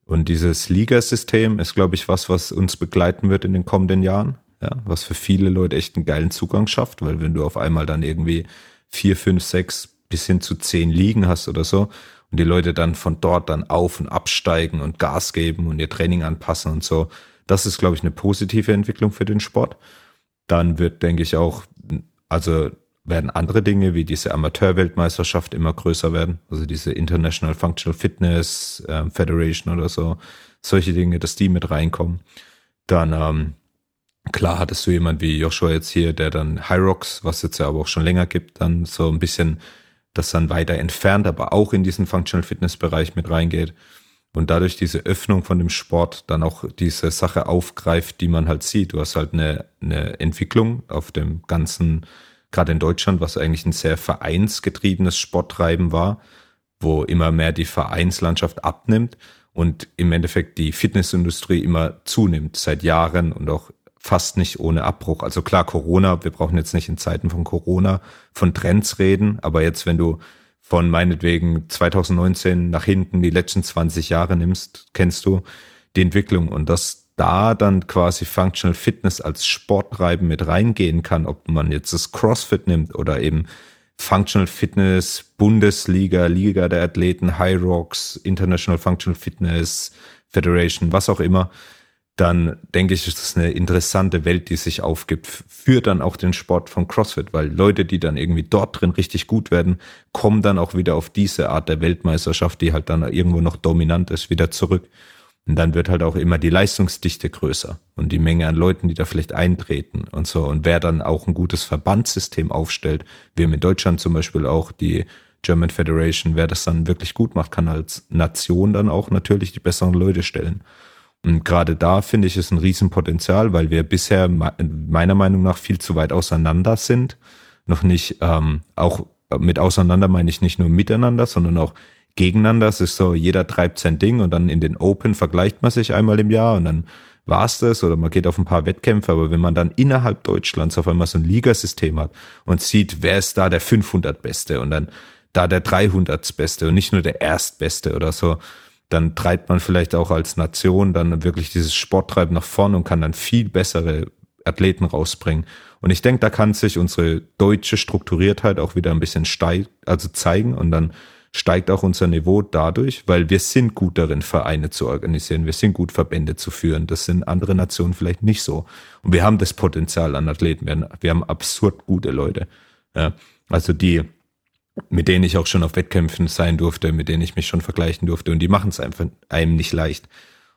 Und dieses Ligasystem ist, glaube ich, was, was uns begleiten wird in den kommenden Jahren. Ja, was für viele Leute echt einen geilen Zugang schafft, weil wenn du auf einmal dann irgendwie vier, fünf, sechs bis hin zu zehn Ligen hast oder so und die Leute dann von dort dann auf und absteigen und Gas geben und ihr Training anpassen und so, das ist, glaube ich, eine positive Entwicklung für den Sport. Dann wird, denke ich, auch, also werden andere Dinge wie diese Amateurweltmeisterschaft immer größer werden, also diese International Functional Fitness ähm, Federation oder so, solche Dinge, dass die mit reinkommen. Dann ähm, klar hattest du jemand wie Joshua jetzt hier, der dann Rocks, was jetzt ja aber auch schon länger gibt, dann so ein bisschen das dann weiter entfernt, aber auch in diesen Functional Fitness Bereich mit reingeht. Und dadurch diese Öffnung von dem Sport dann auch diese Sache aufgreift, die man halt sieht. Du hast halt eine, eine Entwicklung auf dem ganzen, gerade in Deutschland, was eigentlich ein sehr vereinsgetriebenes Sporttreiben war, wo immer mehr die Vereinslandschaft abnimmt und im Endeffekt die Fitnessindustrie immer zunimmt seit Jahren und auch fast nicht ohne Abbruch. Also klar, Corona, wir brauchen jetzt nicht in Zeiten von Corona von Trends reden, aber jetzt, wenn du von meinetwegen 2019 nach hinten die letzten 20 Jahre nimmst, kennst du die Entwicklung. Und dass da dann quasi Functional Fitness als Sporttreiben mit reingehen kann, ob man jetzt das CrossFit nimmt oder eben Functional Fitness, Bundesliga, Liga der Athleten, High Rocks, International Functional Fitness Federation, was auch immer, dann denke ich, ist das eine interessante Welt, die sich aufgibt für dann auch den Sport von CrossFit, weil Leute, die dann irgendwie dort drin richtig gut werden, kommen dann auch wieder auf diese Art der Weltmeisterschaft, die halt dann irgendwo noch dominant ist, wieder zurück. Und dann wird halt auch immer die Leistungsdichte größer und die Menge an Leuten, die da vielleicht eintreten und so. Und wer dann auch ein gutes Verbandssystem aufstellt, wir haben in Deutschland zum Beispiel auch die German Federation, wer das dann wirklich gut macht, kann als Nation dann auch natürlich die besseren Leute stellen. Und gerade da finde ich es ein Riesenpotenzial, weil wir bisher meiner Meinung nach viel zu weit auseinander sind. Noch nicht, ähm, auch mit auseinander meine ich nicht nur miteinander, sondern auch gegeneinander. Es ist so, jeder treibt sein Ding und dann in den Open vergleicht man sich einmal im Jahr und dann war's das oder man geht auf ein paar Wettkämpfe. Aber wenn man dann innerhalb Deutschlands auf einmal so ein Ligasystem hat und sieht, wer ist da der 500 Beste und dann da der 300 Beste und nicht nur der Erstbeste oder so, dann treibt man vielleicht auch als Nation dann wirklich dieses Sporttreiben nach vorne und kann dann viel bessere Athleten rausbringen. Und ich denke, da kann sich unsere deutsche Strukturiertheit auch wieder ein bisschen steig, also zeigen und dann steigt auch unser Niveau dadurch, weil wir sind gut darin, Vereine zu organisieren, wir sind gut, Verbände zu führen. Das sind andere Nationen vielleicht nicht so. Und wir haben das Potenzial an Athleten, wir, haben absurd gute Leute. Ja, also die mit denen ich auch schon auf Wettkämpfen sein durfte, mit denen ich mich schon vergleichen durfte. Und die machen es einfach einem nicht leicht.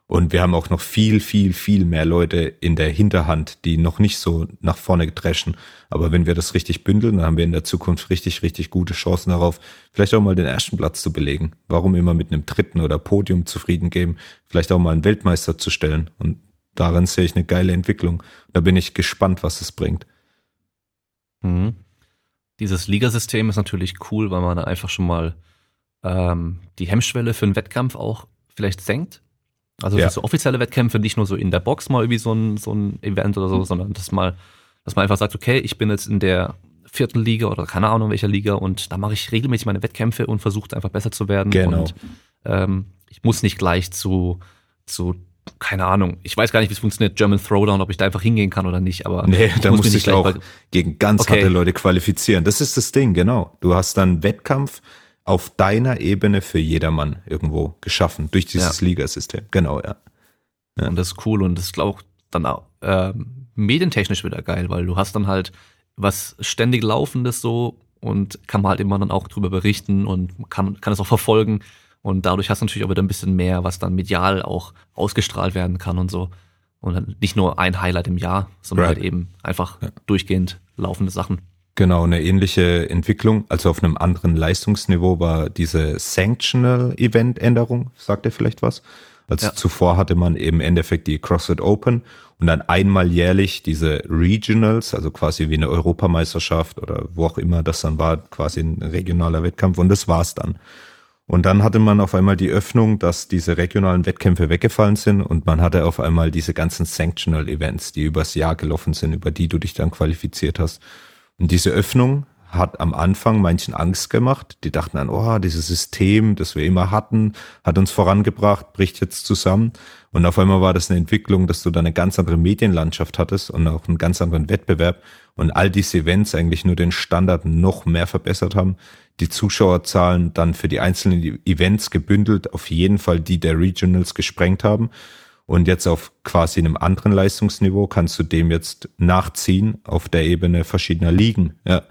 Und wir haben auch noch viel, viel, viel mehr Leute in der Hinterhand, die noch nicht so nach vorne dreschen. Aber wenn wir das richtig bündeln, dann haben wir in der Zukunft richtig, richtig gute Chancen darauf, vielleicht auch mal den ersten Platz zu belegen. Warum immer mit einem dritten oder Podium zufrieden geben? Vielleicht auch mal einen Weltmeister zu stellen. Und darin sehe ich eine geile Entwicklung. Da bin ich gespannt, was es bringt. Mhm dieses Ligasystem ist natürlich cool, weil man dann einfach schon mal ähm, die Hemmschwelle für einen Wettkampf auch vielleicht senkt. Also ja. so offizielle Wettkämpfe, nicht nur so in der Box mal irgendwie so ein, so ein Event oder so, mhm. sondern dass mal, dass man einfach sagt, okay, ich bin jetzt in der vierten Liga oder keine Ahnung welcher Liga und da mache ich regelmäßig meine Wettkämpfe und versuche einfach besser zu werden. Genau. Und ähm, ich muss nicht gleich zu, zu keine Ahnung, ich weiß gar nicht, wie es funktioniert, German Throwdown, ob ich da einfach hingehen kann oder nicht, aber. Nee, da muss ich auch gegen ganz okay. harte Leute qualifizieren. Das ist das Ding, genau. Du hast dann Wettkampf auf deiner Ebene für jedermann irgendwo geschaffen, durch dieses ja. Ligasystem. Genau, ja. ja. Und das ist cool und das ist, glaube ich, dann auch äh, medientechnisch wieder geil, weil du hast dann halt was ständig Laufendes so und kann man halt immer dann auch drüber berichten und kann, kann es auch verfolgen. Und dadurch hast du natürlich auch wieder ein bisschen mehr, was dann medial auch ausgestrahlt werden kann und so. Und dann nicht nur ein Highlight im Jahr, sondern right. halt eben einfach ja. durchgehend laufende Sachen. Genau, eine ähnliche Entwicklung, also auf einem anderen Leistungsniveau war diese Sanctional Event Änderung, sagt ihr vielleicht was? Also ja. zuvor hatte man eben im Endeffekt die CrossFit Open und dann einmal jährlich diese Regionals, also quasi wie eine Europameisterschaft oder wo auch immer das dann war, quasi ein regionaler Wettkampf und das war's dann. Und dann hatte man auf einmal die Öffnung, dass diese regionalen Wettkämpfe weggefallen sind und man hatte auf einmal diese ganzen Sanctional Events, die übers Jahr gelaufen sind, über die du dich dann qualifiziert hast. Und diese Öffnung hat am Anfang manchen Angst gemacht. Die dachten dann, oh, dieses System, das wir immer hatten, hat uns vorangebracht, bricht jetzt zusammen. Und auf einmal war das eine Entwicklung, dass du da eine ganz andere Medienlandschaft hattest und auch einen ganz anderen Wettbewerb und all diese Events eigentlich nur den Standard noch mehr verbessert haben, die Zuschauerzahlen dann für die einzelnen Events gebündelt auf jeden Fall die der Regionals gesprengt haben. Und jetzt auf quasi einem anderen Leistungsniveau kannst du dem jetzt nachziehen auf der Ebene verschiedener Ligen. Ja.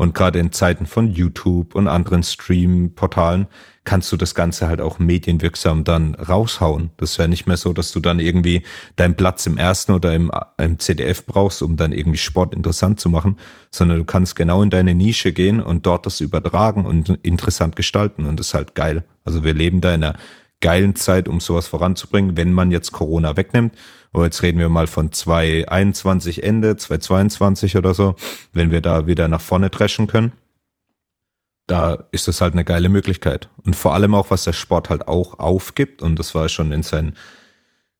Und gerade in Zeiten von YouTube und anderen Stream-Portalen kannst du das Ganze halt auch medienwirksam dann raushauen. Das wäre nicht mehr so, dass du dann irgendwie deinen Platz im ersten oder im, im CDF brauchst, um dann irgendwie Sport interessant zu machen, sondern du kannst genau in deine Nische gehen und dort das übertragen und interessant gestalten und das ist halt geil. Also wir leben da in einer geilen Zeit, um sowas voranzubringen, wenn man jetzt Corona wegnimmt. Aber jetzt reden wir mal von 2021 Ende, 2022 oder so, wenn wir da wieder nach vorne dreschen können. Da ist das halt eine geile Möglichkeit. Und vor allem auch, was der Sport halt auch aufgibt, und das war schon in seinen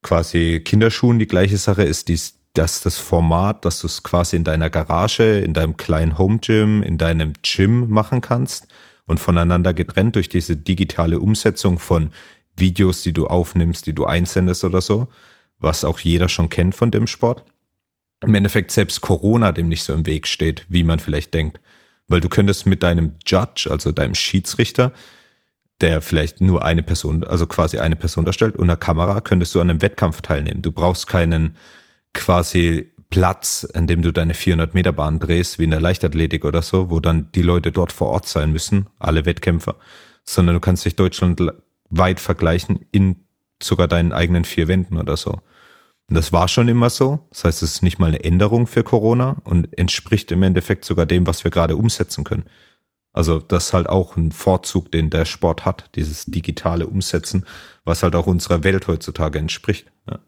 quasi Kinderschuhen die gleiche Sache, ist dies, dass das Format, dass du es quasi in deiner Garage, in deinem kleinen Home Gym, in deinem Gym machen kannst und voneinander getrennt durch diese digitale Umsetzung von Videos, die du aufnimmst, die du einsendest oder so, was auch jeder schon kennt von dem Sport. Im Endeffekt selbst Corona dem nicht so im Weg steht, wie man vielleicht denkt. Weil du könntest mit deinem Judge, also deinem Schiedsrichter, der vielleicht nur eine Person, also quasi eine Person darstellt, und einer Kamera könntest du an einem Wettkampf teilnehmen. Du brauchst keinen quasi Platz, an dem du deine 400 Meter Bahn drehst, wie in der Leichtathletik oder so, wo dann die Leute dort vor Ort sein müssen, alle Wettkämpfer, sondern du kannst dich deutschlandweit vergleichen in sogar deinen eigenen vier Wänden oder so. Und das war schon immer so. Das heißt, es ist nicht mal eine Änderung für Corona und entspricht im Endeffekt sogar dem, was wir gerade umsetzen können. Also das ist halt auch ein Vorzug, den der Sport hat, dieses digitale Umsetzen, was halt auch unserer Welt heutzutage entspricht. Ja.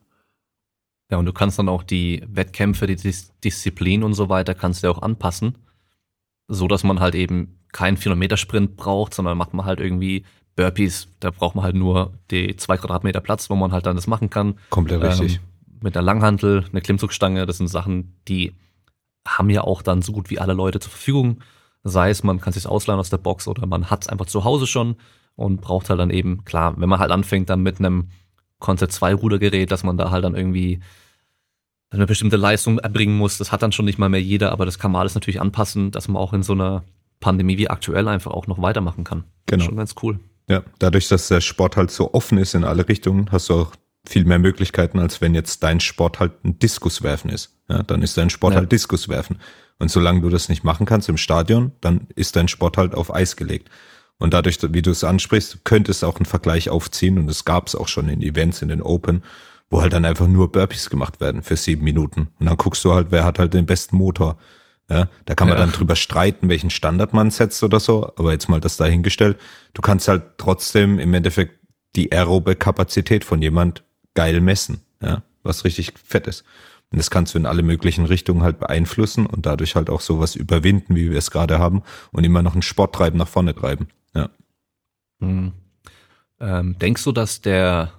Ja, und du kannst dann auch die Wettkämpfe, die Dis Disziplin und so weiter, kannst du auch anpassen, so dass man halt eben keinen 400-Meter-Sprint braucht, sondern macht man halt irgendwie Burpees, da braucht man halt nur die zwei Quadratmeter Platz, wo man halt dann das machen kann. Komplett richtig. Ähm, mit einer Langhantel, eine Klimmzugstange, das sind Sachen, die haben ja auch dann so gut wie alle Leute zur Verfügung. Sei es, man kann sich ausleihen aus der Box oder man hat es einfach zu Hause schon und braucht halt dann eben, klar, wenn man halt anfängt dann mit einem Concept 2 Rudergerät, dass man da halt dann irgendwie eine bestimmte Leistung erbringen muss. Das hat dann schon nicht mal mehr jeder, aber das kann man alles natürlich anpassen, dass man auch in so einer Pandemie wie aktuell einfach auch noch weitermachen kann. Genau. Schon ganz cool. Ja, dadurch, dass der Sport halt so offen ist in alle Richtungen, hast du auch viel mehr Möglichkeiten, als wenn jetzt dein Sport halt ein Diskuswerfen ist. Ja, dann ist dein Sport ja. halt Diskuswerfen. Und solange du das nicht machen kannst im Stadion, dann ist dein Sport halt auf Eis gelegt. Und dadurch, wie du es ansprichst, könntest auch einen Vergleich aufziehen und es gab es auch schon in Events, in den Open, wo halt dann einfach nur Burpees gemacht werden für sieben Minuten. Und dann guckst du halt, wer hat halt den besten Motor. Ja, da kann man ja. dann drüber streiten, welchen Standard man setzt oder so. Aber jetzt mal das dahingestellt. Du kannst halt trotzdem im Endeffekt die aerobe Kapazität von jemand geil messen, ja, was richtig fett ist. Und das kannst du in alle möglichen Richtungen halt beeinflussen und dadurch halt auch sowas überwinden, wie wir es gerade haben, und immer noch einen Sporttreiben nach vorne treiben. Ja. Hm. Ähm, denkst du, dass der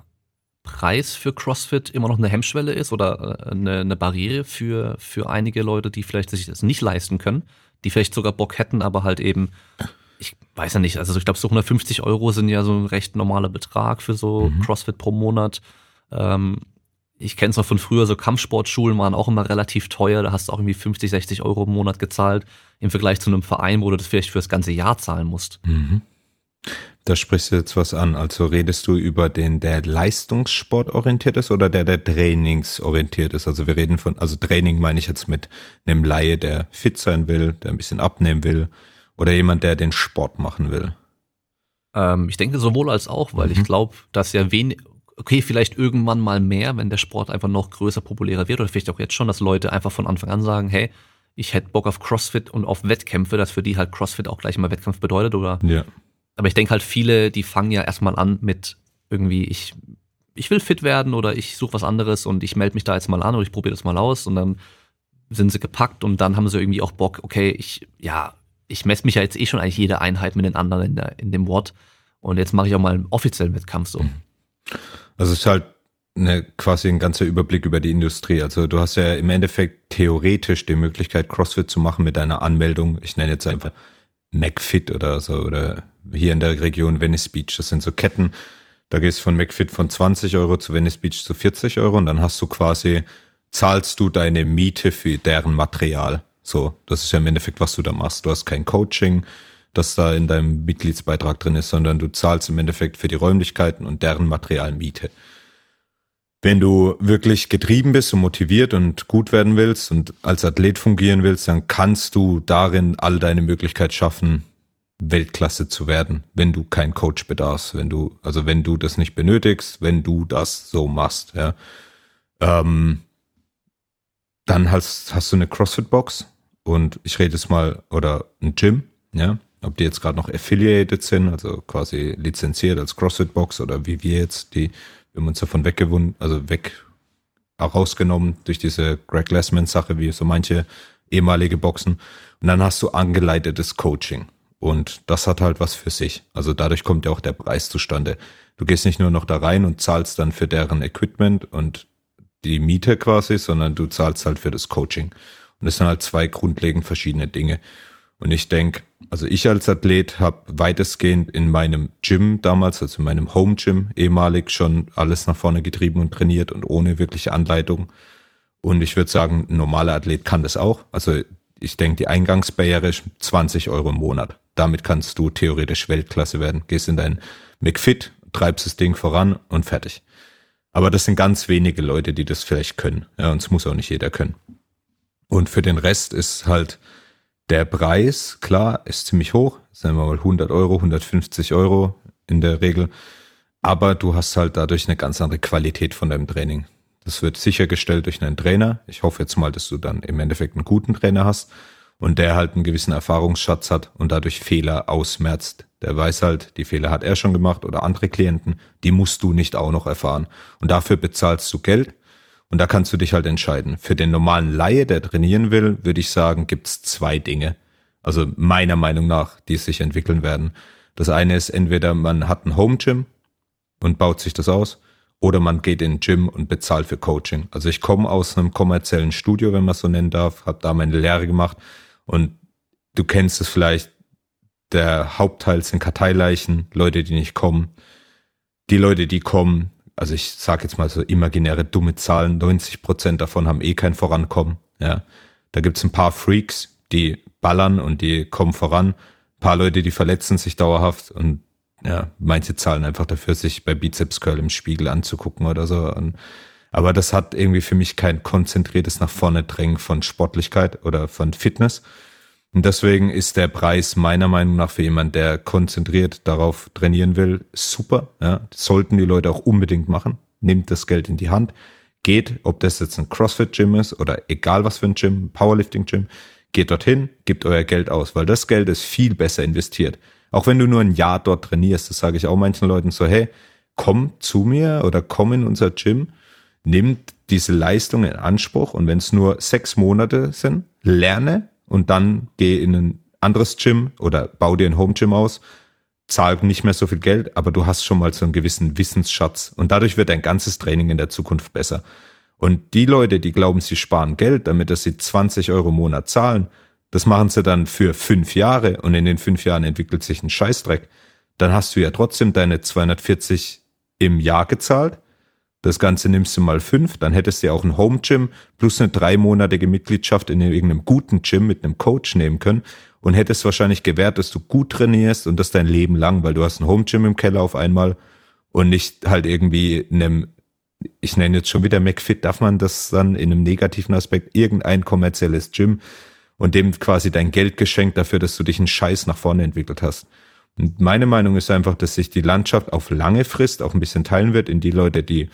Preis für CrossFit immer noch eine Hemmschwelle ist oder äh, eine, eine Barriere für, für einige Leute, die vielleicht sich das nicht leisten können, die vielleicht sogar Bock hätten, aber halt eben, ich weiß ja nicht, also ich glaube so 150 Euro sind ja so ein recht normaler Betrag für so mhm. CrossFit pro Monat. Ähm, ich kenne es noch von früher, so Kampfsportschulen waren auch immer relativ teuer, da hast du auch irgendwie 50, 60 Euro im Monat gezahlt, im Vergleich zu einem Verein, wo du das vielleicht für das ganze Jahr zahlen musst. Mhm. Da sprichst du jetzt was an. Also redest du über den, der Leistungssport orientiert ist oder der, der trainingsorientiert ist? Also wir reden von, also Training meine ich jetzt mit einem Laie, der fit sein will, der ein bisschen abnehmen will oder jemand, der den Sport machen will. Ähm, ich denke sowohl als auch, weil mhm. ich glaube, dass ja wenig, okay, vielleicht irgendwann mal mehr, wenn der Sport einfach noch größer, populärer wird oder vielleicht auch jetzt schon, dass Leute einfach von Anfang an sagen, hey, ich hätte Bock auf CrossFit und auf Wettkämpfe, dass für die halt CrossFit auch gleich immer Wettkampf bedeutet oder ja aber ich denke halt, viele, die fangen ja erstmal an mit irgendwie, ich, ich will fit werden oder ich suche was anderes und ich melde mich da jetzt mal an oder ich probiere das mal aus und dann sind sie gepackt und dann haben sie irgendwie auch Bock, okay, ich, ja, ich messe mich ja jetzt eh schon eigentlich jede Einheit mit den anderen in, der, in dem Wort und jetzt mache ich auch mal einen offiziellen Wettkampf so. Also es ist halt eine, quasi ein ganzer Überblick über die Industrie. Also du hast ja im Endeffekt theoretisch die Möglichkeit, CrossFit zu machen mit deiner Anmeldung. Ich nenne jetzt einfach McFit oder so oder hier in der Region Venice Beach. Das sind so Ketten. Da gehst du von McFit von 20 Euro zu Venice Beach zu 40 Euro und dann hast du quasi, zahlst du deine Miete für deren Material. So, das ist ja im Endeffekt, was du da machst. Du hast kein Coaching, das da in deinem Mitgliedsbeitrag drin ist, sondern du zahlst im Endeffekt für die Räumlichkeiten und deren Materialmiete. Wenn du wirklich getrieben bist und motiviert und gut werden willst und als Athlet fungieren willst, dann kannst du darin all deine Möglichkeit schaffen, Weltklasse zu werden, wenn du kein Coach bedarfst, wenn du, also wenn du das nicht benötigst, wenn du das so machst, ja. Ähm, dann hast, hast du eine CrossFit-Box und ich rede jetzt mal, oder ein Gym, ja. ob die jetzt gerade noch affiliated sind, also quasi lizenziert als CrossFit Box oder wie wir jetzt, die, wir haben uns davon weggewonnen, also weg rausgenommen durch diese Greg Glassman Sache, wie so manche ehemalige Boxen. Und dann hast du angeleitetes Coaching. Und das hat halt was für sich. Also dadurch kommt ja auch der Preis zustande. Du gehst nicht nur noch da rein und zahlst dann für deren Equipment und die Miete quasi, sondern du zahlst halt für das Coaching. Und das sind halt zwei grundlegend verschiedene Dinge. Und ich denke, also ich als Athlet habe weitestgehend in meinem Gym damals, also in meinem Home Gym ehemalig schon alles nach vorne getrieben und trainiert und ohne wirkliche Anleitung. Und ich würde sagen, ein normaler Athlet kann das auch. Also ich denke, die Eingangsbarriere ist 20 Euro im Monat. Damit kannst du theoretisch Weltklasse werden. Gehst in dein McFit, treibst das Ding voran und fertig. Aber das sind ganz wenige Leute, die das vielleicht können. Ja, und es muss auch nicht jeder können. Und für den Rest ist halt der Preis, klar, ist ziemlich hoch. Sagen wir mal 100 Euro, 150 Euro in der Regel. Aber du hast halt dadurch eine ganz andere Qualität von deinem Training. Das wird sichergestellt durch einen Trainer. Ich hoffe jetzt mal, dass du dann im Endeffekt einen guten Trainer hast und der halt einen gewissen Erfahrungsschatz hat und dadurch Fehler ausmerzt. Der weiß halt, die Fehler hat er schon gemacht oder andere Klienten, die musst du nicht auch noch erfahren. Und dafür bezahlst du Geld und da kannst du dich halt entscheiden. Für den normalen Laie, der trainieren will, würde ich sagen, gibt's zwei Dinge. Also meiner Meinung nach, die sich entwickeln werden. Das eine ist entweder man hat ein Home Gym und baut sich das aus oder man geht in den Gym und bezahlt für Coaching. Also ich komme aus einem kommerziellen Studio, wenn man so nennen darf, habe da meine Lehre gemacht und du kennst es vielleicht, der Hauptteil sind Karteileichen, Leute, die nicht kommen. Die Leute, die kommen, also ich sage jetzt mal so imaginäre dumme Zahlen, 90 Prozent davon haben eh kein Vorankommen. Ja, da gibt's ein paar Freaks, die ballern und die kommen voran. Ein paar Leute, die verletzen sich dauerhaft und ja, manche zahlen einfach dafür, sich bei Bizeps Curl im Spiegel anzugucken oder so. Und, aber das hat irgendwie für mich kein konzentriertes nach vorne drängen von Sportlichkeit oder von Fitness. Und deswegen ist der Preis meiner Meinung nach für jemand, der konzentriert darauf trainieren will, super. Ja, sollten die Leute auch unbedingt machen. Nimmt das Geld in die Hand, geht, ob das jetzt ein CrossFit-Gym ist oder egal was für ein Gym, Powerlifting-Gym, geht dorthin, gebt euer Geld aus, weil das Geld ist viel besser investiert. Auch wenn du nur ein Jahr dort trainierst, das sage ich auch manchen Leuten so, hey, komm zu mir oder komm in unser Gym, nimm diese Leistung in Anspruch und wenn es nur sechs Monate sind, lerne und dann geh in ein anderes Gym oder bau dir ein Home Gym aus, zahl nicht mehr so viel Geld, aber du hast schon mal so einen gewissen Wissensschatz und dadurch wird dein ganzes Training in der Zukunft besser. Und die Leute, die glauben, sie sparen Geld, damit dass sie 20 Euro im Monat zahlen, das machen sie dann für fünf Jahre und in den fünf Jahren entwickelt sich ein Scheißdreck. Dann hast du ja trotzdem deine 240 im Jahr gezahlt. Das Ganze nimmst du mal fünf, dann hättest du ja auch ein Home Gym plus eine dreimonatige Mitgliedschaft in irgendeinem guten Gym mit einem Coach nehmen können und hättest wahrscheinlich gewährt, dass du gut trainierst und das dein Leben lang, weil du hast ein Home Gym im Keller auf einmal und nicht halt irgendwie in einem, ich nenne jetzt schon wieder McFit, darf man das dann in einem negativen Aspekt, irgendein kommerzielles Gym, und dem quasi dein Geld geschenkt dafür, dass du dich einen Scheiß nach vorne entwickelt hast. Und meine Meinung ist einfach, dass sich die Landschaft auf lange Frist auch ein bisschen teilen wird in die Leute, die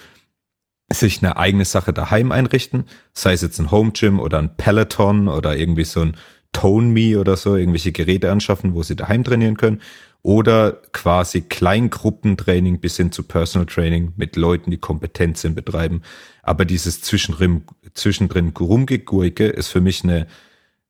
sich eine eigene Sache daheim einrichten, sei es jetzt ein Home Gym oder ein Peloton oder irgendwie so ein Tone Me oder so, irgendwelche Geräte anschaffen, wo sie daheim trainieren können oder quasi Kleingruppentraining bis hin zu Personal Training mit Leuten, die kompetent sind, betreiben. Aber dieses zwischendrin, zwischendrin Rumgegurke ist für mich eine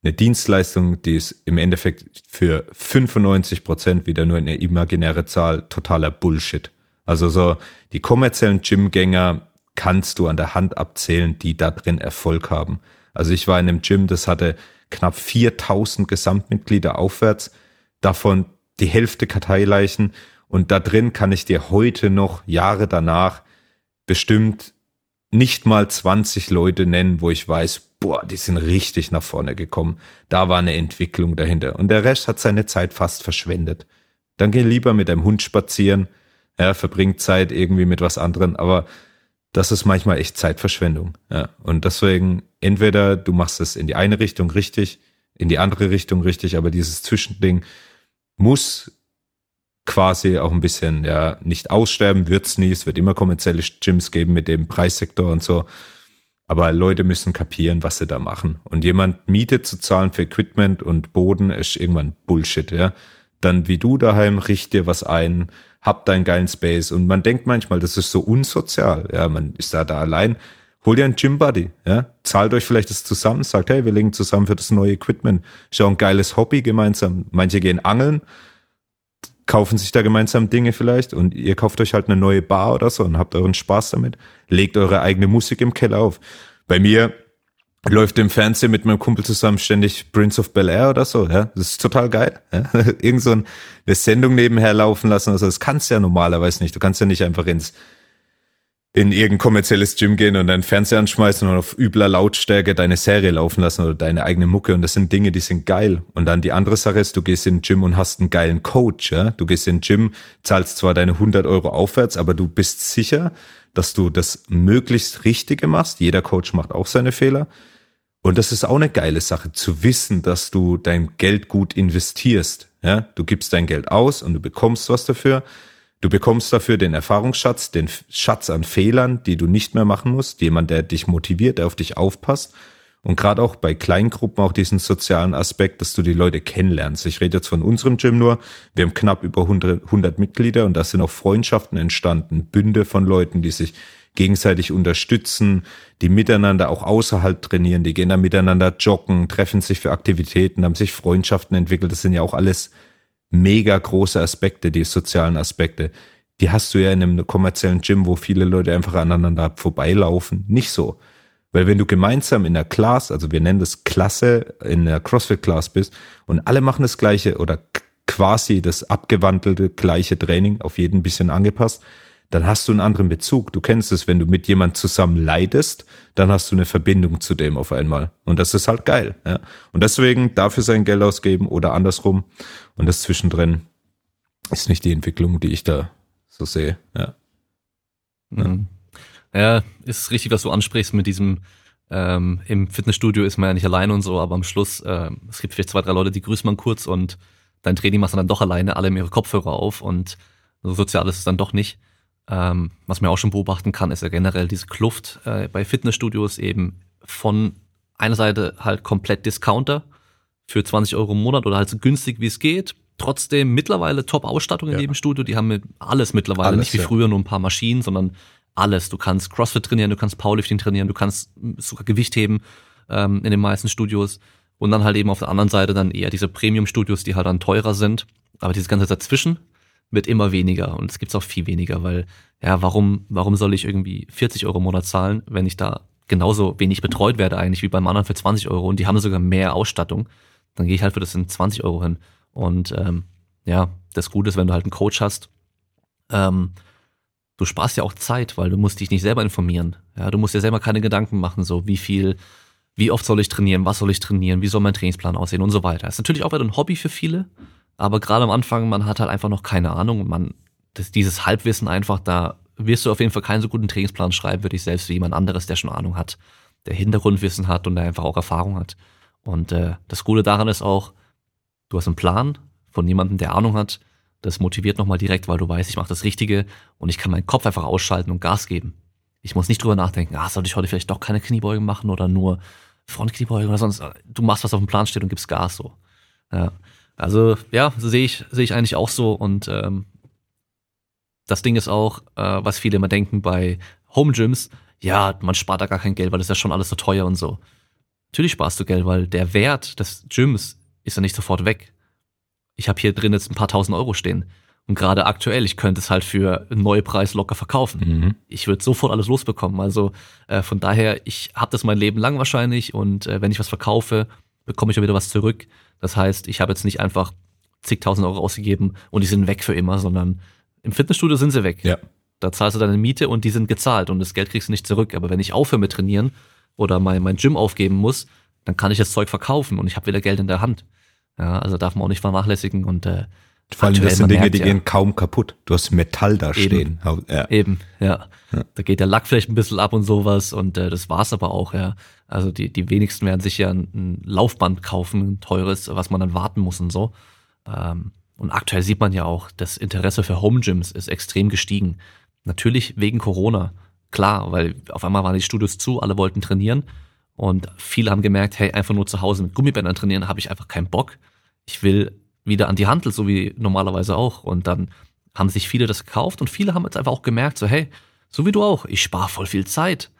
eine Dienstleistung, die ist im Endeffekt für 95 Prozent wieder nur eine imaginäre Zahl totaler Bullshit. Also so die kommerziellen Gymgänger kannst du an der Hand abzählen, die da drin Erfolg haben. Also ich war in einem Gym, das hatte knapp 4000 Gesamtmitglieder aufwärts, davon die Hälfte Karteileichen und da drin kann ich dir heute noch Jahre danach bestimmt nicht mal 20 Leute nennen, wo ich weiß, boah, die sind richtig nach vorne gekommen. Da war eine Entwicklung dahinter. Und der Rest hat seine Zeit fast verschwendet. Dann geh lieber mit deinem Hund spazieren. Ja, verbringt Zeit irgendwie mit was anderem. Aber das ist manchmal echt Zeitverschwendung. Ja, und deswegen entweder du machst es in die eine Richtung richtig, in die andere Richtung richtig, aber dieses Zwischending muss quasi auch ein bisschen, ja, nicht aussterben, wird's nie. Es wird immer kommerzielle Gyms geben mit dem Preissektor und so. Aber Leute müssen kapieren, was sie da machen. Und jemand Miete zu zahlen für Equipment und Boden ist irgendwann Bullshit, ja. dann wie du daheim, richt dir was ein, hab deinen geilen Space. Und man denkt manchmal, das ist so unsozial. Ja, man ist da da allein. Hol dir einen Gym Buddy, ja. Zahlt euch vielleicht das zusammen, sagt, hey, wir legen zusammen für das neue Equipment. Ist auch ein geiles Hobby gemeinsam. Manche gehen angeln, kaufen sich da gemeinsam Dinge vielleicht und ihr kauft euch halt eine neue Bar oder so und habt euren Spaß damit. Legt eure eigene Musik im Keller auf. Bei mir läuft im Fernsehen mit meinem Kumpel zusammen ständig Prince of Bel Air oder so, ja. Das ist total geil. Ja? (laughs) Irgend so eine Sendung nebenher laufen lassen. Also das kannst du ja normalerweise nicht. Du kannst ja nicht einfach ins in irgendein kommerzielles Gym gehen und deinen Fernseher anschmeißen und auf übler Lautstärke deine Serie laufen lassen oder deine eigene Mucke. Und das sind Dinge, die sind geil. Und dann die andere Sache ist, du gehst in den Gym und hast einen geilen Coach. Ja? Du gehst in den Gym, zahlst zwar deine 100 Euro aufwärts, aber du bist sicher, dass du das möglichst Richtige machst. Jeder Coach macht auch seine Fehler. Und das ist auch eine geile Sache, zu wissen, dass du dein Geld gut investierst. Ja, du gibst dein Geld aus und du bekommst was dafür. Du bekommst dafür den Erfahrungsschatz, den Schatz an Fehlern, die du nicht mehr machen musst. Jemand, der dich motiviert, der auf dich aufpasst. Und gerade auch bei Kleingruppen auch diesen sozialen Aspekt, dass du die Leute kennenlernst. Ich rede jetzt von unserem Gym nur. Wir haben knapp über 100, 100 Mitglieder und da sind auch Freundschaften entstanden, Bünde von Leuten, die sich gegenseitig unterstützen, die miteinander auch außerhalb trainieren, die gehen dann miteinander joggen, treffen sich für Aktivitäten, haben sich Freundschaften entwickelt. Das sind ja auch alles mega große Aspekte, die sozialen Aspekte. Die hast du ja in einem kommerziellen Gym, wo viele Leute einfach aneinander vorbeilaufen, nicht so. Weil wenn du gemeinsam in der Class, also wir nennen das Klasse, in der CrossFit-Class bist und alle machen das gleiche oder quasi das abgewandelte gleiche Training, auf jeden bisschen angepasst, dann hast du einen anderen Bezug. Du kennst es, wenn du mit jemand zusammen leidest, dann hast du eine Verbindung zu dem auf einmal. Und das ist halt geil. Ja? Und deswegen dafür sein Geld ausgeben oder andersrum. Und das zwischendrin ist nicht die Entwicklung, die ich da so sehe. Ja, ja. Mhm. ja ist richtig, was du ansprichst mit diesem ähm, im Fitnessstudio ist man ja nicht alleine und so, aber am Schluss, äh, es gibt vielleicht zwei, drei Leute, die grüßt man kurz und dein Training machst du dann doch alleine, alle ihre Kopfhörer auf und so sozial ist es dann doch nicht. Ähm, was man auch schon beobachten kann, ist ja generell diese Kluft äh, bei Fitnessstudios eben von einer Seite halt komplett Discounter für 20 Euro im Monat oder halt so günstig wie es geht. Trotzdem mittlerweile Top-Ausstattung in ja. jedem Studio. Die haben alles mittlerweile, alles, nicht wie ja. früher nur ein paar Maschinen, sondern alles. Du kannst CrossFit trainieren, du kannst Powerlifting trainieren, du kannst sogar Gewicht heben ähm, in den meisten Studios. Und dann halt eben auf der anderen Seite dann eher diese Premium-Studios, die halt dann teurer sind. Aber dieses ganze dazwischen, wird immer weniger und es gibt auch viel weniger, weil ja, warum, warum soll ich irgendwie 40 Euro im Monat zahlen, wenn ich da genauso wenig betreut werde eigentlich wie beim anderen für 20 Euro und die haben sogar mehr Ausstattung, dann gehe ich halt für das in 20 Euro hin. Und ähm, ja, das Gute ist, wenn du halt einen Coach hast, ähm, du sparst ja auch Zeit, weil du musst dich nicht selber informieren. Ja, du musst dir selber keine Gedanken machen, so wie viel, wie oft soll ich trainieren, was soll ich trainieren, wie soll mein Trainingsplan aussehen und so weiter. Ist natürlich auch wieder ein Hobby für viele, aber gerade am Anfang, man hat halt einfach noch keine Ahnung man, das, dieses Halbwissen einfach, da wirst du auf jeden Fall keinen so guten Trainingsplan schreiben, würde ich selbst wie jemand anderes, der schon Ahnung hat, der Hintergrundwissen hat und der einfach auch Erfahrung hat. Und äh, das Gute daran ist auch, du hast einen Plan von jemandem, der Ahnung hat. Das motiviert nochmal direkt, weil du weißt, ich mache das Richtige und ich kann meinen Kopf einfach ausschalten und Gas geben. Ich muss nicht drüber nachdenken, ah, sollte ich heute vielleicht doch keine Kniebeugen machen oder nur Frontkniebeugen oder sonst. Du machst, was auf dem Plan steht und gibst Gas so. Ja. Also ja, sehe ich, sehe ich eigentlich auch so. Und ähm, das Ding ist auch, äh, was viele immer denken bei Home Gyms, ja, man spart da gar kein Geld, weil das ist ja schon alles so teuer und so. Natürlich sparst du Geld, weil der Wert des Gyms ist ja nicht sofort weg. Ich habe hier drin jetzt ein paar tausend Euro stehen. Und gerade aktuell, ich könnte es halt für einen Neupreis locker verkaufen. Mhm. Ich würde sofort alles losbekommen. Also äh, von daher, ich habe das mein Leben lang wahrscheinlich und äh, wenn ich was verkaufe, bekomme ich ja wieder was zurück. Das heißt, ich habe jetzt nicht einfach zigtausend Euro ausgegeben und die sind weg für immer, sondern im Fitnessstudio sind sie weg. Ja. Da zahlst du deine Miete und die sind gezahlt und das Geld kriegst du nicht zurück. Aber wenn ich aufhöre mit trainieren oder mein, mein Gym aufgeben muss, dann kann ich das Zeug verkaufen und ich habe wieder Geld in der Hand. Ja, also darf man auch nicht vernachlässigen und äh, vor allem, das sind Dinge, merkt, die ja. gehen kaum kaputt. Du hast Metall da Eben. stehen. Ja. Eben, ja. ja. Da geht der Lack vielleicht ein bisschen ab und sowas und äh, das war's aber auch, ja. Also die, die wenigsten werden sich ja ein, ein Laufband kaufen, ein teures, was man dann warten muss und so. Ähm, und aktuell sieht man ja auch, das Interesse für Home Gyms ist extrem gestiegen. Natürlich wegen Corona, klar, weil auf einmal waren die Studios zu, alle wollten trainieren und viele haben gemerkt, hey, einfach nur zu Hause mit Gummibändern trainieren, habe ich einfach keinen Bock. Ich will wieder an die Handel, so wie normalerweise auch. Und dann haben sich viele das gekauft und viele haben jetzt einfach auch gemerkt, so hey, so wie du auch, ich spare voll viel Zeit.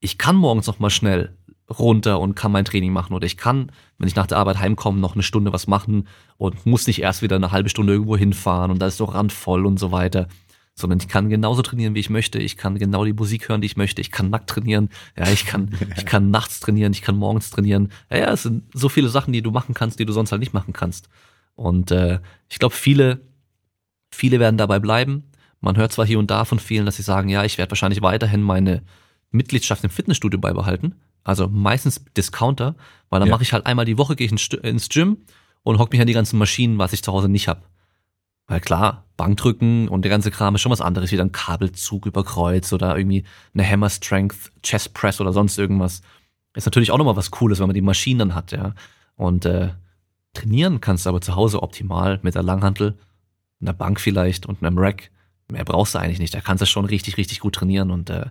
Ich kann morgens noch mal schnell runter und kann mein Training machen oder ich kann, wenn ich nach der Arbeit heimkomme, noch eine Stunde was machen und muss nicht erst wieder eine halbe Stunde irgendwo hinfahren und da ist doch randvoll und so weiter, sondern ich kann genauso trainieren, wie ich möchte. Ich kann genau die Musik hören, die ich möchte. Ich kann nackt trainieren. Ja, ich kann, (laughs) ich kann nachts trainieren. Ich kann morgens trainieren. Ja, ja, es sind so viele Sachen, die du machen kannst, die du sonst halt nicht machen kannst. Und äh, ich glaube, viele, viele werden dabei bleiben. Man hört zwar hier und da von vielen, dass sie sagen, ja, ich werde wahrscheinlich weiterhin meine Mitgliedschaft im Fitnessstudio beibehalten. Also meistens Discounter, weil dann ja. mache ich halt einmal die Woche, gehe ich ins Gym und hock mich an die ganzen Maschinen, was ich zu Hause nicht hab. Weil klar, Bankdrücken und der ganze Kram ist schon was anderes, wie ein Kabelzug über Kreuz oder irgendwie eine Hammer Strength Chest Press oder sonst irgendwas. Ist natürlich auch nochmal was Cooles, wenn man die Maschinen dann hat, ja. Und äh, trainieren kannst du aber zu Hause optimal mit der Langhantel, einer Bank vielleicht und einem Rack. Mehr brauchst du eigentlich nicht. Da kannst du schon richtig, richtig gut trainieren und äh,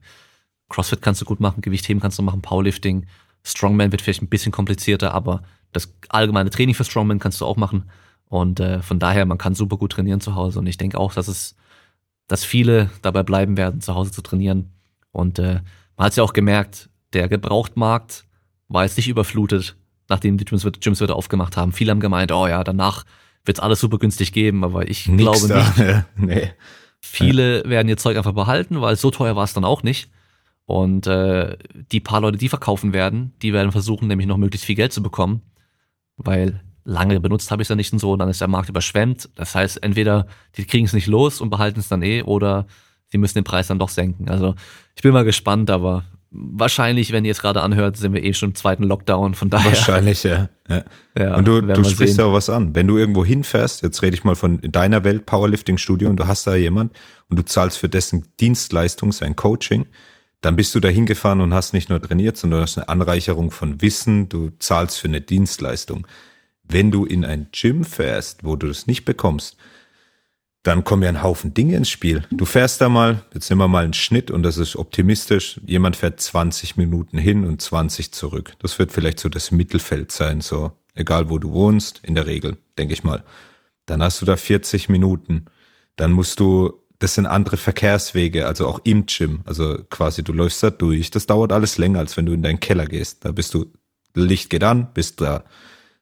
CrossFit kannst du gut machen, Gewichtheben kannst du machen, Powerlifting. Strongman wird vielleicht ein bisschen komplizierter, aber das allgemeine Training für Strongman kannst du auch machen. Und äh, von daher, man kann super gut trainieren zu Hause. Und ich denke auch, dass es, dass viele dabei bleiben werden, zu Hause zu trainieren. Und äh, man hat ja auch gemerkt, der Gebrauchtmarkt war jetzt nicht überflutet, nachdem die Gyms, Gyms wieder aufgemacht haben. Viele haben gemeint, oh ja, danach wird es alles super günstig geben, aber ich Nix glaube da. nicht. (laughs) nee. Viele ja. werden ihr Zeug einfach behalten, weil so teuer war es dann auch nicht. Und äh, die paar Leute, die verkaufen werden, die werden versuchen, nämlich noch möglichst viel Geld zu bekommen, weil lange benutzt habe ich es ja nicht und so, und dann ist der Markt überschwemmt. Das heißt, entweder die kriegen es nicht los und behalten es dann eh, oder sie müssen den Preis dann doch senken. Also ich bin mal gespannt, aber wahrscheinlich, wenn ihr es gerade anhört, sind wir eh schon im zweiten Lockdown, von daher. Wahrscheinlich, ja. ja. ja und du, du sprichst ja auch was an. Wenn du irgendwo hinfährst, jetzt rede ich mal von deiner Welt, Powerlifting-Studio, und du hast da jemand und du zahlst für dessen Dienstleistung, sein Coaching, dann bist du da hingefahren und hast nicht nur trainiert, sondern hast eine Anreicherung von Wissen, du zahlst für eine Dienstleistung. Wenn du in ein Gym fährst, wo du das nicht bekommst, dann kommen ja ein Haufen Dinge ins Spiel. Du fährst da mal, jetzt nehmen wir mal einen Schnitt und das ist optimistisch, jemand fährt 20 Minuten hin und 20 zurück. Das wird vielleicht so das Mittelfeld sein, so egal wo du wohnst, in der Regel, denke ich mal. Dann hast du da 40 Minuten. Dann musst du das sind andere Verkehrswege, also auch im Gym. Also quasi du läufst da durch. Das dauert alles länger, als wenn du in deinen Keller gehst. Da bist du, Licht geht an, bist da.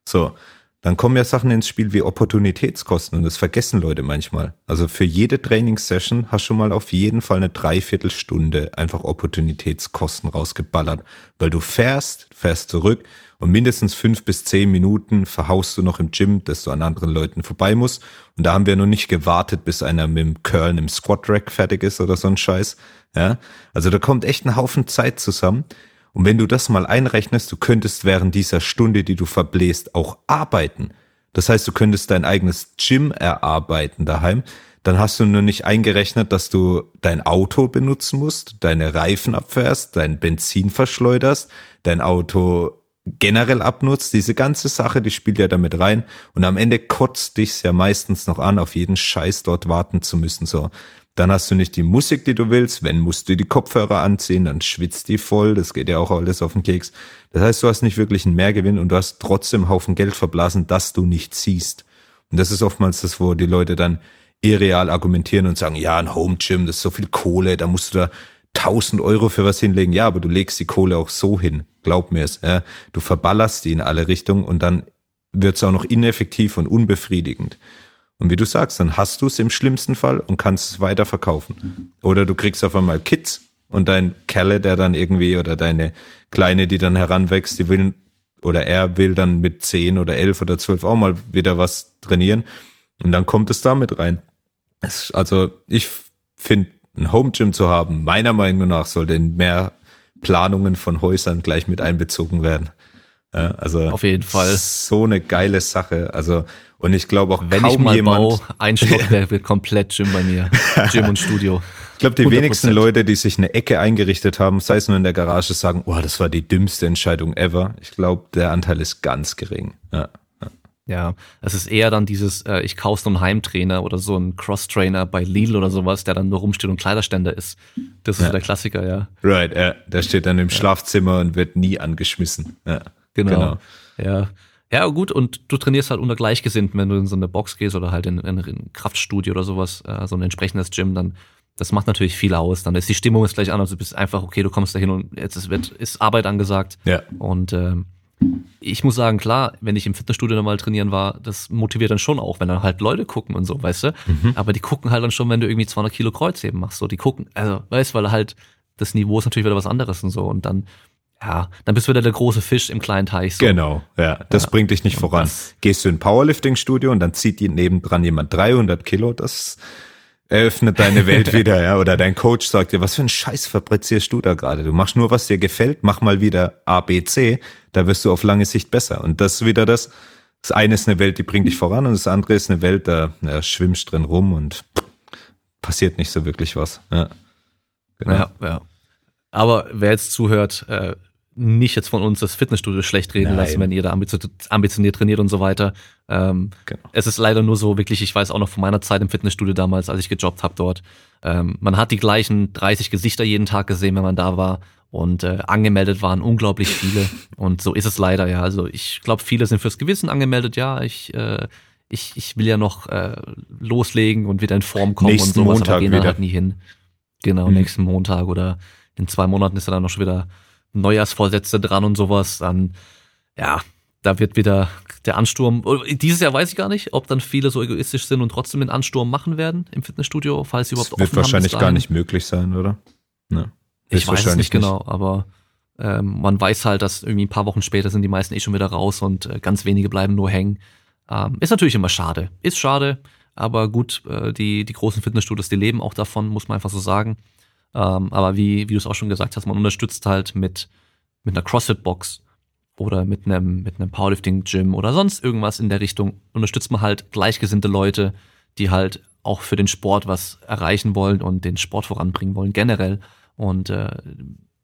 So. Dann kommen ja Sachen ins Spiel wie Opportunitätskosten und das vergessen Leute manchmal. Also für jede Trainingssession hast du mal auf jeden Fall eine Dreiviertelstunde einfach Opportunitätskosten rausgeballert, weil du fährst, fährst zurück und mindestens fünf bis zehn Minuten verhaust du noch im Gym, dass du an anderen Leuten vorbei musst. Und da haben wir noch nicht gewartet, bis einer mit dem Curl im Squat Rack fertig ist oder so ein Scheiß. Ja, also da kommt echt ein Haufen Zeit zusammen. Und wenn du das mal einrechnest, du könntest während dieser Stunde, die du verbläst, auch arbeiten. Das heißt, du könntest dein eigenes Gym erarbeiten daheim. Dann hast du nur nicht eingerechnet, dass du dein Auto benutzen musst, deine Reifen abfährst, dein Benzin verschleuderst, dein Auto generell abnutzt, diese ganze Sache, die spielt ja damit rein und am Ende kotzt dich's ja meistens noch an, auf jeden Scheiß dort warten zu müssen, so. Dann hast du nicht die Musik, die du willst, wenn musst du die Kopfhörer anziehen, dann schwitzt die voll, das geht ja auch alles auf den Keks. Das heißt, du hast nicht wirklich einen Mehrgewinn und du hast trotzdem Haufen Geld verblasen, das du nicht siehst. Und das ist oftmals das, wo die Leute dann irreal argumentieren und sagen, ja, ein Home Gym, das ist so viel Kohle, da musst du da 1000 Euro für was hinlegen. Ja, aber du legst die Kohle auch so hin. Glaub mir es. Ja. Du verballerst die in alle Richtungen und dann wird es auch noch ineffektiv und unbefriedigend. Und wie du sagst, dann hast du es im schlimmsten Fall und kannst es weiter verkaufen. Oder du kriegst auf einmal Kids und dein Kerle, der dann irgendwie oder deine Kleine, die dann heranwächst, die will oder er will dann mit zehn oder elf oder zwölf auch mal wieder was trainieren. Und dann kommt es da mit rein. Also ich finde ein Home Gym zu haben, meiner Meinung nach sollte in mehr Planungen von Häusern gleich mit einbezogen werden. Ja, also auf jeden Fall so eine geile Sache. Also und ich glaube auch wenn kaum ich mal jemand baue, ein Stockwerk (laughs) wird komplett Gym bei mir, Gym und Studio. Ich glaube, die 100%. wenigsten Leute, die sich eine Ecke eingerichtet haben, sei es nur in der Garage, sagen, oh, das war die dümmste Entscheidung ever. Ich glaube, der Anteil ist ganz gering. Ja. Ja, es ist eher dann dieses, äh, ich kaufe so einen Heimtrainer oder so einen Cross-Trainer bei Lidl oder sowas, der dann nur rumsteht und Kleiderständer ist. Das ist ja. so der Klassiker, ja. Right, ja. Der steht dann im ja. Schlafzimmer und wird nie angeschmissen. Ja, genau. genau. Ja. Ja, gut, und du trainierst halt unter Gleichgesinnten, wenn du in so eine Box gehst oder halt in, in ein Kraftstudio oder sowas, äh, so ein entsprechendes Gym, dann das macht natürlich viel aus. Dann ist die Stimmung ist gleich anders. Du bist einfach, okay, du kommst da hin und jetzt ist, wird, ist Arbeit angesagt. Ja. Und ähm, ich muss sagen, klar, wenn ich im Fitnessstudio nochmal trainieren war, das motiviert dann schon auch, wenn dann halt Leute gucken und so, weißt du? Mhm. Aber die gucken halt dann schon, wenn du irgendwie 200 Kilo Kreuzheben machst, so, die gucken, also, weißt, weil halt das Niveau ist natürlich wieder was anderes und so und dann, ja, dann bist du wieder der große Fisch im kleinen Teich. So. Genau, ja. Das Ja. bringt dich nicht voran. das- Gehst du in ein Powerlifting-Studio und dann zieht die nebendran jemand 300 Kilo, das eröffnet deine Welt (laughs) wieder, ja. Oder dein Coach sagt dir, was für einen Scheiß fabrizierst du da gerade? Du machst nur, was dir gefällt, mach mal wieder A, B, C, da wirst du auf lange Sicht besser. Und das ist wieder das, das eine ist eine Welt, die bringt dich voran und das andere ist eine Welt, da ja, schwimmst drin rum und passiert nicht so wirklich was. Ja. Genau. Ja, ja. Aber wer jetzt zuhört, äh, nicht jetzt von uns das Fitnessstudio schlecht reden Nein. lassen, wenn ihr da ambitioniert, trainiert und so weiter. Ähm, Genau. Es ist leider nur so, wirklich, ich weiß auch noch von meiner Zeit im Fitnessstudio damals, als ich gejobbt habe dort. Ähm, man hat die gleichen 30 Gesichter jeden Tag gesehen, wenn man da war. Und äh, angemeldet waren unglaublich viele. (laughs) Und so ist es leider, ja. Also ich glaube, viele sind fürs Gewissen angemeldet, ja. Ich, äh, ich, ich will ja noch äh, loslegen und wieder in Form kommen Nächsten und sowas, Montag aber gehen wieder. halt nie hin. Genau, Mhm. nächsten Montag oder in zwei Monaten ist ja dann noch schon wieder Neujahrsvorsätze dran und sowas. Dann, ja, da wird wieder der Ansturm. Dieses Jahr weiß ich gar nicht, ob dann viele so egoistisch sind und trotzdem den Ansturm machen werden im Fitnessstudio, falls sie Das überhaupt wird haben bis wahrscheinlich gar nicht möglich sein, oder? Ne. Ich weiß es Höchstwahrscheinlich nicht genau, aber ähm, man weiß halt, dass irgendwie ein paar Wochen später sind die meisten eh schon wieder raus und äh, ganz wenige bleiben nur hängen. Ähm, ist natürlich immer schade. Ist schade, aber gut, äh, die, die großen Fitnessstudios, die leben auch davon, muss man einfach so sagen. Ähm, aber wie, wie du es auch schon gesagt hast, man unterstützt halt mit, mit einer CrossFit-Box oder mit einem, mit einem Powerlifting-Gym oder sonst irgendwas in der Richtung, unterstützt man halt gleichgesinnte Leute, die halt auch für den Sport was erreichen wollen und den Sport voranbringen wollen, generell. Und äh,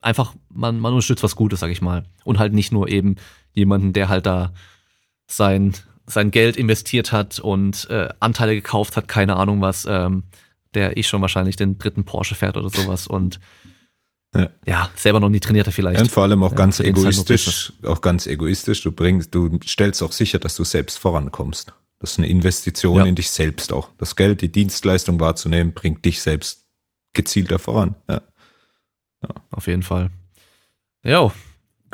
einfach, man, man unterstützt was Gutes, sag ich mal. Und halt nicht nur eben jemanden, der halt da sein, sein Geld investiert hat und äh, Anteile gekauft hat, keine Ahnung was, ähm, der ich schon wahrscheinlich den dritten Porsche fährt oder sowas und Ja. ja, selber noch nie trainiert hat vielleicht. Und vor allem auch Ja, ganz halt egoistisch, auch ganz egoistisch. Du bringst, du stellst auch sicher, dass du selbst vorankommst. Das ist eine Investition Ja. in dich selbst auch. Das Geld, die Dienstleistung wahrzunehmen, bringt dich selbst gezielter voran. Ja. Auf jeden Fall. Ja,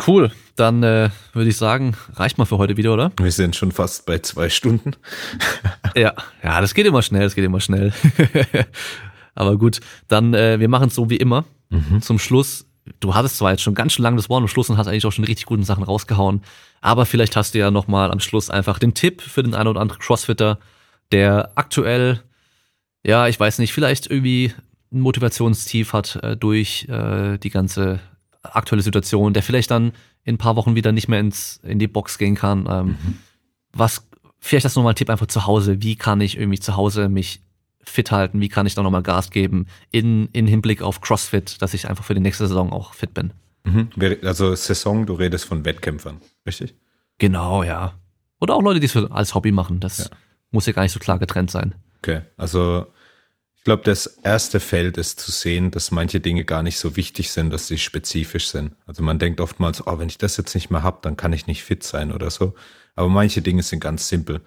cool. Dann äh, würde ich sagen, reicht mal für heute wieder, oder? Wir sind schon fast bei zwei Stunden. (laughs) Ja, ja, das geht immer schnell, das geht immer schnell. (laughs) Aber gut, dann äh, wir machen es so wie immer. Zum Schluss, du hattest zwar jetzt schon ganz schön lange das Wort am Schluss und hast eigentlich auch schon richtig guten Sachen rausgehauen, aber vielleicht hast du ja noch mal am Schluss einfach den Tipp für den einen oder anderen Crossfitter, der aktuell, ja, ich weiß nicht, vielleicht irgendwie ein Motivationstief hat äh, durch äh, die ganze aktuelle Situation, der vielleicht dann in ein paar Wochen wieder nicht mehr ins in die Box gehen kann. Ähm, was, vielleicht das nochmal ein Tipp einfach zu Hause. Wie kann ich irgendwie zu Hause mich fit halten? Wie kann ich da nochmal Gas geben in, in Hinblick auf CrossFit, dass ich einfach für die nächste Saison auch fit bin? Mhm. Also Saison, du redest von Wettkämpfern, richtig? Genau, ja. Oder auch Leute, die es als Hobby machen. Das Ja. muss ja gar nicht so klar getrennt sein. Okay, also ich glaube, das erste Feld ist zu sehen, dass manche Dinge gar nicht so wichtig sind, dass sie spezifisch sind. Also man denkt oftmals, oh, wenn ich das jetzt nicht mehr hab, dann kann ich nicht fit sein oder so. Aber manche Dinge sind ganz simpel.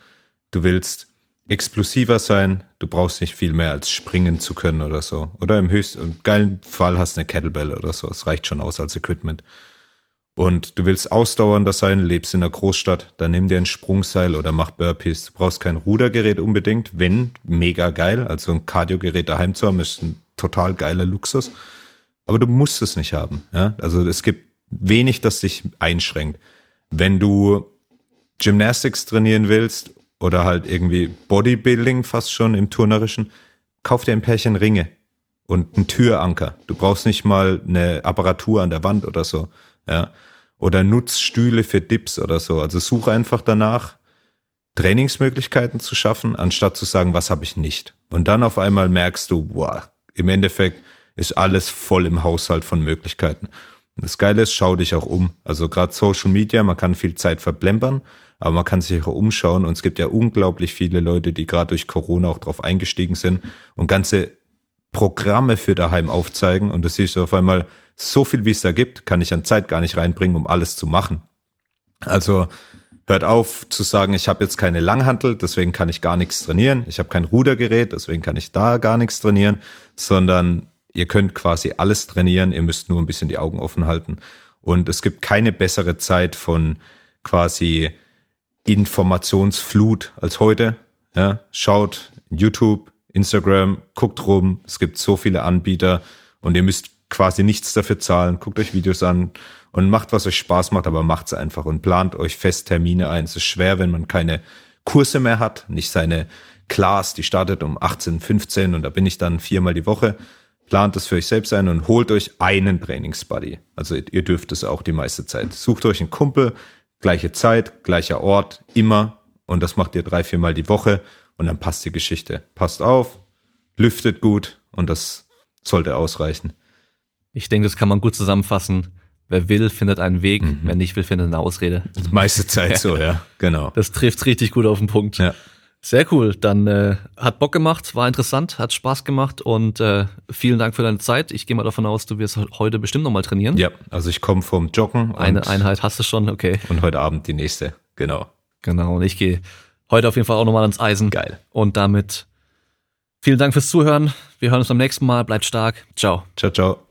Du willst explosiver sein, du brauchst nicht viel mehr als springen zu können oder so. Oder im höchsten, im geilen Fall hast du eine Kettlebell oder so. Es reicht schon aus als Equipment. Und du willst ausdauernder sein, lebst in einer Großstadt, dann nimm dir ein Sprungseil oder mach Burpees. Du brauchst kein Rudergerät unbedingt, wenn, mega geil. Also ein Kardiogerät daheim zu haben, ist ein total geiler Luxus. Aber du musst es nicht haben. Ja? Also es gibt wenig, das dich einschränkt. Wenn du Gymnastics trainieren willst oder halt irgendwie Bodybuilding fast schon im Turnerischen, kauf dir ein Pärchen Ringe und einen Türanker. Du brauchst nicht mal eine Apparatur an der Wand oder so. Ja. Oder nutz Stühle für Dips oder so. Also suche einfach danach, Trainingsmöglichkeiten zu schaffen, anstatt zu sagen, was habe ich nicht. Und dann auf einmal merkst du, boah, im Endeffekt ist alles voll im Haushalt von Möglichkeiten. Und das Geile ist, schau dich auch um. Also gerade Social Media, man kann viel Zeit verblempern, aber man kann sich auch umschauen. Und es gibt ja unglaublich viele Leute, die gerade durch Corona auch drauf eingestiegen sind und ganze Programme für daheim aufzeigen. Und du siehst auf einmal, so viel wie es da gibt, kann ich an Zeit gar nicht reinbringen, um alles zu machen. Also hört auf zu sagen, ich habe jetzt keine Langhantel, deswegen kann ich gar nichts trainieren. Ich habe kein Rudergerät, deswegen kann ich da gar nichts trainieren, sondern ihr könnt quasi alles trainieren. Ihr müsst nur ein bisschen die Augen offen halten. Und es gibt keine bessere Zeit von quasi Informationsflut als heute. Ja, schaut YouTube, Instagram, guckt rum. Es gibt so viele Anbieter und ihr müsst quasi nichts dafür zahlen. Guckt euch Videos an und macht, was euch Spaß macht, aber macht's einfach und plant euch fest Termine ein. Es ist schwer, wenn man keine Kurse mehr hat, nicht seine Class, die startet um 18, 15 und da bin ich dann viermal die Woche. Plant es für euch selbst ein und holt euch einen Trainingsbuddy. Also ihr dürft es auch die meiste Zeit. Sucht euch einen Kumpel, gleiche Zeit, gleicher Ort, immer. Und das macht ihr drei, viermal die Woche und dann passt die Geschichte. Passt auf, lüftet gut und das sollte ausreichen. Ich denke, das kann man gut zusammenfassen. Wer will, findet einen Weg. Mhm. Wer nicht will, findet eine Ausrede. Die meiste Zeit so, (laughs) ja. Genau. Das trifft richtig gut auf den Punkt. Ja. Sehr cool. Dann äh, hat Bock gemacht, war interessant, hat Spaß gemacht und äh, vielen Dank für deine Zeit. Ich gehe mal davon aus, du wirst heute bestimmt nochmal trainieren. Ja, also ich komme vom Joggen. Eine Einheit hast du schon, okay. Und heute Abend die nächste, genau. Genau, und ich gehe heute auf jeden Fall auch nochmal ans Eisen. Geil. Und damit vielen Dank fürs Zuhören. Wir hören uns beim nächsten Mal. Bleibt stark. Ciao. Ciao, ciao.